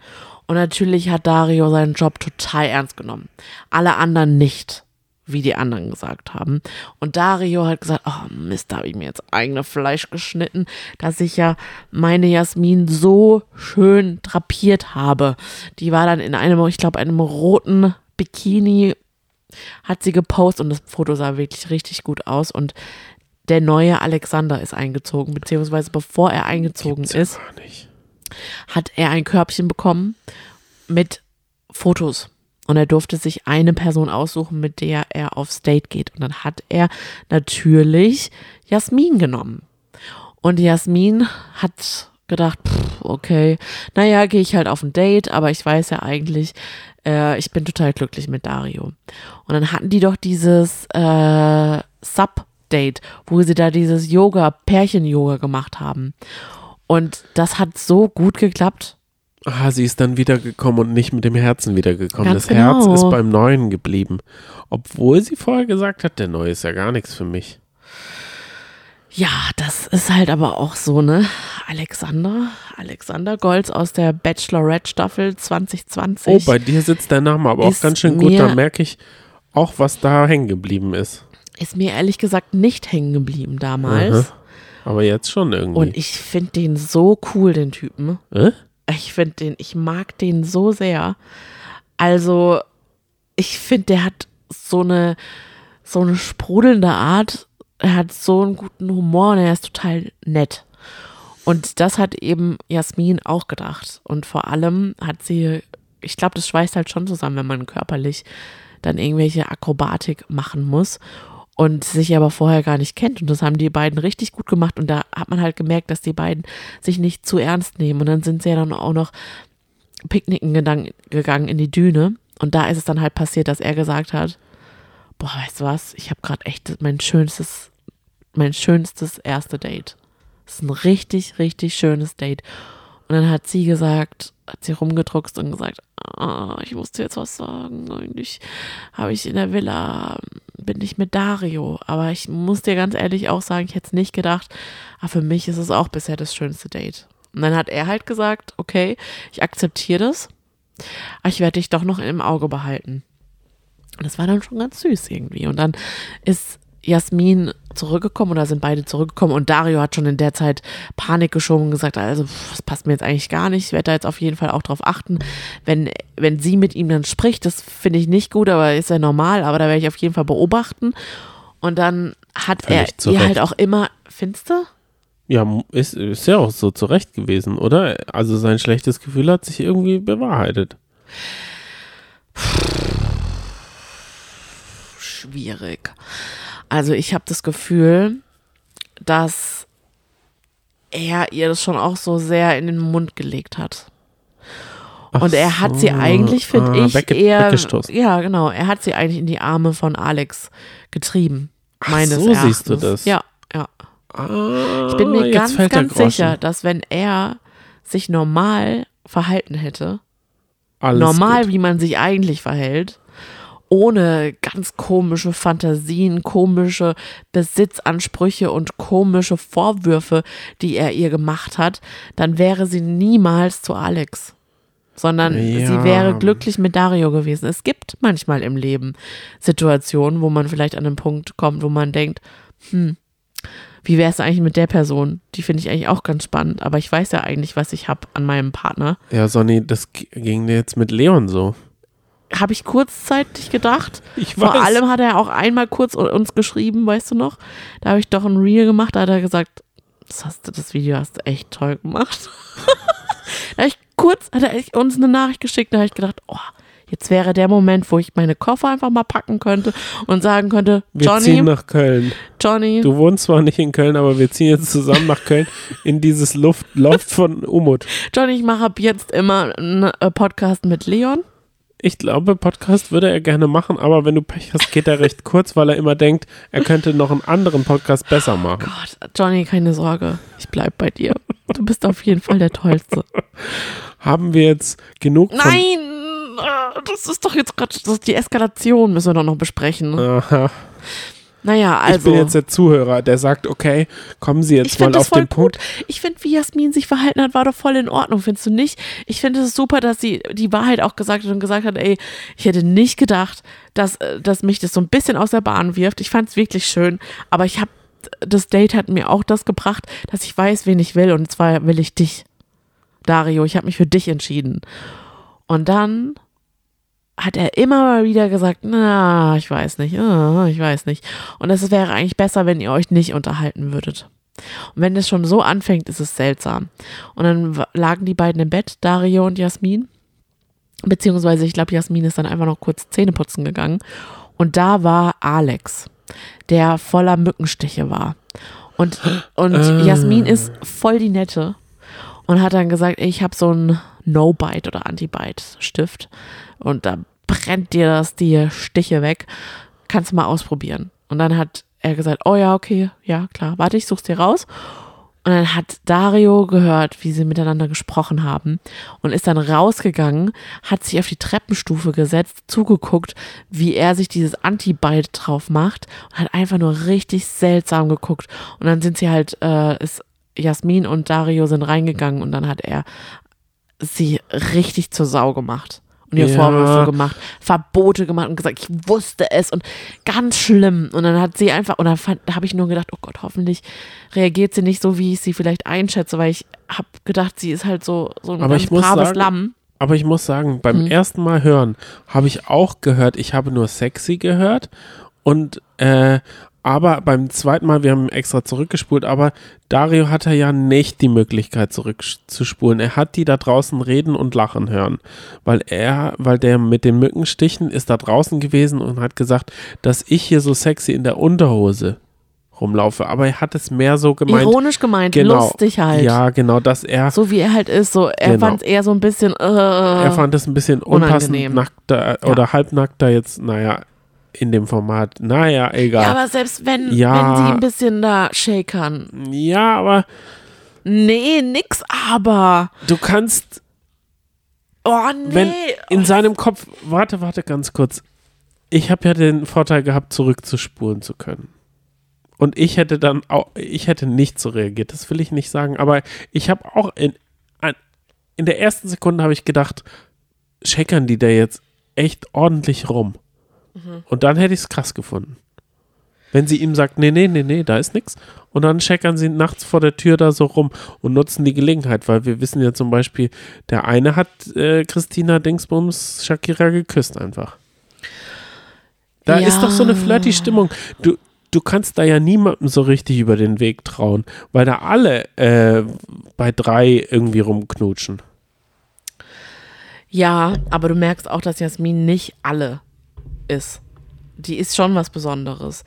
Und natürlich hat Dario seinen Job total ernst genommen. Alle anderen nicht, wie die anderen gesagt haben. Und Dario hat gesagt, oh Mist, da habe ich mir jetzt eigene Fleisch geschnitten, dass ich ja meine Jasmin so schön drapiert habe. Die war dann in einem, ich glaube, einem roten Bikini hat sie gepostet und das Foto sah wirklich richtig gut aus und der neue Alexander ist eingezogen, beziehungsweise bevor er eingezogen Gibt's ist, hat er ein Körbchen bekommen mit Fotos. Und er durfte sich eine Person aussuchen, mit der er aufs Date geht. Und dann hat er natürlich Jasmin genommen. Und Jasmin hat gedacht, pff, okay, naja, gehe ich halt auf ein Date, aber ich weiß ja eigentlich, äh, ich bin total glücklich mit Dario. Und dann hatten die doch dieses äh, Sub-Date, wo sie da dieses Yoga, Pärchen-Yoga gemacht haben. Und das hat so gut geklappt. Ah, sie ist dann wiedergekommen und nicht mit dem Herzen wiedergekommen. Ganz das Herz genau. ist beim Neuen geblieben. Obwohl sie vorher gesagt hat, der Neue ist ja gar nichts für mich. Ja, das ist halt aber auch so, ne? Alexander, Alexander Golz aus der Bachelorette-Staffel 2020. Oh, bei dir sitzt der Name aber auch ganz schön gut. Da merke ich auch, was da hängen geblieben ist. Ist mir ehrlich gesagt nicht hängen geblieben damals. Aha. Aber jetzt schon irgendwie. Und ich finde den so cool, den Typen. äh? Ich finde den, ich mag den so sehr. Also, ich finde, der hat so eine, so eine sprudelnde Art. Er hat so einen guten Humor und er ist total nett. Und das hat eben Jasmin auch gedacht. Und vor allem hat sie, ich glaube, das schweißt halt schon zusammen, wenn man körperlich dann irgendwelche Akrobatik machen muss und sich aber vorher gar nicht kennt. Und das haben die beiden richtig gut gemacht. Und da hat man halt gemerkt, dass die beiden sich nicht zu ernst nehmen. Und dann sind sie ja dann auch noch picknicken gegangen in die Düne. Und da ist es dann halt passiert, dass er gesagt hat, boah, weißt du was, ich habe gerade echt mein schönstes, mein schönstes erste Date. Das ist ein richtig, richtig schönes Date. Und dann hat sie gesagt, hat sie rumgedruckst und gesagt, ah, ich muss dir jetzt was sagen. Eigentlich habe ich in der Villa, bin ich mit Dario. Aber ich muss dir ganz ehrlich auch sagen, ich hätte es nicht gedacht. Aber für mich ist es auch bisher das schönste Date. Und dann hat er halt gesagt, okay, ich akzeptiere das. Aber ich werde dich doch noch im Auge behalten. Und das war dann schon ganz süß irgendwie. Und dann ist Jasmin zurückgekommen oder sind beide zurückgekommen und Dario hat schon in der Zeit Panik geschoben und gesagt, also das passt mir jetzt eigentlich gar nicht. Ich werde da jetzt auf jeden Fall auch drauf achten, wenn, wenn sie mit ihm dann spricht, das finde ich nicht gut, aber ist ja normal, aber da werde ich auf jeden Fall beobachten. Und dann hat Völlig er ihr halt auch immer, findest du? Ja, ist, ist ja auch so zurecht gewesen, oder? Also sein schlechtes Gefühl hat sich irgendwie bewahrheitet. schwierig. Also ich habe das Gefühl, dass er ihr das schon auch so sehr in den Mund gelegt hat. Ach Und er hat sie eigentlich, finde ah, ich, wegge eher. weggestoßen. Ja, genau. Er hat sie eigentlich in die Arme von Alex getrieben. Ach, meines so Erachtens. siehst du das. Ja, ja. Ah, Ich bin mir jetzt ganz, ganz sicher, dass wenn er sich normal verhalten hätte, Alles normal, gut. wie man sich eigentlich verhält, ohne ganz komische Fantasien, komische Besitzansprüche und komische Vorwürfe, die er ihr gemacht hat, dann wäre sie niemals zu Alex. Sondern Ja. sie wäre glücklich mit Dario gewesen. Es gibt manchmal im Leben Situationen, wo man vielleicht an einen Punkt kommt, wo man denkt, hm, wie wäre es eigentlich mit der Person? Die finde ich eigentlich auch ganz spannend, aber ich weiß ja eigentlich, was ich habe an meinem Partner. Ja, Sonny, das ging dir jetzt mit Leon so. Habe ich kurzzeitig gedacht. Ich Vor weiß. allem hat er auch einmal kurz uns geschrieben, weißt du noch? Da habe ich doch ein Reel gemacht, da hat er gesagt, das, hast du, das Video hast du echt toll gemacht. da ich kurz hat er uns eine Nachricht geschickt, da habe ich gedacht, oh, Jetzt wäre der Moment, wo ich meine Koffer einfach mal packen könnte und sagen könnte, Wir Johnny, ziehen nach Köln. Johnny, Du wohnst zwar nicht in Köln, aber wir ziehen jetzt zusammen nach Köln in dieses Luft, Loft von Umut. Johnny, ich mache ab jetzt immer einen äh, Podcast mit Leon. Ich glaube, Podcast würde er gerne machen, aber wenn du Pech hast, geht er recht kurz, weil er immer denkt, er könnte noch einen anderen Podcast besser machen. Gott, Johnny, keine Sorge, ich bleib bei dir. Du bist auf jeden Fall der Tollste. Haben wir jetzt genug Nein, äh, das ist doch jetzt gerade, die Eskalation müssen wir doch noch besprechen. Aha. Naja, Ich also. bin jetzt der Zuhörer, der sagt, okay, kommen Sie jetzt Ich mal auf voll den Punkt. gut. Ich finde, wie Jasmin sich verhalten hat, war doch voll in Ordnung, findest du nicht? Ich finde es super, dass sie die Wahrheit auch gesagt hat und gesagt hat, ey, ich hätte nicht gedacht, dass, äh, dass mich das so ein bisschen aus der Bahn wirft. Ich fand es wirklich schön, aber ich habe, das Date hat mir auch das gebracht, dass ich weiß, wen ich will und zwar will ich dich, Dario. Ich habe mich für dich entschieden. Und dann hat er immer mal wieder gesagt, na, ich weiß nicht, ah, ich weiß nicht. Und es wäre eigentlich besser, wenn ihr euch nicht unterhalten würdet. Und wenn es schon so anfängt, ist es seltsam. Und dann lagen die beiden im Bett, Dario und Jasmin. Beziehungsweise, ich glaube, Jasmin ist dann einfach noch kurz Zähne putzen gegangen. Und da war Alex, der voller Mückenstiche war. Und, und Ah. Jasmin ist voll die Nette und hat dann gesagt, ich habe so einen No-Bite oder Anti-Bite-Stift und da brennt dir das die Stiche weg. Kannst du mal ausprobieren. Und dann hat er gesagt, oh ja, okay, ja, klar, warte, ich such's dir raus. Und dann hat Dario gehört, wie sie miteinander gesprochen haben und ist dann rausgegangen, hat sich auf die Treppenstufe gesetzt, zugeguckt, wie er sich dieses Anti-Bite drauf macht und hat einfach nur richtig seltsam geguckt. Und dann sind sie halt, äh, ist Jasmin und Dario sind reingegangen und dann hat er sie richtig zur Sau gemacht. Und ihr Ja. Vorwürfe gemacht, Verbote gemacht und gesagt, ich wusste es und ganz schlimm. Und dann hat sie einfach, und dann habe ich nur gedacht, oh Gott, hoffentlich reagiert sie nicht so, wie ich sie vielleicht einschätze, weil ich habe gedacht, sie ist halt so, so ein Aber ganz braves sagen- Lamm. Aber ich muss sagen, beim Hm. ersten Mal hören habe ich auch gehört, ich habe nur sexy gehört und äh, aber beim zweiten Mal, wir haben extra zurückgespult, aber Dario hatte ja nicht die Möglichkeit zurückzuspulen. Er hat die da draußen reden und lachen hören, weil er, weil der mit den Mückenstichen ist da draußen gewesen und hat gesagt, dass ich hier so sexy in der Unterhose rumlaufe. Aber er hat es mehr so gemeint. Ironisch gemeint, genau, lustig halt. Ja, genau, dass er So wie er halt ist, so, er Genau. fand es eher so ein bisschen, äh, Er fand es ein bisschen unpassend, Unangenehm. nackter Ja. oder halbnackter jetzt, naja, in dem Format. Naja, egal. ja, aber selbst wenn, Ja. wenn sie ein bisschen da shakern. Ja, aber Nee, nix aber. du kannst, Oh, nee. wenn in seinem Kopf, warte, warte ganz kurz. Ich habe ja den Vorteil gehabt, zurückzuspulen zu können. Und ich hätte dann auch, ich hätte nicht so reagiert, das will ich nicht sagen, aber ich habe auch in, in der ersten Sekunde habe ich gedacht, shakern die da jetzt echt ordentlich rum. Und dann hätte ich es krass gefunden. Wenn sie ihm sagt, nee, nee, nee, nee, da ist nichts. Und dann checkern sie nachts vor der Tür da so rum und nutzen die Gelegenheit, weil wir wissen ja zum Beispiel, der eine hat äh, Christina Dingsbums Shakira geküsst einfach. Da Ja. ist doch so eine flirty Stimmung. Du, du kannst da ja niemandem so richtig über den Weg trauen, weil da alle äh, bei drei irgendwie rumknutschen. Ja, aber du merkst auch, dass Jasmin nicht alle ist. Die ist schon was Besonderes.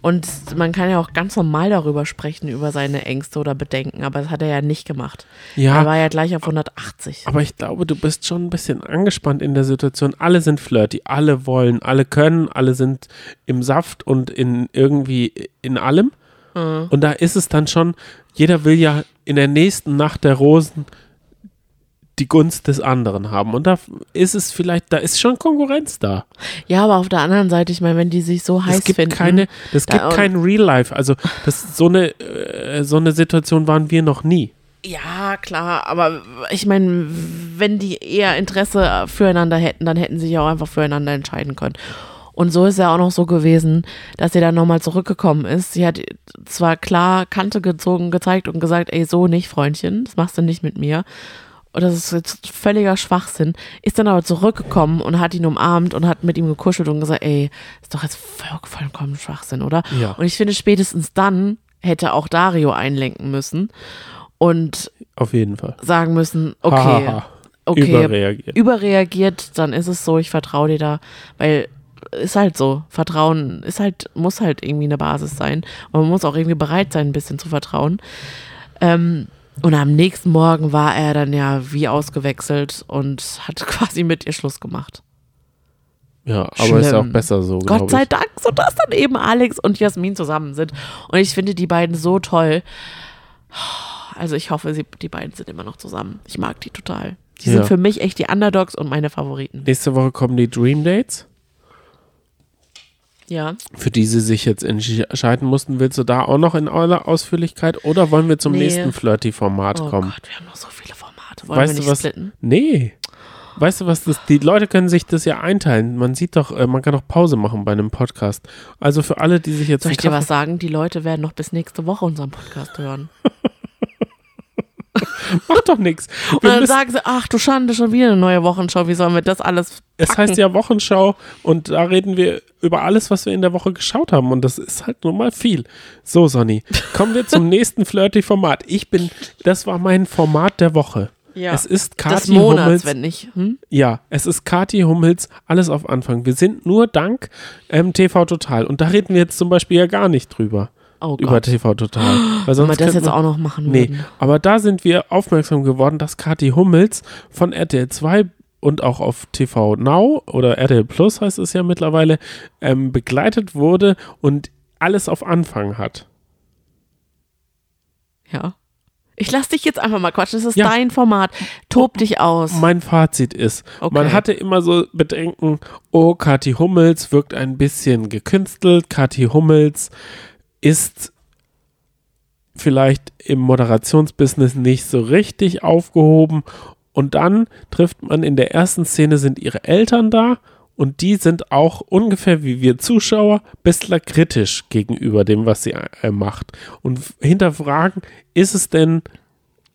Und man kann ja auch ganz normal darüber sprechen, über seine Ängste oder Bedenken, aber das hat er ja nicht gemacht. Ja. Er war ja gleich auf 180. Aber ich glaube, du bist schon ein bisschen angespannt in der Situation. Alle sind flirty, alle wollen, alle können, alle sind im Saft und in irgendwie in allem. Und da ist es dann schon, jeder will ja in der nächsten Nacht der Rosen die Gunst des anderen haben. Und da ist es vielleicht, da ist schon Konkurrenz da. Ja, aber auf der anderen Seite, ich meine, wenn die sich so heiß Es gibt finden. keine, das da- gibt kein Real Life. Also das, so, eine, äh, so eine Situation waren wir noch nie. Ja, klar, aber ich meine, wenn die eher Interesse füreinander hätten, dann hätten sie sich auch einfach füreinander entscheiden können. Und so ist ja auch noch so gewesen, dass sie dann nochmal zurückgekommen ist. Sie hat zwar klar Kante gezogen, gezeigt und gesagt, ey, so nicht, Freundchen, das machst du nicht mit mir. Und das ist jetzt völliger Schwachsinn. Ist dann aber zurückgekommen und hat ihn umarmt und hat mit ihm gekuschelt und gesagt, ey, ist doch jetzt voll, vollkommen Schwachsinn, oder? Ja. Und ich finde, spätestens dann hätte auch Dario einlenken müssen und Auf jeden Fall. sagen müssen, Ha, okay, ha, ha. okay, überreagiert. überreagiert, dann ist es so, ich vertraue dir da, weil ist halt so, Vertrauen ist halt, muss halt irgendwie eine Basis sein. Und man muss auch irgendwie bereit sein, ein bisschen zu vertrauen. Ähm, und am nächsten Morgen war er dann ja wie ausgewechselt und hat quasi mit ihr Schluss gemacht. Ja, aber ist ja auch Schlimm. besser so, Gott sei ich. Dank, sodass dann eben Alex und Jasmin zusammen sind. Und ich finde die beiden so toll. Also ich hoffe, sie, die beiden sind immer noch zusammen. Ich mag die total. Die Ja. sind für mich echt die Underdogs und meine Favoriten. Nächste Woche kommen die Dream Dates, Ja. für die sie sich jetzt entscheiden mussten. Willst du da auch noch in aller Ausführlichkeit oder wollen wir zum Nee. nächsten Flirty-Format Oh kommen? Gott, wir haben noch so viele Formate. Wollen Weißt wir du nicht was? splitten? Nee. Weißt du was, das, die Leute können sich das ja einteilen. Man sieht doch, äh, man kann doch Pause machen bei einem Podcast. Also für alle, die sich jetzt Soll ich dir was sagen? Die Leute werden noch bis nächste Woche unseren Podcast hören. Macht doch nichts. Und dann sagen sie, ach du Schande, schon wieder eine neue Wochenschau. Wie sollen wir das alles Es packen? heißt ja Wochenschau und da reden wir über alles, was wir in der Woche geschaut haben und das ist halt nun mal viel. So, Sonny, kommen wir zum nächsten Flirty-Format. Ich bin, das war mein Format der Woche. Ja. Es ist des Kathi Monats, Hummels. wenn nicht. Hm? Ja, es ist Kathi Hummels, alles auf Anfang. Wir sind nur dank ähm, TV Total und da reden wir jetzt zum Beispiel ja gar nicht drüber. Oh Über. TV Total. Weil Wenn wir sonst das jetzt wir- auch noch machen Nee, würden. aber da sind wir aufmerksam geworden, dass Kathi Hummels von RTL 2 und auch auf TV Now oder RTL Plus heißt es ja mittlerweile, ähm, begleitet wurde und alles auf Anfang hat. Ja. Ich lass dich jetzt einfach mal quatschen. Das ist Ja. dein Format. Tob dich aus. Mein Fazit ist, Okay. man hatte immer so Bedenken, oh, Kathi Hummels wirkt ein bisschen gekünstelt, Kathi Hummels ist vielleicht im Moderationsbusiness nicht so richtig aufgehoben. Und dann trifft man in der ersten Szene sind ihre Eltern da und die sind auch ungefähr wie wir Zuschauer bisschen kritisch gegenüber dem, was sie äh, macht. Und hinterfragen, ist es denn,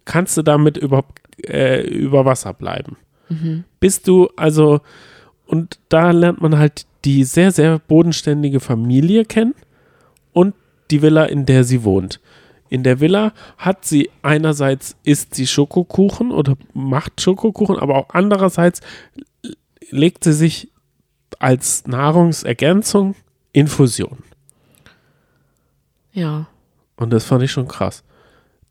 kannst du damit überhaupt äh, über Wasser bleiben? Bist du also, und da lernt man halt die sehr, sehr bodenständige Familie kennen und die Villa, in der sie wohnt. In der Villa hat sie einerseits isst sie Schokokuchen oder macht Schokokuchen, aber auch andererseits legt sie sich als Nahrungsergänzung Infusion. ja. Und das fand ich schon krass.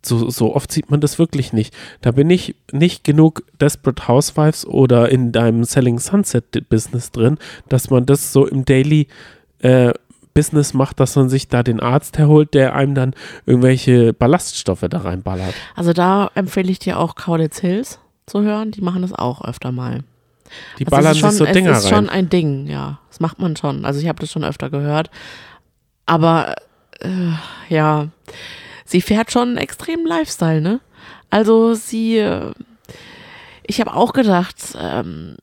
So, so oft sieht man das wirklich nicht. Da bin ich nicht genug Desperate Housewives oder in deinem Selling Sunset Business drin, dass man das so im Daily äh, Business macht, dass man sich da den Arzt herholt, der einem dann irgendwelche Ballaststoffe da reinballert. Also da empfehle ich dir auch Kaulitz Hills zu hören. Die machen das auch öfter mal. Die Also ballern schon, sich so Dinger ist schon rein. ein Ding, ja. Das macht man schon. Also ich habe das schon öfter gehört. Aber äh, ja, sie fährt schon einen extremen Lifestyle, ne? Also sie, äh, ich habe auch gedacht, ähm,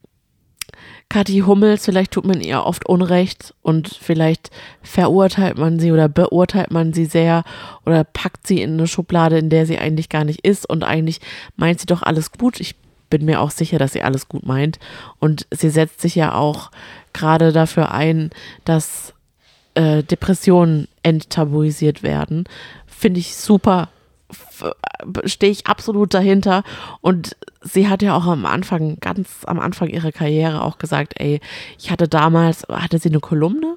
Kathi Hummels, vielleicht tut man ihr oft Unrecht und vielleicht verurteilt man sie oder beurteilt man sie sehr oder packt sie in eine Schublade, in der sie eigentlich gar nicht ist und eigentlich meint sie doch alles gut. Ich bin mir auch sicher, dass sie alles gut meint und sie setzt sich ja auch gerade dafür ein, dass äh, Depressionen enttabuisiert werden. Finde ich super. Stehe ich absolut dahinter. Und sie hat ja auch am Anfang, ganz am Anfang ihrer Karriere auch gesagt, ey, ich hatte damals, hatte sie eine Kolumne,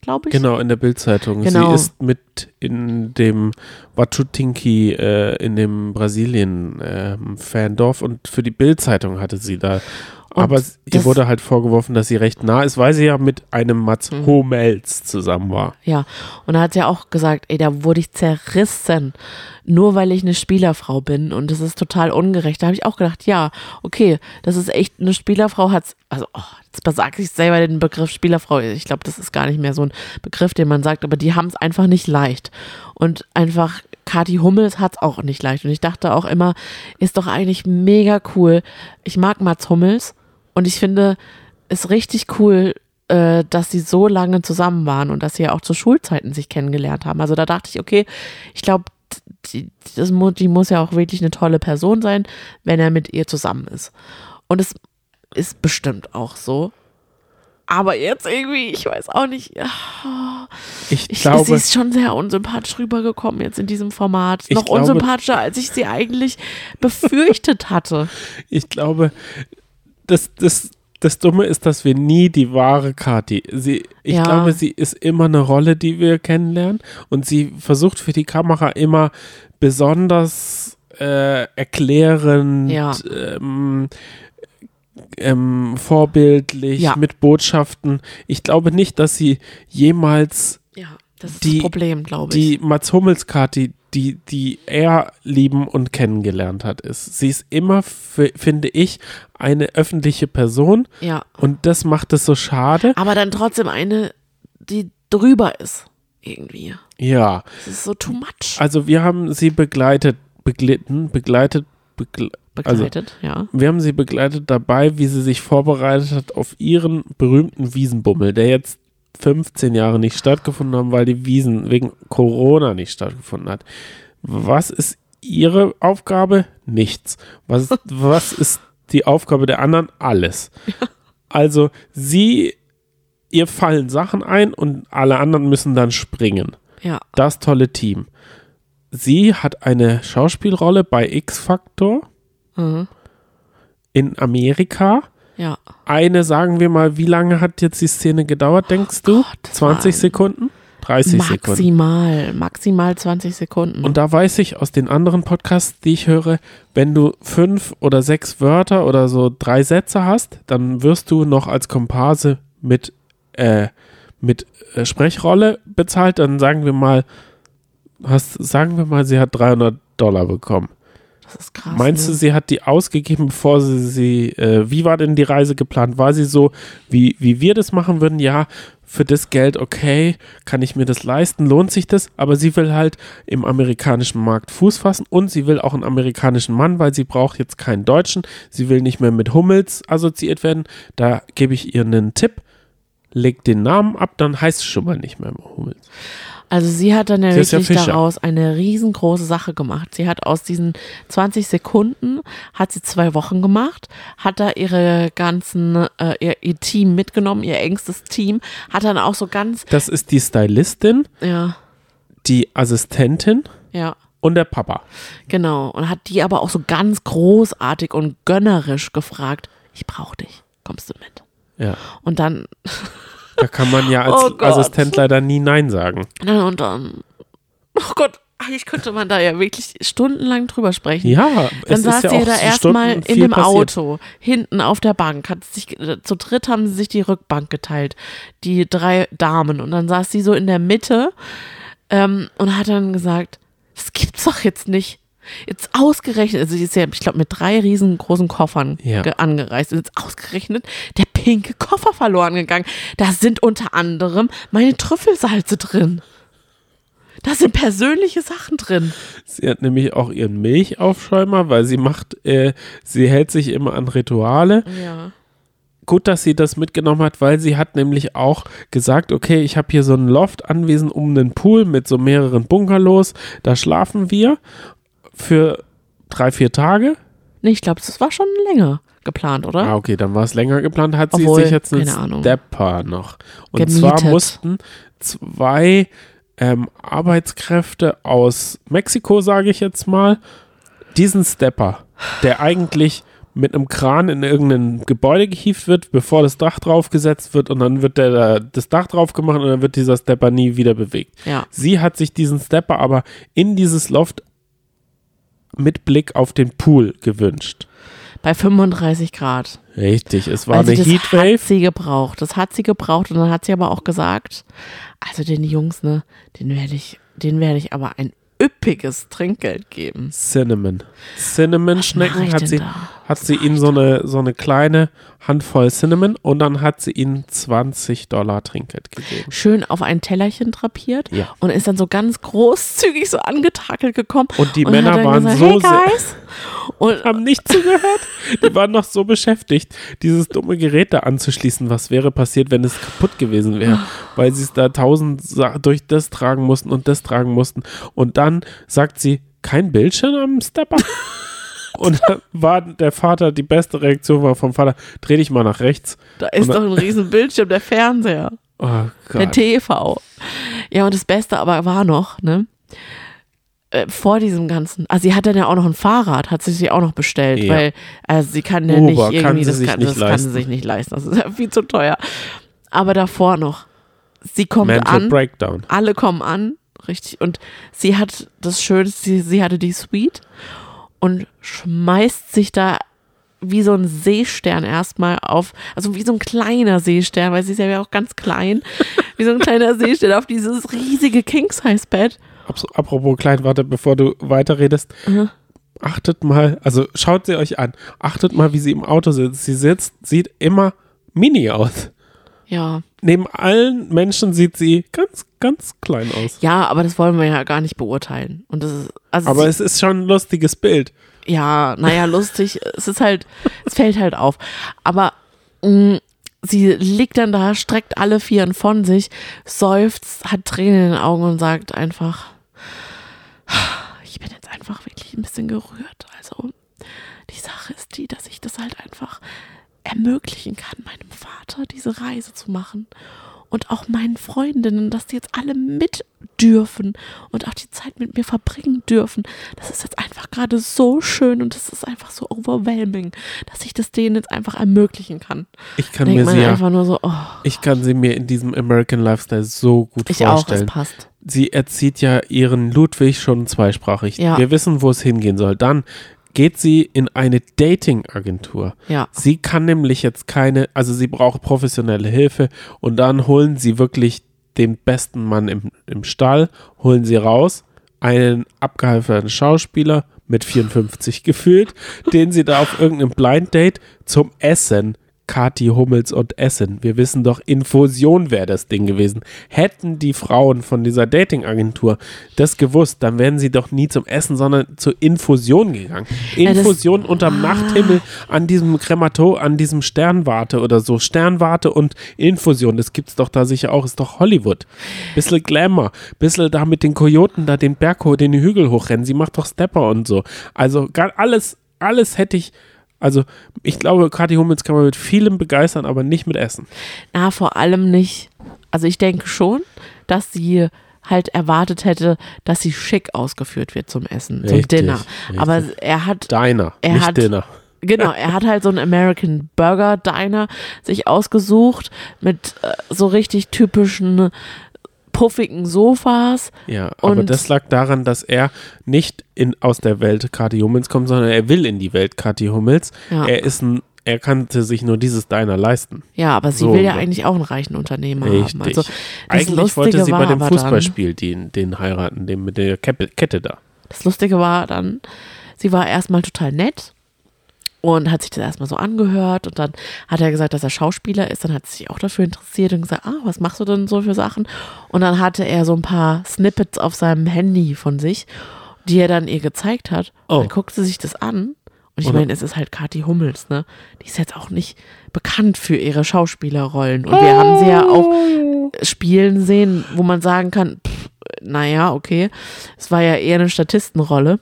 glaube ich? Genau, in der Bildzeitung. Genau. Sie ist mit in dem Wachutinki äh, in dem Brasilien-Fandorf und für die Bildzeitung hatte sie da. Und Aber ihr wurde halt vorgeworfen, dass sie recht nah ist, weil sie ja mit einem Mats Mhm. Hummels zusammen war. Ja, und da hat sie auch gesagt, ey, da wurde ich zerrissen, nur weil ich eine Spielerfrau bin und das ist total ungerecht. Da habe ich auch gedacht, ja, okay, das ist echt, eine Spielerfrau hat, also, oh, jetzt sage ich selber den Begriff Spielerfrau, ich glaube, das ist gar nicht mehr so ein Begriff, den man sagt, aber die haben es einfach nicht leicht. Und einfach, Kathi Hummels hat es auch nicht leicht. Und ich dachte auch immer, ist doch eigentlich mega cool. Ich mag Mats Hummels und ich finde es richtig cool, äh, dass sie so lange zusammen waren und dass sie ja auch zu Schulzeiten sich kennengelernt haben. Also da dachte ich, okay, ich glaube, die, das die muss ja auch wirklich eine tolle Person sein, wenn er mit ihr zusammen ist. Und es ist bestimmt auch so. Aber jetzt irgendwie, ich weiß auch nicht. Ich Ich, glaube, sie ist schon sehr unsympathisch rübergekommen jetzt in diesem Format. Noch glaube- unsympathischer, als ich sie eigentlich befürchtet hatte. ich glaube, das, das, das Dumme ist, dass wir nie die wahre Kati. Sie, ich Ja. glaube, sie ist immer eine Rolle, die wir kennenlernen. Und sie versucht für die Kamera immer besonders äh, erklärend, Ja. ähm, ähm, vorbildlich, Ja. mit Botschaften. Ich glaube nicht, dass sie jemals das ist Die- das Problem, glaube ich. die Mats Hummels Kati, die, die er lieben und kennengelernt hat, ist. Sie ist immer, finde ich, eine öffentliche Person Ja. und das macht es so schade. Aber dann trotzdem eine, die drüber ist. Irgendwie. Ja, Das ist so too much. also wir haben sie begleitet, beglitten, begleitet, begle also Begleitet, ja. wir haben sie begleitet dabei, wie sie sich vorbereitet hat auf ihren berühmten Wiesenbummel, der jetzt 15 Jahre nicht stattgefunden haben, weil die Wiesen wegen Corona nicht stattgefunden hat. Was ist ihre Aufgabe? Nichts. Was ist, was ist die Aufgabe der anderen? Alles. Also sie, ihr fallen Sachen ein und alle anderen müssen dann springen. Ja. Das tolle Team. Sie hat eine Schauspielrolle bei X-Factor Mhm. in Amerika. Ja. Eine, sagen wir mal, wie lange hat jetzt die Szene gedauert, denkst du? Oh Gott, das 20 waren Sekunden? 30 Sekunden. Maximal, maximal 20 Sekunden. Und da weiß ich aus den anderen Podcasts, die ich höre, wenn du fünf oder sechs Wörter oder so drei Sätze hast, dann wirst du noch als Komparse mit, äh, mit äh, Sprechrolle bezahlt. Dann sagen wir mal, hast, sagen wir mal, sie hat 300 Dollar bekommen. Das ist krass. Meinst du, ne? sie hat die ausgegeben, bevor sie sie, äh, wie war denn die Reise geplant? War sie so, wie, wie wir das machen würden? Ja, für das Geld, okay, kann ich mir das leisten, lohnt sich das? Aber sie will halt im amerikanischen Markt Fuß fassen und sie will auch einen amerikanischen Mann, weil sie braucht jetzt keinen Deutschen. Sie will nicht mehr mit Hummels assoziiert werden. Da gebe ich ihr einen Tipp. Leg den Namen ab, dann heißt es schon mal nicht mehr Hummels. Also sie hat dann ja wirklich daraus eine riesengroße Sache gemacht. Sie hat aus diesen 20 Sekunden, hat sie zwei Wochen gemacht, hat da ihre ganzen, äh, ihr, ihr Team mitgenommen, ihr engstes Team, hat dann auch so ganz, Das ist die Stylistin, ja, die Assistentin ja, und der Papa. genau. Und hat die aber auch so ganz großartig und gönnerisch gefragt, ich brauche dich, kommst du mit? Ja. Und dann, Da kann man ja als Oh. Assistent leider nie Nein sagen. und dann, oh Gott, eigentlich könnte man da ja wirklich stundenlang drüber sprechen. Ja, Dann es ist saß ja sie auch da erstmal in dem passiert. Auto, hinten auf der Bank, hat sich, äh, zu dritt haben sie sich die Rückbank geteilt, die drei Damen. Und dann saß sie so in der Mitte ähm, und hat dann gesagt, das gibt's doch jetzt nicht. Jetzt ausgerechnet, also sie ist ja, ich glaube, mit drei riesengroßen Koffern Ja. ge- angereist. Und jetzt ausgerechnet der pinke Koffer verloren gegangen. Da sind unter anderem meine Trüffelsalze drin. Da sind persönliche Sachen drin. Sie hat nämlich auch ihren Milchaufschäumer, weil sie macht, äh, sie hält sich immer an Rituale. Ja. Gut, dass sie das mitgenommen hat, weil sie hat nämlich auch gesagt, okay, ich habe hier so ein Loft anwesend um einen Pool mit so mehreren Bungalows. Da schlafen wir für drei, vier Tage. Nee, ich glaube, das war schon länger geplant, oder? Ah, okay, dann war es länger geplant. Hat sie Obwohl, sich jetzt einen. Stepper noch. Und Gemietet. zwar mussten zwei ähm, Arbeitskräfte aus Mexiko, sage ich jetzt mal, diesen Stepper, der eigentlich mit einem Kran in irgendein Gebäude gehievt wird, bevor das Dach draufgesetzt wird und dann wird der, da das Dach drauf gemacht und dann wird dieser Stepper nie wieder bewegt. Ja. Sie hat sich diesen Stepper aber in dieses Loft mit Blick auf den Pool gewünscht. Bei 35 Grad. Richtig, es war also eine das Heatwave. hat sie gebraucht. Das hat sie gebraucht und dann hat sie aber auch gesagt, also den Jungs, ne, den werde ich, den werde ich aber ein üppiges Trinkgeld geben. Cinnamon. Cinnamon-Schnecken hat sie, da? Hat sie ihnen so eine, so eine kleine Handvoll Cinnamon und dann hat sie ihnen 20 Dollar Trinkgeld gegeben. Schön auf ein Tellerchen drapiert Ja. und ist dann so ganz großzügig so angetakelt gekommen. Und die und Männer waren gesagt, so hey guys. Und haben nicht zugehört. Die waren noch so beschäftigt, dieses dumme Gerät da anzuschließen. Was wäre passiert, wenn es kaputt gewesen wäre? Weil sie es da tausend durch das tragen mussten und das tragen mussten. Und dann sagt sie, kein Bildschirm am Stepper? Und da war der Vater, die beste Reaktion war vom Vater, dreh dich mal nach rechts. Da ist Und- doch ein riesen Bildschirm, der Fernseher. Oh Der. TV. Ja, und das Beste aber war noch, ne? äh, Vor diesem ganzen, also sie hat dann ja auch noch ein Fahrrad, hat sie sich auch noch bestellt, Ja. weil also sie kann ja nicht kann irgendwie, sie das, kann, das kann sie sich nicht leisten, das ist ja viel zu teuer. Aber davor noch, sie kommt Mental an, Breakdown. alle kommen an, richtig, und sie hat das Schönste, sie, sie hatte die Suite und schmeißt sich da wie so ein Seestern erstmal auf, also wie so ein kleiner Seestern, weil sie ist ja auch ganz klein, wie so ein kleiner Seestern auf dieses riesige King-Size-Bett. Apropos klein, warte, bevor du weiterredest. Mhm. Achtet mal, also schaut sie euch an. Achtet mal, wie sie im Auto sitzt. Sie sitzt, sieht immer mini aus. Ja, Neben allen Menschen sieht sie ganz, ganz klein aus. ja, aber das wollen wir ja gar nicht beurteilen. Und das ist, also Aber es ist schon ein lustiges Bild. ja, naja, lustig, es ist halt, es fällt halt auf. Aber mh, sie liegt dann da, streckt alle Vieren von sich, seufzt, hat Tränen in den Augen und sagt einfach, ich bin jetzt einfach wirklich ein bisschen gerührt. Also die Sache ist die, dass ich das halt einfach ermöglichen kann, meinem Vater diese Reise zu machen. Und auch meinen Freundinnen, dass die jetzt alle mit dürfen und auch die Zeit mit mir verbringen dürfen. Das ist jetzt einfach gerade so schön und das ist einfach so overwhelming, dass ich das denen jetzt einfach ermöglichen kann. Ich kann Denkt mir sie einfach nur so, oh, ich kann sie mir in diesem American Lifestyle so gut ich auch, es vorstellen. passt. sie erzieht ja ihren Ludwig schon zweisprachig. Ja. Wir wissen, wo es hingehen soll. Dann geht sie in eine Dating-Agentur. Ja. Sie kann nämlich jetzt keine, also sie braucht professionelle Hilfe und dann holen sie wirklich den besten Mann im, im Stall, holen sie raus, einen abgehalfterten Schauspieler mit 54 gefühlt, den sie da auf irgendeinem Blind Date zum Essen, Kati Hummels und Essen. Wir wissen doch, Infusion wäre das Ding gewesen. Hätten die Frauen von dieser Dating-Agentur das gewusst, dann wären sie doch nie zum Essen, sondern zur Infusion gegangen. Ja, Infusion unterm Nachthimmel an diesem Kremator, an diesem Sternwarte oder so. Sternwarte und Infusion, das gibt's doch da sicher auch, ist doch Hollywood. Bisschen Glamour, bisschen da mit den Kojoten da den Berg hoch, den Hügel hochrennen. Sie macht doch Stepper und so. Also alles, alles hätte ich. Also, ich glaube, Kathi Hummels kann man mit vielem begeistern, aber nicht mit Essen. Na, vor allem nicht. Also ich denke schon, dass sie halt erwartet hätte, dass sie schick ausgeführt wird zum Essen, zum Richtig, Dinner. Aber er hat Diner, Er nicht hat- Dinner. Genau, er hat halt so einen American Burger Diner sich ausgesucht mit äh, so richtig typischen puffigen Sofas. Ja, aber das lag daran, dass er nicht in, aus der Welt Kathi Hummels kommt, sondern er will in die Welt Kathi Hummels. Ja. Er ist ein, er kannte sich nur dieses Diner leisten. Ja, aber sie So, will ja so. eigentlich auch einen reichen Unternehmer Richtig. haben. Also Eigentlich Lustige wollte sie bei dem Fußballspiel den, den heiraten, den mit der Kette da. Das Lustige war dann, sie war erstmal total nett und hat sich das erstmal so angehört und dann hat er gesagt, dass er Schauspieler ist, dann hat sie sich auch dafür interessiert und gesagt, ah, was machst du denn so für Sachen? Und dann hatte er so ein paar Snippets auf seinem Handy von sich, die er dann ihr gezeigt hat. Oh. Dann guckt sie sich das an und ich Oder- meine, es ist halt Kathi Hummels, ne? Die ist jetzt auch nicht bekannt für ihre Schauspielerrollen und wir haben sie ja auch spielen sehen, wo man sagen kann, pff, naja, okay, es war ja eher eine Statistenrolle.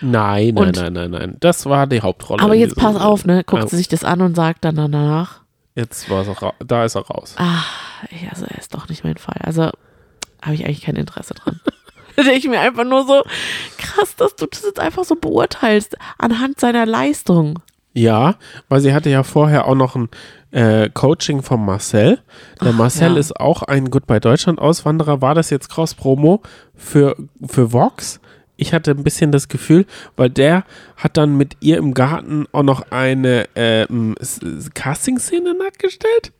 Nein, nein, Und- nein, nein, nein. Das war die Hauptrolle. Aber jetzt pass auf, ne? Guckt Ja, sie sich das an und sagt dann danach, Jetzt war es ra- da ist er raus. ah, ja, also er ist doch nicht mein Fall. Also habe ich eigentlich kein Interesse dran. Da denke ich mir einfach nur so, krass, dass du das jetzt einfach so beurteilst anhand seiner Leistung. Ja, weil sie hatte ja vorher auch noch ein äh, Coaching von Marcel. Der Marcel ja. ist auch ein Goodbye Deutschland Auswanderer. War das jetzt Cross-Promo für, für Vox? Ich hatte ein bisschen das Gefühl, weil der hat dann mit ihr im Garten auch noch eine ähm, S- Casting-Szene nachgestellt.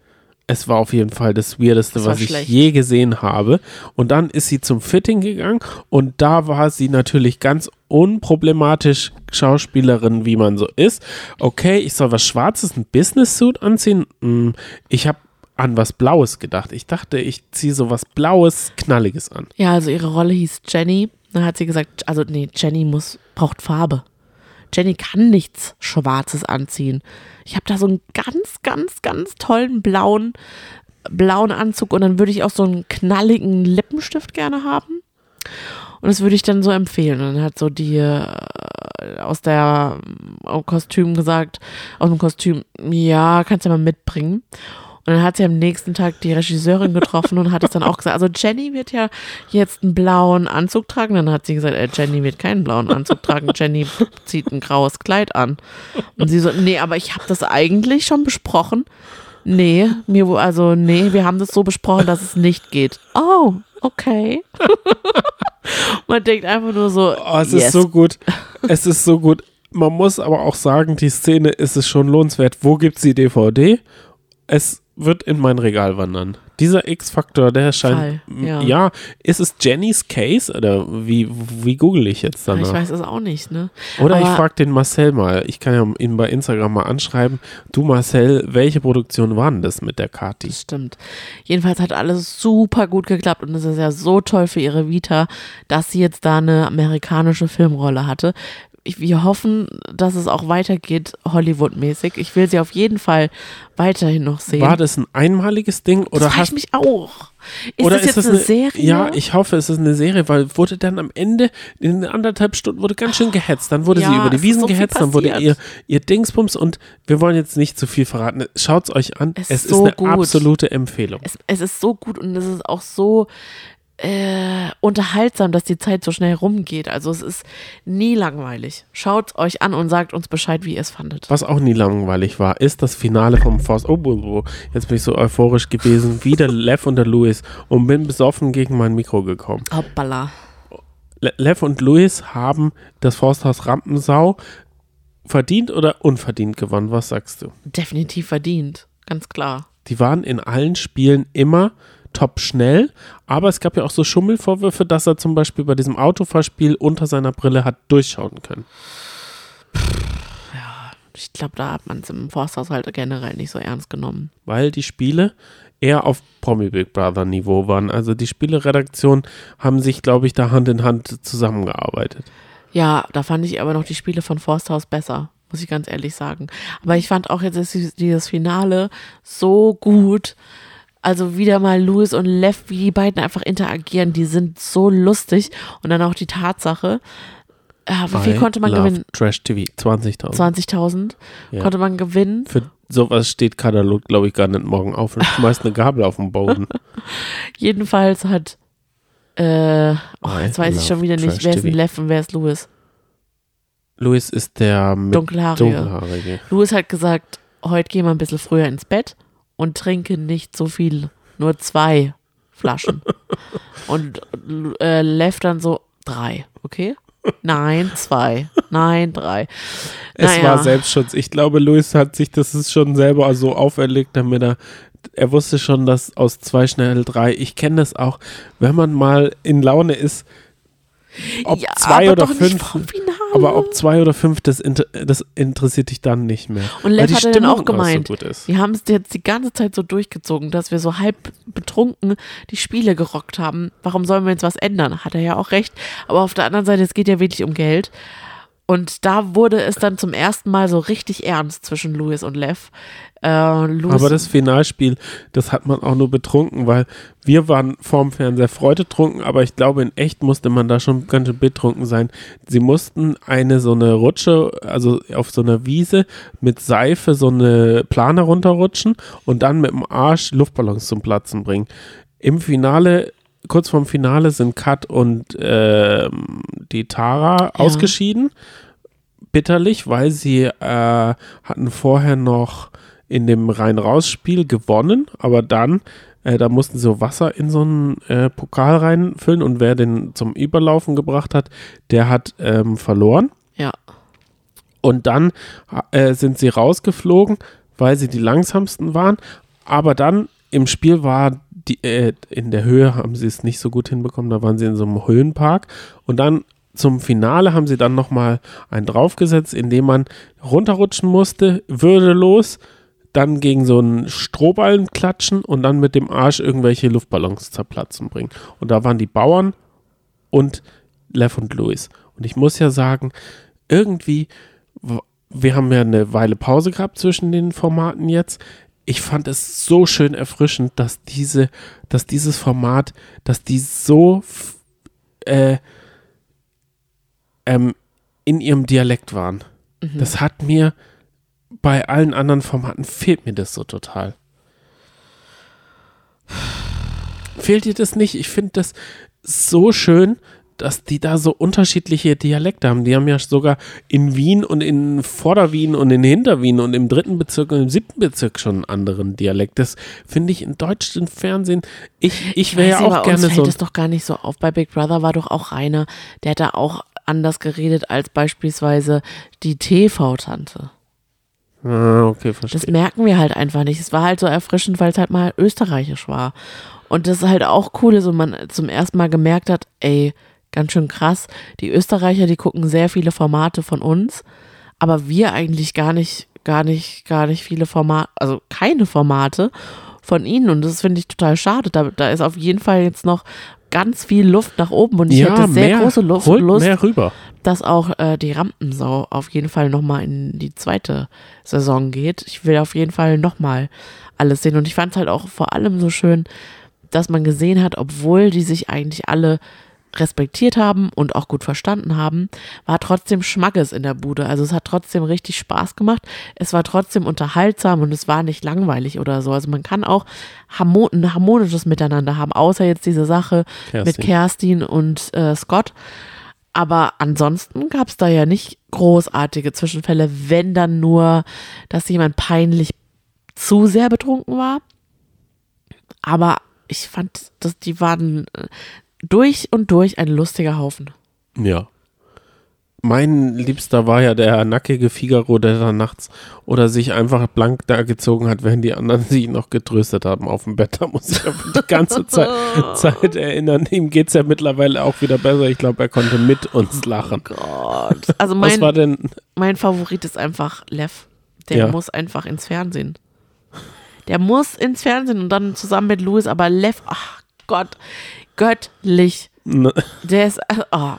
Es war auf jeden Fall das Weirdeste, Das was ich schlecht. je gesehen habe. Und dann ist sie zum Fitting gegangen und da war sie natürlich ganz unproblematisch Schauspielerin, wie man so ist. Okay, ich soll was Schwarzes, ein Business-Suit anziehen. Hm, Ich habe an was Blaues gedacht. Ich dachte, ich ziehe so was Blaues, Knalliges an. Ja, also ihre Rolle hieß Jenny. Dann hat sie gesagt, also nee, Jenny muss, braucht Farbe. Jenny kann nichts Schwarzes anziehen. Ich habe da so einen ganz, ganz, ganz tollen blauen, blauen Anzug und dann würde ich auch so einen knalligen Lippenstift gerne haben. Und das würde ich dann so empfehlen. Und dann hat so die, äh, aus der äh, Kostüm gesagt, aus dem Kostüm, ja, kannst du ja mal mitbringen. Und dann hat sie am nächsten Tag die Regisseurin getroffen und hat es dann auch gesagt. Also Jenny wird ja jetzt einen blauen Anzug tragen. Dann hat sie gesagt, äh, Jenny wird keinen blauen Anzug tragen. Jenny zieht ein graues Kleid an. Und sie so, nee, aber ich habe das eigentlich schon besprochen. Nee, mir, also nee, wir haben das so besprochen, dass es nicht geht. Oh, okay. Man denkt einfach nur so, Oh, es yes. ist so gut. Es ist so gut. Man muss aber auch sagen, die Szene ist es schon lohnenswert. Wo gibt's die DVD? Es wird in mein Regal wandern. Dieser X-Faktor, der scheint. Fall, ja. ja, ist es Jennys Case? Oder wie, wie google ich jetzt danach? ich weiß es auch nicht, ne? Oder ich aber- frage den Marcel mal. Ich kann ja ihn bei Instagram mal anschreiben. Du Marcel, welche Produktion war denn das mit der Kati? Das stimmt. Jedenfalls hat alles super gut geklappt und es ist ja so toll für ihre Vita, dass sie jetzt da eine amerikanische Filmrolle hatte. Ich, wir hoffen, dass es auch weitergeht, Hollywood-mäßig. Ich will sie auf jeden Fall weiterhin noch sehen. War das ein einmaliges Ding oder das hast ich mich auch. Ist oder das jetzt eine, Serie? Ja, ich hoffe, es ist eine Serie, weil wurde dann am Ende in anderthalb Stunden wurde ganz schön gehetzt. Dann wurde Ja, sie über die es ist Wiesen so gehetzt, dann wurde ihr, ihr Dingsbums und wir wollen jetzt nicht zu viel verraten. Schaut's euch an. Es Es, ist ist so eine gut. absolute Empfehlung. es, es ist so gut und es ist auch so äh, unterhaltsam, dass die Zeit so schnell rumgeht. Also es ist nie langweilig. Schaut euch an und sagt uns Bescheid, wie ihr es fandet. Was auch nie langweilig war, ist das Finale vom Force. Oh, oh, oh, jetzt bin ich so euphorisch gewesen. Wieder Lev und der Louis und bin besoffen gegen mein Mikro gekommen. Hoppala. Le Lev und Louis haben das Forsthaus Rampensau verdient oder unverdient gewonnen. Was sagst du? Definitiv verdient. Ganz klar. Die waren in allen Spielen immer top schnell, aber es gab ja auch so Schummelvorwürfe, dass er zum Beispiel bei diesem Autofahrspiel unter seiner Brille hat durchschauen können. Ich glaube, da hat man es im Forsthaushalt generell nicht so ernst genommen. weil die Spiele eher auf Promi Big Brother Niveau waren. Also die Spieleredaktion haben sich, glaube ich, da Hand in Hand zusammengearbeitet. Ja, da fand ich aber noch die Spiele von Forsthaus besser, muss ich ganz ehrlich sagen. Aber ich fand auch jetzt dieses Finale so gut. Also wieder mal Louis und Lev, wie die beiden einfach interagieren, die sind so lustig. Und dann auch die Tatsache, äh, wie viel konnte man love gewinnen? Trash TV, 20.000. 20.000 Ja. konnte man gewinnen. Für sowas steht Katalog, glaube ich, gar nicht morgen auf und schmeißt eine Gabel auf den Boden. Jedenfalls hat, äh, oh, jetzt weiß ich schon wieder nicht, wer ist ein Lev und wer ist Louis? Louis ist der mit Dunkelhaarige. Dunkelhaarige. Louis hat gesagt, heute gehen wir ein bisschen früher ins Bett und trinke nicht so viel, nur zwei Flaschen. und äh, Lev dann so, drei, okay? Nein, zwei. Nein, drei. Es Naja. war Selbstschutz. Ich glaube, Louis hat sich das ist schon selber so auferlegt, damit er er wusste schon, dass aus zwei schnell drei. Ich kenne das auch, wenn man mal in Laune ist, ob ja, zwei oder fünf. Aber ob zwei oder fünf, das, inter das interessiert dich dann nicht mehr. Und Lev hatte dann auch gemeint, so gut ist. wir haben es jetzt die ganze Zeit so durchgezogen, dass wir so halb betrunken die Spiele gerockt haben. Warum sollen wir jetzt was ändern? Hat er ja auch recht. Aber auf der anderen Seite, es geht ja wirklich um Geld. Und da wurde es dann zum ersten Mal so richtig ernst zwischen Louis und Lev. Äh, Aber das Finalspiel, das hat man auch nur betrunken, weil wir waren vorm Fernseher freudetrunken, aber ich glaube, in echt musste man da schon ganz schön betrunken sein. Sie mussten eine so eine Rutsche, also auf so einer Wiese mit Seife so eine Plane runterrutschen und dann mit dem Arsch Luftballons zum Platzen bringen. Im Finale, kurz vorm Finale sind Kat und ähm, die Tara ausgeschieden bitterlich, weil sie äh, hatten vorher noch in dem Rein-Raus-Spiel gewonnen, aber dann, äh, da mussten sie so Wasser in so einen äh, Pokal reinfüllen und wer den zum Überlaufen gebracht hat, der hat ähm, verloren. ja. Und dann äh, sind sie rausgeflogen, weil sie die langsamsten waren. Aber dann im Spiel war die, äh, in der Höhe haben sie es nicht so gut hinbekommen. Da waren sie in so einem Höhenpark. Und dann zum Finale haben sie dann nochmal einen draufgesetzt, indem man runterrutschen musste, würdelos, dann gegen so einen Strohballen klatschen und dann mit dem Arsch irgendwelche Luftballons zerplatzen bringen. Und da waren die Bauern und Lev und Louis. Und ich muss ja sagen, irgendwie, wir haben ja eine Weile Pause gehabt zwischen den Formaten jetzt. Ich fand es so schön erfrischend, dass diese, dass dieses Format, dass die so äh, ähm, in ihrem Dialekt waren. Mhm. Das hat mir bei allen anderen Formaten fehlt mir das so total. Fehlt dir das nicht? Ich finde das so schön, dass die da so unterschiedliche Dialekte haben. Die haben ja sogar in Wien und in Vorderwien und in Hinterwien und im dritten Bezirk und im siebten Bezirk schon einen anderen Dialekt. Das finde ich im deutschen Fernsehen. Ich, ich wäre ja auch gerne uns fällt so. es doch gar nicht so auf. Bei Big Brother war doch auch einer, der hat da auch anders geredet als beispielsweise die TV-Tante. Ah, okay, Das verstehe. merken wir halt einfach nicht. Es war halt so erfrischend, weil es halt mal österreichisch war. Und das ist halt auch cool, so man zum ersten Mal gemerkt hat, ey, ganz schön krass. Die Österreicher, die gucken sehr viele Formate von uns, aber wir eigentlich gar nicht, gar nicht, gar nicht viele Formate, also keine Formate von ihnen. Und das finde ich total schade. Da, da ist auf jeden Fall jetzt noch ganz viel Luft nach oben und ich ja, hätte sehr mehr, große holt Lust dass auch äh, die Rampensau auf jeden Fall nochmal in die zweite Saison geht. Ich will auf jeden Fall nochmal alles sehen. Und ich fand es halt auch vor allem so schön, dass man gesehen hat, obwohl die sich eigentlich alle respektiert haben und auch gut verstanden haben, war trotzdem Schmackes in der Bude. Also es hat trotzdem richtig Spaß gemacht. Es war trotzdem unterhaltsam und es war nicht langweilig oder so. Also man kann auch ein harmonisches Miteinander haben, außer jetzt diese Sache mit Kerstin. Kerstin und äh, Scott. Aber ansonsten gab es da ja nicht großartige Zwischenfälle, wenn dann nur, dass jemand peinlich zu sehr betrunken war. Aber ich fand, dass die waren äh, durch und durch ein lustiger Haufen. Ja. Mein Liebster war ja der nackige Figaro, der da nachts oder sich einfach blank da gezogen hat, während die anderen sich noch getröstet haben auf dem Bett. Da muss ich aber die ganze Zeit, Zeit erinnern. Ihm geht es ja mittlerweile auch wieder besser. Ich glaube, er konnte mit uns lachen. Gott. Also Was war mein, denn? mein Favorit ist einfach Lev. Der Ja. muss einfach ins Fernsehen. Der muss ins Fernsehen und dann zusammen mit Louis, aber Lev, ach Gott, göttlich. Ne, Der ist, oh,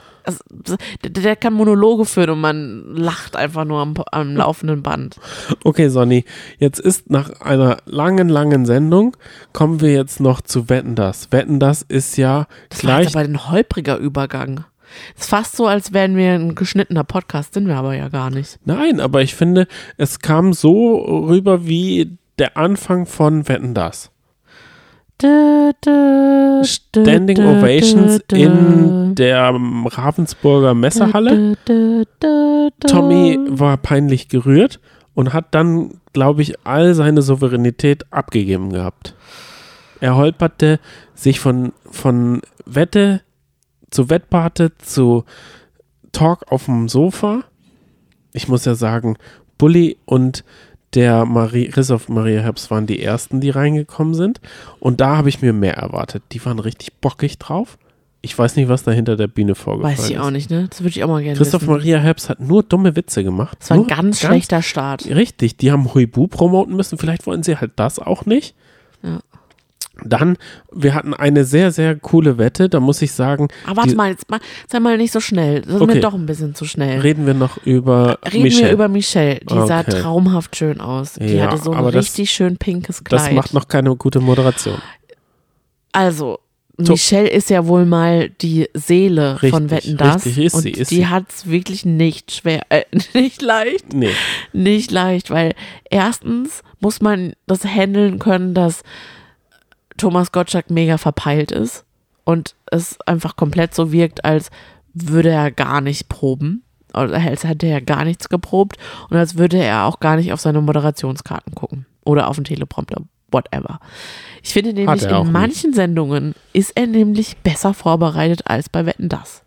der, kann Monologe führen und man lacht einfach nur am, am laufenden Band. Okay, Sonny, jetzt ist nach einer langen, langen Sendung, kommen wir jetzt noch zu Wetten das. Wetten das ist ja Das war gleich jetzt aber ein holpriger Übergang. ist fast so, als wären wir ein geschnittener Podcast, sind wir aber ja gar nicht. Nein, aber ich finde, es kam so rüber wie der Anfang von Wetten das. Standing Ovations in der Ravensburger Messehalle. Tommy war peinlich gerührt und hat dann, glaube ich, all seine Souveränität abgegeben gehabt. Er holperte sich von, von Wette zu Wettpate zu Talk auf dem Sofa. Ich muss ja sagen, Bully und der Marie, Christoph Maria Herbst waren die ersten, die reingekommen sind. Und da habe ich mir mehr erwartet. Die waren richtig bockig drauf. Ich weiß nicht, was da hinter der Bühne vorgefallen Weiß ich ist. auch nicht, ne? Das würde ich auch mal gerne Christoph wissen. Maria Herbst hat nur dumme Witze gemacht. Das war ein nur ganz schlechter Start. Richtig, die haben Huibu promoten müssen. Vielleicht wollen sie halt das auch nicht. Dann, wir hatten eine sehr, sehr coole Wette. Da muss ich sagen, Aber warte die- mal, jetzt mal, sei mal nicht so schnell. Das ist Okay. mir doch ein bisschen zu schnell. reden wir noch über Reden Michelle. wir über Michelle. Die sah Okay. traumhaft schön aus. Die Ja, hatte so ein aber das- richtig schön pinkes Kleid. das macht noch keine gute Moderation. Also, So. Michelle ist ja wohl mal die Seele von Richtig, Wetten das. richtig ist und sie, ist die hat es wirklich nicht schwer, äh, nicht leicht, Nee. nicht leicht, weil erstens muss man das handeln können, dass Thomas Gottschalk mega verpeilt ist und es einfach komplett so wirkt, als würde er gar nicht proben. Oder als hätte er gar nichts geprobt und als würde er auch gar nicht auf seine Moderationskarten gucken oder auf den Teleprompter, whatever. Ich finde nämlich, in nicht. manchen Sendungen ist er nämlich besser vorbereitet als bei Wetten das.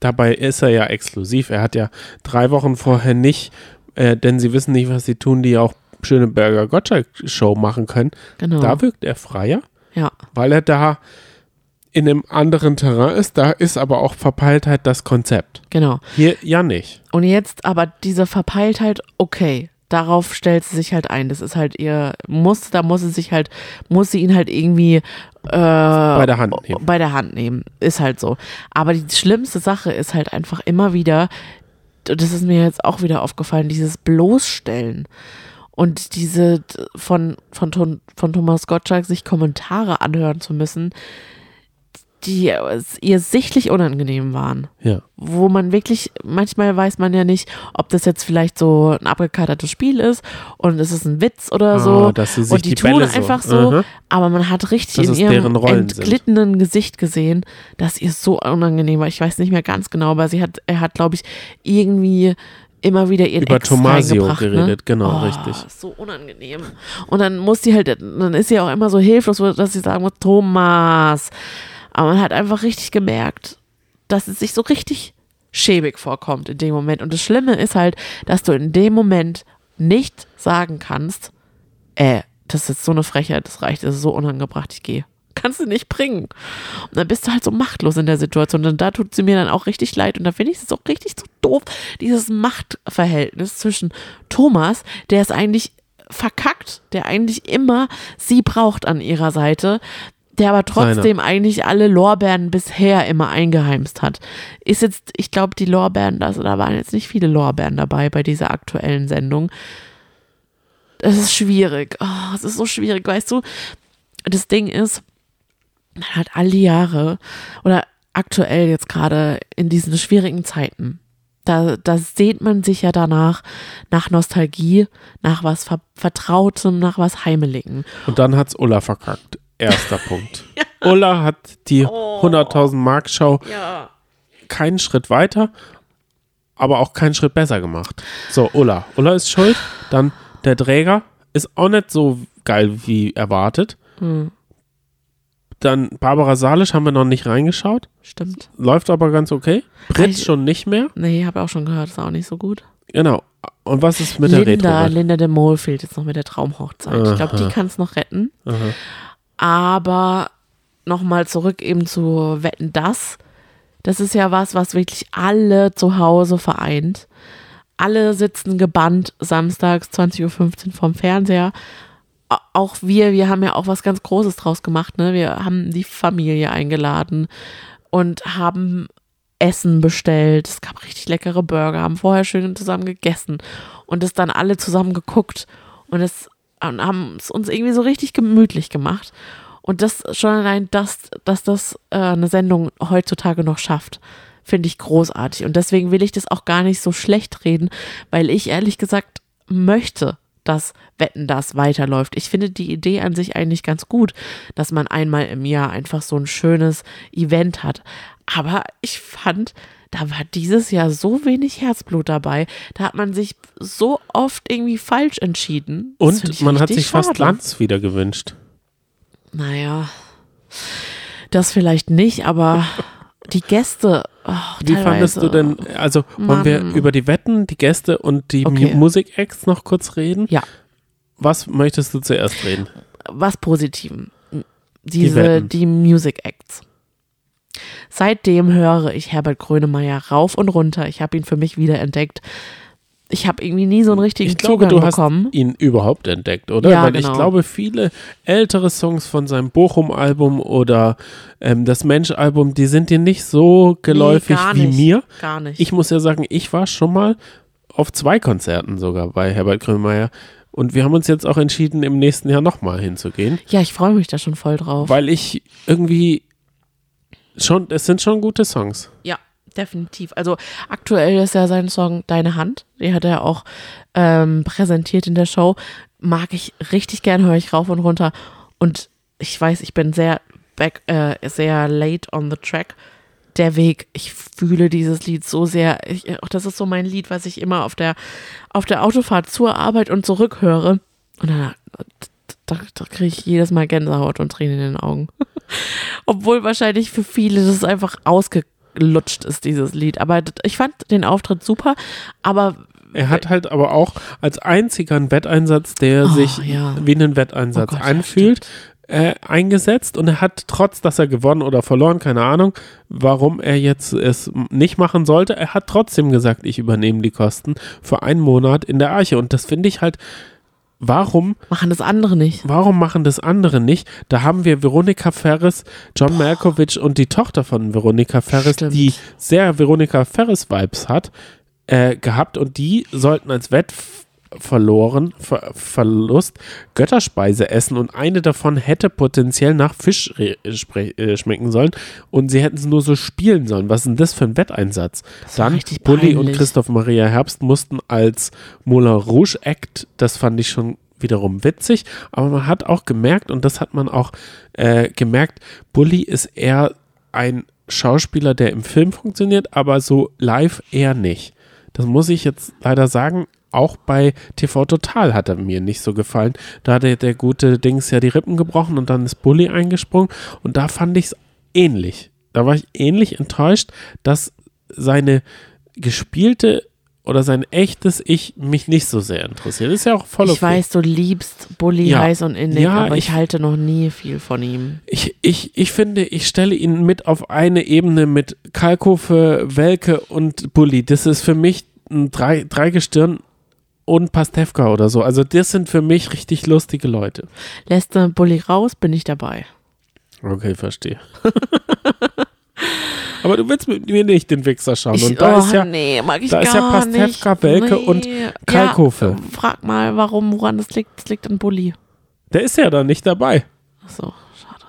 Dabei ist er ja exklusiv. Er hat ja drei Wochen vorher nicht, äh, denn sie wissen nicht, was sie tun, die auch Schöneberger Gottschalk-Show machen können. Genau. Da wirkt er freier, ja. weil er da in einem anderen Terrain ist. Da ist aber auch Verpeiltheit das Konzept. Genau. Hier ja nicht. Und jetzt aber diese Verpeiltheit, okay, darauf stellt sie sich halt ein. Das ist halt ihr Muss, da muss sie sich halt, muss sie ihn halt irgendwie äh, bei der Hand nehmen. Bei der Hand nehmen. Ist halt so. Aber die schlimmste Sache ist halt einfach immer wieder, das ist mir jetzt auch wieder aufgefallen, dieses Bloßstellen. Und diese von, von, von Thomas Gottschalk sich Kommentare anhören zu müssen, die ihr sichtlich unangenehm waren. Ja. Wo man wirklich, manchmal weiß man ja nicht, ob das jetzt vielleicht so ein abgekatertes Spiel ist und es ist ein Witz oder Ah, so. dass sie sich und die, die tun Bälle so- einfach so, Aha. aber man hat richtig Dass in ihrem Rollen sind. entglittenen Gesicht gesehen, dass ihr so unangenehm war. Ich weiß nicht mehr ganz genau, aber sie hat, er hat, glaube ich, irgendwie immer wieder ihren Über Ex Tomasio reingebracht, geredet, ne? genau, oh, richtig. So unangenehm. Und dann muss sie halt, dann ist sie auch immer so hilflos, dass sie sagen muss, Thomas. Aber man hat einfach richtig gemerkt, dass es sich so richtig schäbig vorkommt in dem Moment. Und das Schlimme ist halt, dass du in dem Moment nicht sagen kannst, äh, das ist jetzt so eine Frechheit, das reicht, das ist so unangebracht, ich gehe. Kannst du nicht bringen. Und dann bist du halt so machtlos in der Situation. Und da tut sie mir dann auch richtig leid. Und da finde ich es auch richtig so doof, dieses Machtverhältnis zwischen Thomas, der ist eigentlich verkackt, der eigentlich immer sie braucht an ihrer Seite, der aber trotzdem eigentlich alle Lorbeeren bisher immer eingeheimst hat. Ist jetzt, ich glaube, die Lorbeeren, das, da waren jetzt nicht viele Lorbeeren dabei bei dieser aktuellen Sendung. Es ist schwierig. Oh, es ist so schwierig, weißt du? Das Ding ist, man hat all die Jahre oder aktuell jetzt gerade in diesen schwierigen Zeiten, da, da sehnt man sich ja danach, nach Nostalgie, nach was Ver Vertrautem, nach was Heimeligem. Und dann hat's Ulla verkackt. Erster Punkt. Ulla hat die Oh. 100.000 Mark Show Ja. keinen Schritt weiter, aber auch keinen Schritt besser gemacht. So, Ulla. Ulla ist schuld. Dann der Träger ist auch nicht so geil wie erwartet. Hm, Dann Barbara Salisch haben wir noch nicht reingeschaut. stimmt. Läuft aber ganz okay. Brit Ich- schon nicht mehr. Nee, habe auch schon gehört, ist auch nicht so gut. Genau. Und was ist mit der Linda, Retro? Linda de Mol fehlt jetzt noch mit der Traumhochzeit. Ich glaube, die Aha. kann es noch retten. Aha. Aber nochmal zurück eben zu Wetten das. Das ist ja was, was wirklich alle zu Hause vereint. Alle sitzen gebannt samstags 20.15 Uhr vorm Fernseher. Auch wir, wir haben ja auch was ganz Großes draus gemacht. Ne? Wir haben die Familie eingeladen und haben Essen bestellt. Es gab richtig leckere Burger, haben vorher schön zusammen gegessen und es dann alle zusammen geguckt und es und haben es uns irgendwie so richtig gemütlich gemacht. Und das schon allein, das, dass das äh, eine Sendung heutzutage noch schafft, finde ich großartig. Und deswegen will ich das auch gar nicht so schlecht reden, weil ich ehrlich gesagt möchte, dass Wetten das weiterläuft. Ich finde die Idee an sich eigentlich ganz gut, dass man einmal im Jahr einfach so ein schönes Event hat. Aber ich fand, da war dieses Jahr so wenig Herzblut dabei. Da hat man sich so oft irgendwie falsch entschieden. Das Und man hat sich fast schade. Lanz wieder gewünscht. Naja, das vielleicht nicht, aber die Gäste. Oh, Wie fandest du teilweise- denn, also wollen wir über die Wetten, die Gäste und die Okay. Mu- Musik-Acts noch kurz reden? Ja. Was möchtest du zuerst reden? was Positiven. Diese, die, Music Acts. Seitdem höre ich Herbert Grönemeyer rauf und runter. Ich habe ihn für mich wieder entdeckt. Ich habe irgendwie nie so einen richtigen Ich glaube, Zugang du hast bekommen. ihn überhaupt entdeckt, oder? Ja, Weil ich genau. glaube, viele ältere Songs von seinem Bochum-Album oder ähm, das Mensch-Album, die sind dir nicht so geläufig wie nicht. mir. Gar nicht. Ich muss ja sagen, ich war schon mal auf zwei Konzerten sogar bei Herbert Grönemeyer. Und wir haben uns jetzt auch entschieden, im nächsten Jahr nochmal hinzugehen, ja, ich freue mich da schon voll drauf. weil ich irgendwie schon, es sind schon gute Songs. Ja, definitiv. Also aktuell ist ja sein Song Deine Hand. Den hat er auch ähm, präsentiert in der Show. Mag ich richtig gern, höre ich rauf und runter. Und ich weiß, ich bin sehr back, äh, sehr late on the track. Der Weg, ich fühle dieses Lied so sehr. Ich, auch das ist so mein Lied, was ich immer auf der, auf der Autofahrt zur Arbeit und zurück höre. Und dann, da, da kriege ich jedes Mal Gänsehaut und Tränen in den Augen. Obwohl wahrscheinlich für viele das einfach ausgelutscht ist, dieses Lied. Aber ich fand den Auftritt super, aber Er hat halt aber auch als einziger einen Wetteinsatz, der Oh, sich ja. wie einen Wetteinsatz Oh Gott, anfühlt, äh, eingesetzt und er hat, trotz dass er gewonnen oder verloren, keine Ahnung, warum er jetzt es nicht machen sollte, er hat trotzdem gesagt, ich übernehme die Kosten für einen Monat in der Arche. Und das finde ich halt, warum machen das andere nicht. Warum machen das andere nicht? Da haben wir Veronika Ferris, John Malkovich und die Tochter von Veronika Ferris, Stimmt. die sehr Veronika Ferris-Vibes hat, äh, gehabt und die sollten als verloren, Ver Verlust, Götterspeise essen und eine davon hätte potenziell nach Fisch äh, schmecken sollen und sie hätten es nur so spielen sollen. Was ist denn das für ein Wetteinsatz? Dann Bulli und Christoph Maria Herbst mussten als Moulin Rouge Act, das fand ich schon wiederum witzig, aber man hat auch gemerkt, und das hat man auch äh, gemerkt, Bully ist eher ein Schauspieler, der im Film funktioniert, aber so live eher nicht. Das muss ich jetzt leider sagen. Auch bei TV Total hat er mir nicht so gefallen. Da hat der, der gute Dings ja die Rippen gebrochen und dann ist Bully eingesprungen. Und da fand ich es ähnlich. Da war ich ähnlich enttäuscht, dass seine gespielte oder sein echtes Ich mich nicht so sehr interessiert. Ist ja auch voll okay. Ich weiß, du liebst Bully ja. heiß und innig, ja, aber ich, ich, halte noch nie viel von ihm. Ich, ich, ich finde, ich stelle ihn mit auf eine Ebene mit Kalkofe, Welke und Bully. Das ist für mich ein drei, Dreigestirn und Pastewka oder so. Also das sind für mich richtig lustige Leute. Lässt du Bully raus, bin ich dabei. Okay, verstehe. Aber du willst mit mir nicht den Wichser schauen. Ich, und da oh, ist ja, nee, mag ich da ist ja Pastewka, Welke nee. und Kalkofe. Ja, frag mal, warum, woran das liegt. Das liegt an Bulli. Der ist ja da nicht dabei. Ach so, schade.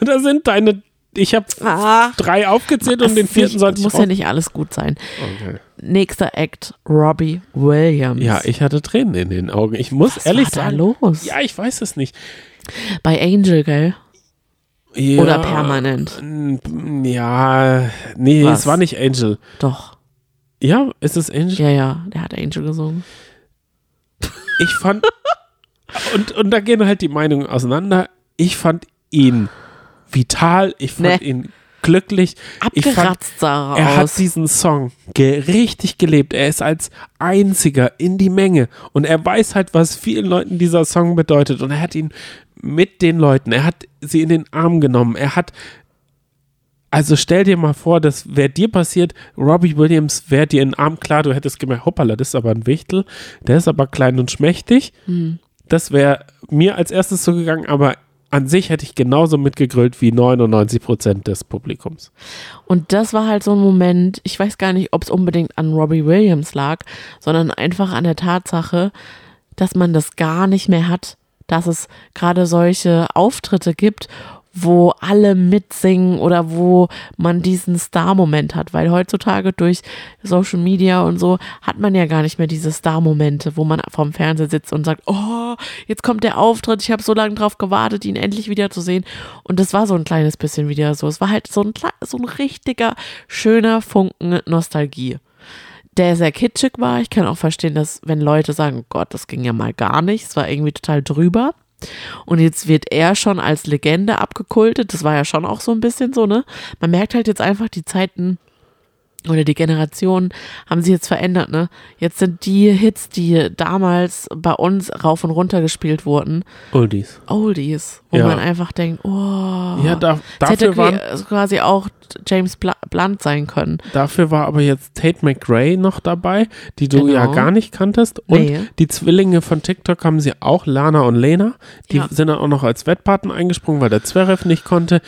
Da sind deine. Ich habe ah, drei aufgezählt und den vierten sollte ich. Muss ja nicht alles gut sein. Okay. Nächster Act, Robbie Williams. Ja, ich hatte Tränen in den Augen. Ich muss Was ehrlich war sagen. Da los? Ja, ich weiß es nicht. Bei Angel, gell? Ja, Oder permanent? Ja, nee, Was? es war nicht Angel. Doch. Ja, ist es Angel? Ja, ja, der hat Angel gesungen. Ich fand, und, und da gehen halt die Meinungen auseinander. Ich fand ihn vital, ich fand nee. ihn glücklich. Abgeratzt sah er, er hat diesen Song ge richtig gelebt. Er ist als einziger in die Menge und er weiß halt, was vielen Leuten dieser Song bedeutet und er hat ihn mit den Leuten. Er hat sie in den Arm genommen. Er hat also stell dir mal vor, das wäre dir passiert, Robbie Williams wäre dir in den Arm, klar, du hättest gemerkt, hoppala, das ist aber ein Wichtel, der ist aber klein und schmächtig. Hm. Das wäre mir als erstes so gegangen, aber an sich hätte ich genauso mitgegrölt wie 99 Prozent des Publikums. Und das war halt so ein Moment, ich weiß gar nicht, ob es unbedingt an Robbie Williams lag, sondern einfach an der Tatsache, dass man das gar nicht mehr hat, dass es gerade solche Auftritte gibt, wo alle mitsingen oder wo man diesen Star-Moment hat, weil heutzutage durch Social Media und so hat man ja gar nicht mehr diese Star-Momente, wo man vorm Fernseher sitzt und sagt, oh, jetzt kommt der Auftritt, ich habe so lange drauf gewartet, ihn endlich wieder zu sehen. Und das war so ein kleines bisschen wieder so. Es war halt so ein, so ein richtiger, schöner Funken Nostalgie der sehr kitschig war. Ich kann auch verstehen, dass wenn Leute sagen, Gott, das ging ja mal gar nicht, es war irgendwie total drüber. Und jetzt wird er schon als Legende abgekultet. Das war ja schon auch so ein bisschen so, ne? Man merkt halt jetzt einfach, die Zeiten oder die Generationen haben sich jetzt verändert, ne? Jetzt sind die Hits, die damals bei uns rauf und runter gespielt wurden. Oldies. Oldies. Wo ja. man einfach denkt, oh. Ja, da, dafür hätte waren, quasi auch James Blunt sein können. Dafür war aber jetzt Tate McRae noch dabei, die du genau. ja gar nicht kanntest. Und nee. die Zwillinge von TikTok haben sie auch, Lana und Lena. Die ja. sind dann auch noch als Wettpaten eingesprungen, weil der Zverev nicht konnte.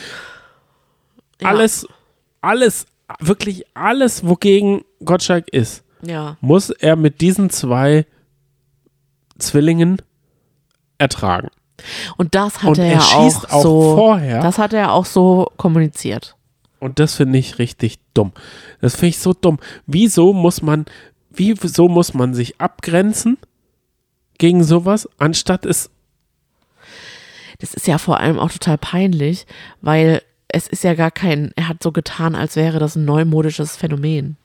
Ja. Alles, alles wirklich alles, wogegen Gottschalk ist, ja. muss er mit diesen zwei Zwillingen ertragen. Und das hat Und er, ja schießt auch, so, vorher. Das hat er auch so kommuniziert. Und das finde ich richtig dumm. Das finde ich so dumm. Wieso muss man, wieso muss man sich abgrenzen gegen sowas, anstatt es. Das ist ja vor allem auch total peinlich, weil es ist ja gar kein, er hat so getan, als wäre das ein neumodisches Phänomen.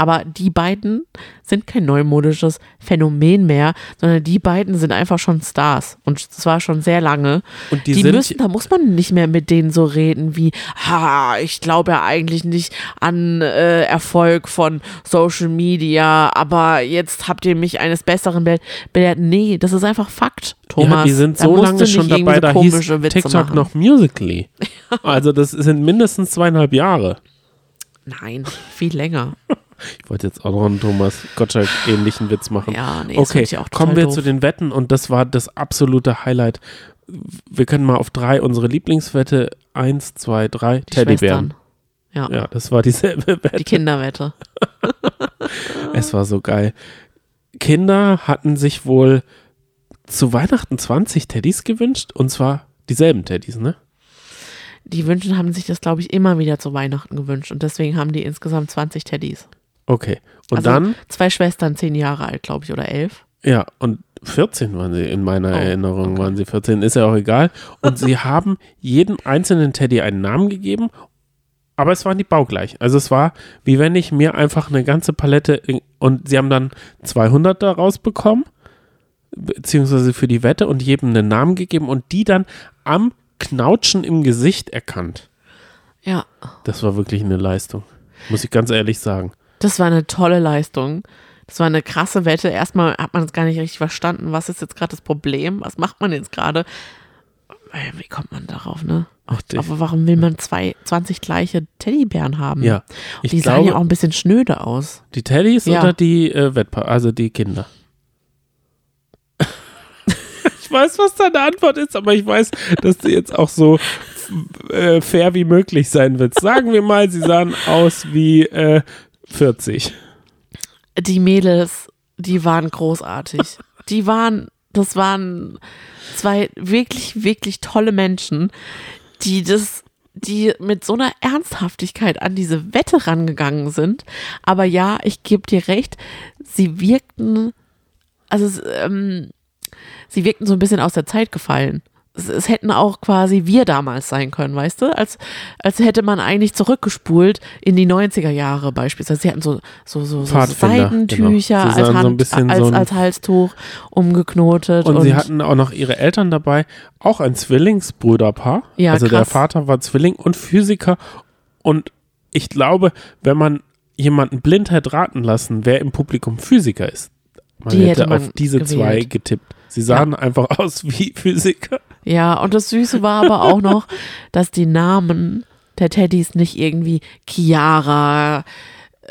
Aber die beiden sind kein neumodisches Phänomen mehr, sondern die beiden sind einfach schon Stars. Und zwar schon sehr lange. Und die, die sind müssen, da muss man nicht mehr mit denen so reden wie, ha, ich glaube ja eigentlich nicht an äh, Erfolg von Social Media, aber jetzt habt ihr mich eines Besseren belehrt. Nee, das ist einfach Fakt, Thomas. Ja, die sind so lange schon dabei, da hieß TikTok machen. noch Musically. also das sind mindestens zweieinhalb Jahre. Nein, viel länger. Ich wollte jetzt auch noch einen Thomas Gottschalk-ähnlichen Witz machen. Ja, nee, okay, kommen wir doof. zu den Wetten und das war das absolute Highlight. Wir können mal auf drei unsere Lieblingswette. Eins, zwei, drei, Die Teddybären. Ja. ja, das war dieselbe Wette. Die Kinderwette. es war so geil. Kinder hatten sich wohl zu Weihnachten 20 Teddys gewünscht und zwar dieselben Teddys, ne? Die Wünschen haben sich das, glaube ich, immer wieder zu Weihnachten gewünscht und deswegen haben die insgesamt 20 Teddys. Okay. Und also dann, zwei Schwestern, zehn Jahre alt, glaube ich, oder elf. ja, und 14 waren sie, in meiner Oh, Erinnerung okay. waren sie 14, ist ja auch egal. Und sie haben jedem einzelnen Teddy einen Namen gegeben, aber es waren die baugleich. Also es war, wie wenn ich mir einfach eine ganze Palette in, und sie haben dann 200 daraus bekommen, beziehungsweise für die Wette und jedem einen Namen gegeben und die dann am Knautschen im Gesicht erkannt. Ja, Das war wirklich eine Leistung, muss ich ganz ehrlich sagen. Das war eine tolle Leistung. Das war eine krasse Wette. Erstmal hat man es gar nicht richtig verstanden. Was ist jetzt gerade das Problem? Was macht man jetzt gerade? Wie kommt man darauf, ne? Richtig. Aber warum will man zwei, 20 gleiche Teddybären haben? Ja, ich die sahen glaube, ja auch ein bisschen schnöde aus. die Teddys Ja. oder die äh, Wettpa also die Kinder? ich weiß, was deine Antwort ist, aber ich weiß, dass du jetzt auch so äh, fair wie möglich sein willst. Sagen wir mal, sie sahen aus wie äh, 40. Die Mädels, die waren großartig. Die waren, das waren zwei wirklich, wirklich tolle Menschen, die das, die mit so einer Ernsthaftigkeit an diese Wette rangegangen sind. Aber ja, ich gebe dir recht, sie wirkten, also ähm, sie wirkten so ein bisschen aus der Zeit gefallen. Es, es hätten auch quasi wir damals sein können, weißt du? Als, als hätte man eigentlich zurückgespult in die 90er Jahre beispielsweise. Sie hatten so, so, so, so Seidentücher genau. Als, Hand, so als, so als Halstuch umgeknotet. Und, sie hatten auch noch ihre Eltern dabei, auch ein Zwillingsbrüderpaar. Ja, also der krass. Vater war Zwilling und Physiker. Und ich glaube, wenn man jemanden blind hätte raten lassen, wer im Publikum Physiker ist, man Die hätte, hätte man auf diese zwei gewählt. getippt. Sie sahen einfach aus wie Physiker. Ja, und das Süße war aber auch noch, dass die Namen der Teddys nicht irgendwie Chiara,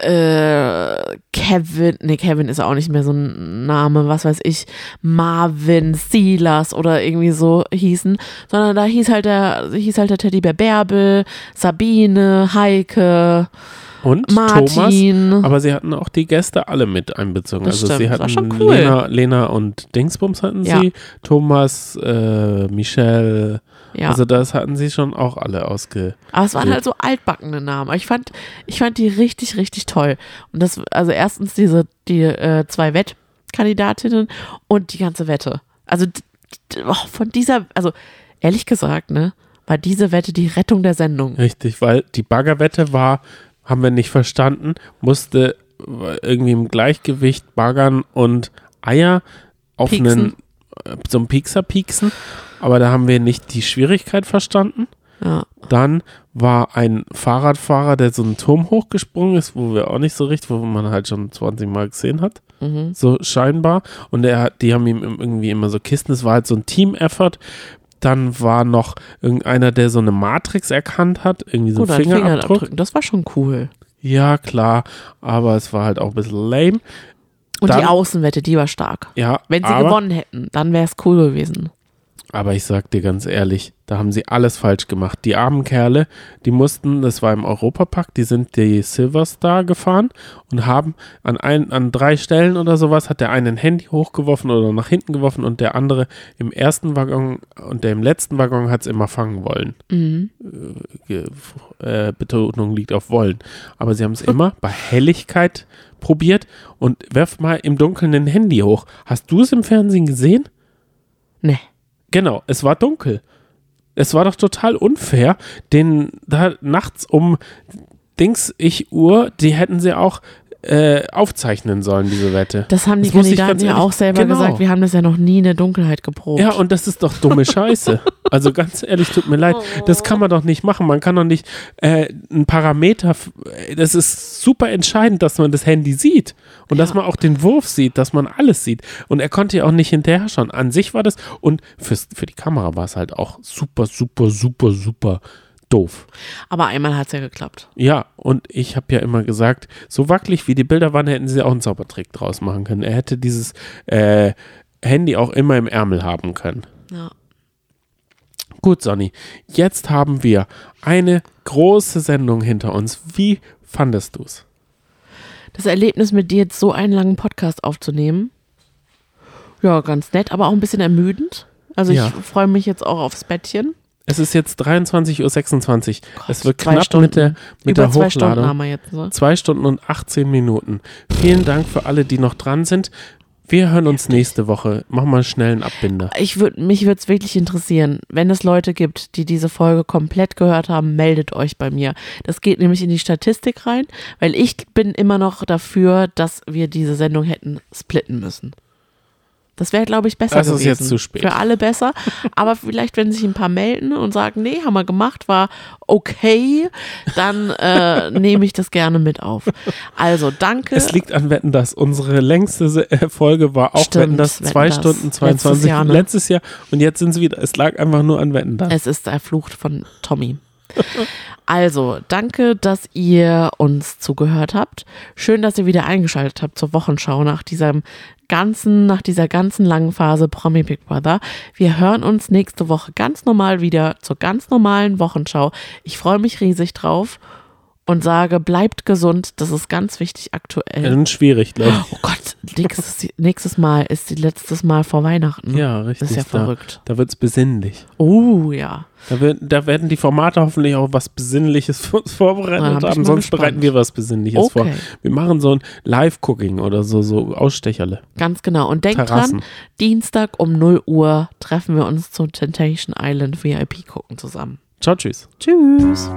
äh, Kevin, nee, Kevin ist auch nicht mehr so ein Name, was weiß ich, Marvin, Silas oder irgendwie so hießen, sondern da hieß halt der, hieß halt der Teddybär Bärbel, Sabine, Heike, Und Martin. Thomas. Aber sie hatten auch die Gäste alle mit einbezogen. Das also sie stimmt, war hatten schon cool. Lena, Lena und Dingsbums hatten Ja. sie, Thomas, äh, Michelle. Ja. Also das hatten sie schon auch alle ausge. Aber es waren halt so altbackene Namen. Ich fand, ich fand die richtig, richtig toll. Und das, also erstens diese, die äh, zwei Wettkandidatinnen und die ganze Wette. Also oh, von dieser, also ehrlich gesagt, ne, war diese Wette die Rettung der Sendung. Richtig, weil die Baggerwette war, haben wir nicht verstanden, musste irgendwie im Gleichgewicht baggern und Eier auf Pieksen. einen äh, so einen Piekser pieksen, aber da haben wir nicht die Schwierigkeit verstanden. Ja. Dann war ein Fahrradfahrer, der so einen Turm hochgesprungen ist, wo wir auch nicht so richtig, wo man halt schon 20 Mal gesehen hat, Mhm. so scheinbar. Und er, die haben ihm irgendwie immer so Kisten, es war halt so ein Team-Effort. Dann war noch irgendeiner, der so eine Matrix erkannt hat, irgendwie so Gut, ein ein Fingerabdruck. Fingerabdrücken, das war schon cool. Ja, klar, aber es war halt auch ein bisschen lame. Und Dann- die Außenwette, die war stark. Ja, Wenn sie aber, gewonnen hätten, dann wäre es cool gewesen. Aber ich sag dir ganz ehrlich, da haben sie alles falsch gemacht. Die armen Kerle, die mussten, das war im Europapark, die sind die Silver Star gefahren und haben an, ein, an drei Stellen oder sowas, hat der eine ein Handy hochgeworfen oder nach hinten geworfen und der andere im ersten Waggon und der im letzten Waggon hat es immer fangen wollen. Mhm. Ge- äh, Betonung liegt auf wollen. Aber sie haben es immer bei Helligkeit probiert und werf mal im Dunkeln ein Handy hoch. Hast du es im Fernsehen gesehen? Ne. Genau, es war dunkel. Es war doch total unfair, den da nachts um Dings ich Uhr, die hätten sie auch äh, aufzeichnen sollen, diese Wette. Das haben die Das Kandidaten ja auch selber Genau. gesagt. Wir haben das ja noch nie in der Dunkelheit geprobt. Ja, und das ist doch dumme Scheiße. Also ganz ehrlich, tut mir leid. Das kann man doch nicht machen. Man kann doch nicht äh, ein Parameter, äh, das ist super entscheidend, dass man das Handy sieht und dass Ja. man auch den Wurf sieht, dass man alles sieht. Und er konnte ja auch nicht hinterher schauen. An sich war das, und fürs, für die Kamera war es halt auch super, super, super, super doof. Aber einmal hat es ja geklappt. Ja, und ich habe ja immer gesagt, so wackelig wie die Bilder waren, hätten sie auch einen Zaubertrick draus machen können. Er hätte dieses äh, Handy auch immer im Ärmel haben können. Ja. Gut, Sonny, jetzt haben wir eine große Sendung hinter uns. Wie fandest du's? Das Erlebnis mit dir jetzt so einen langen Podcast aufzunehmen, Ja, ganz nett, aber auch ein bisschen ermüdend. Also Ja. ich freue mich jetzt auch aufs Bettchen. Es ist jetzt 23.26 Uhr. es wird zwei knapp Stunden. mit der, mit Über der zwei Stunden Hochladung. haben wir jetzt. Ne? Zwei Stunden und 18 Minuten. Vielen Dank für alle, die noch dran sind. Wir hören uns nächste Woche. Machen wir schnell einen Abbinder. Ich würd, mich würde es wirklich interessieren, wenn es Leute gibt, die diese Folge komplett gehört haben, meldet euch bei mir. Das geht nämlich in die Statistik rein, weil ich bin immer noch dafür, dass wir diese Sendung hätten splitten müssen. Das wäre, glaube ich, besser Das ist gewesen. jetzt zu spät. Für alle besser. Aber vielleicht, wenn sich ein paar melden und sagen, nee, haben wir gemacht, war okay, dann äh, nehme ich das gerne mit auf. Also, danke. Es liegt an Wetten, dass unsere längste äh, Folge war auch Stimmt, Wetten, das Wetten, zwei dass. Stunden 22 Letztes Jahr, ne? letztes Jahr und jetzt sind es wieder. Es lag einfach nur an Wetten, das. Es ist erflucht von Tommy. Also, danke, dass ihr uns zugehört habt. Schön, dass ihr wieder eingeschaltet habt zur Wochenschau nach diesem ganzen, nach dieser ganzen langen Phase Promi Big Brother. Wir hören uns nächste Woche ganz normal wieder zur ganz normalen Wochenschau. Ich freue mich riesig drauf und sage, bleibt gesund. Das ist ganz wichtig aktuell. Ja, schwierig, glaube Oh Gott, nächstes, nächstes Mal ist die letztes Mal vor Weihnachten. ich. Ja, richtig. Das ist ja verrückt. Da wird es besinnlich. Oh ja. Da, wird, da werden die Formate hoffentlich auch was Besinnliches für uns vorbereitet ich haben. Sonst gespannt. bereiten wir was Besinnliches vor. Okay. Wir machen so ein Live-Cooking oder so, so Ausstecherle. Ganz genau. Und denkt dran, Dienstag um 0 Uhr treffen wir uns zum Temptation Island VIP gucken zusammen. Ciao, tschüss. Tschüss.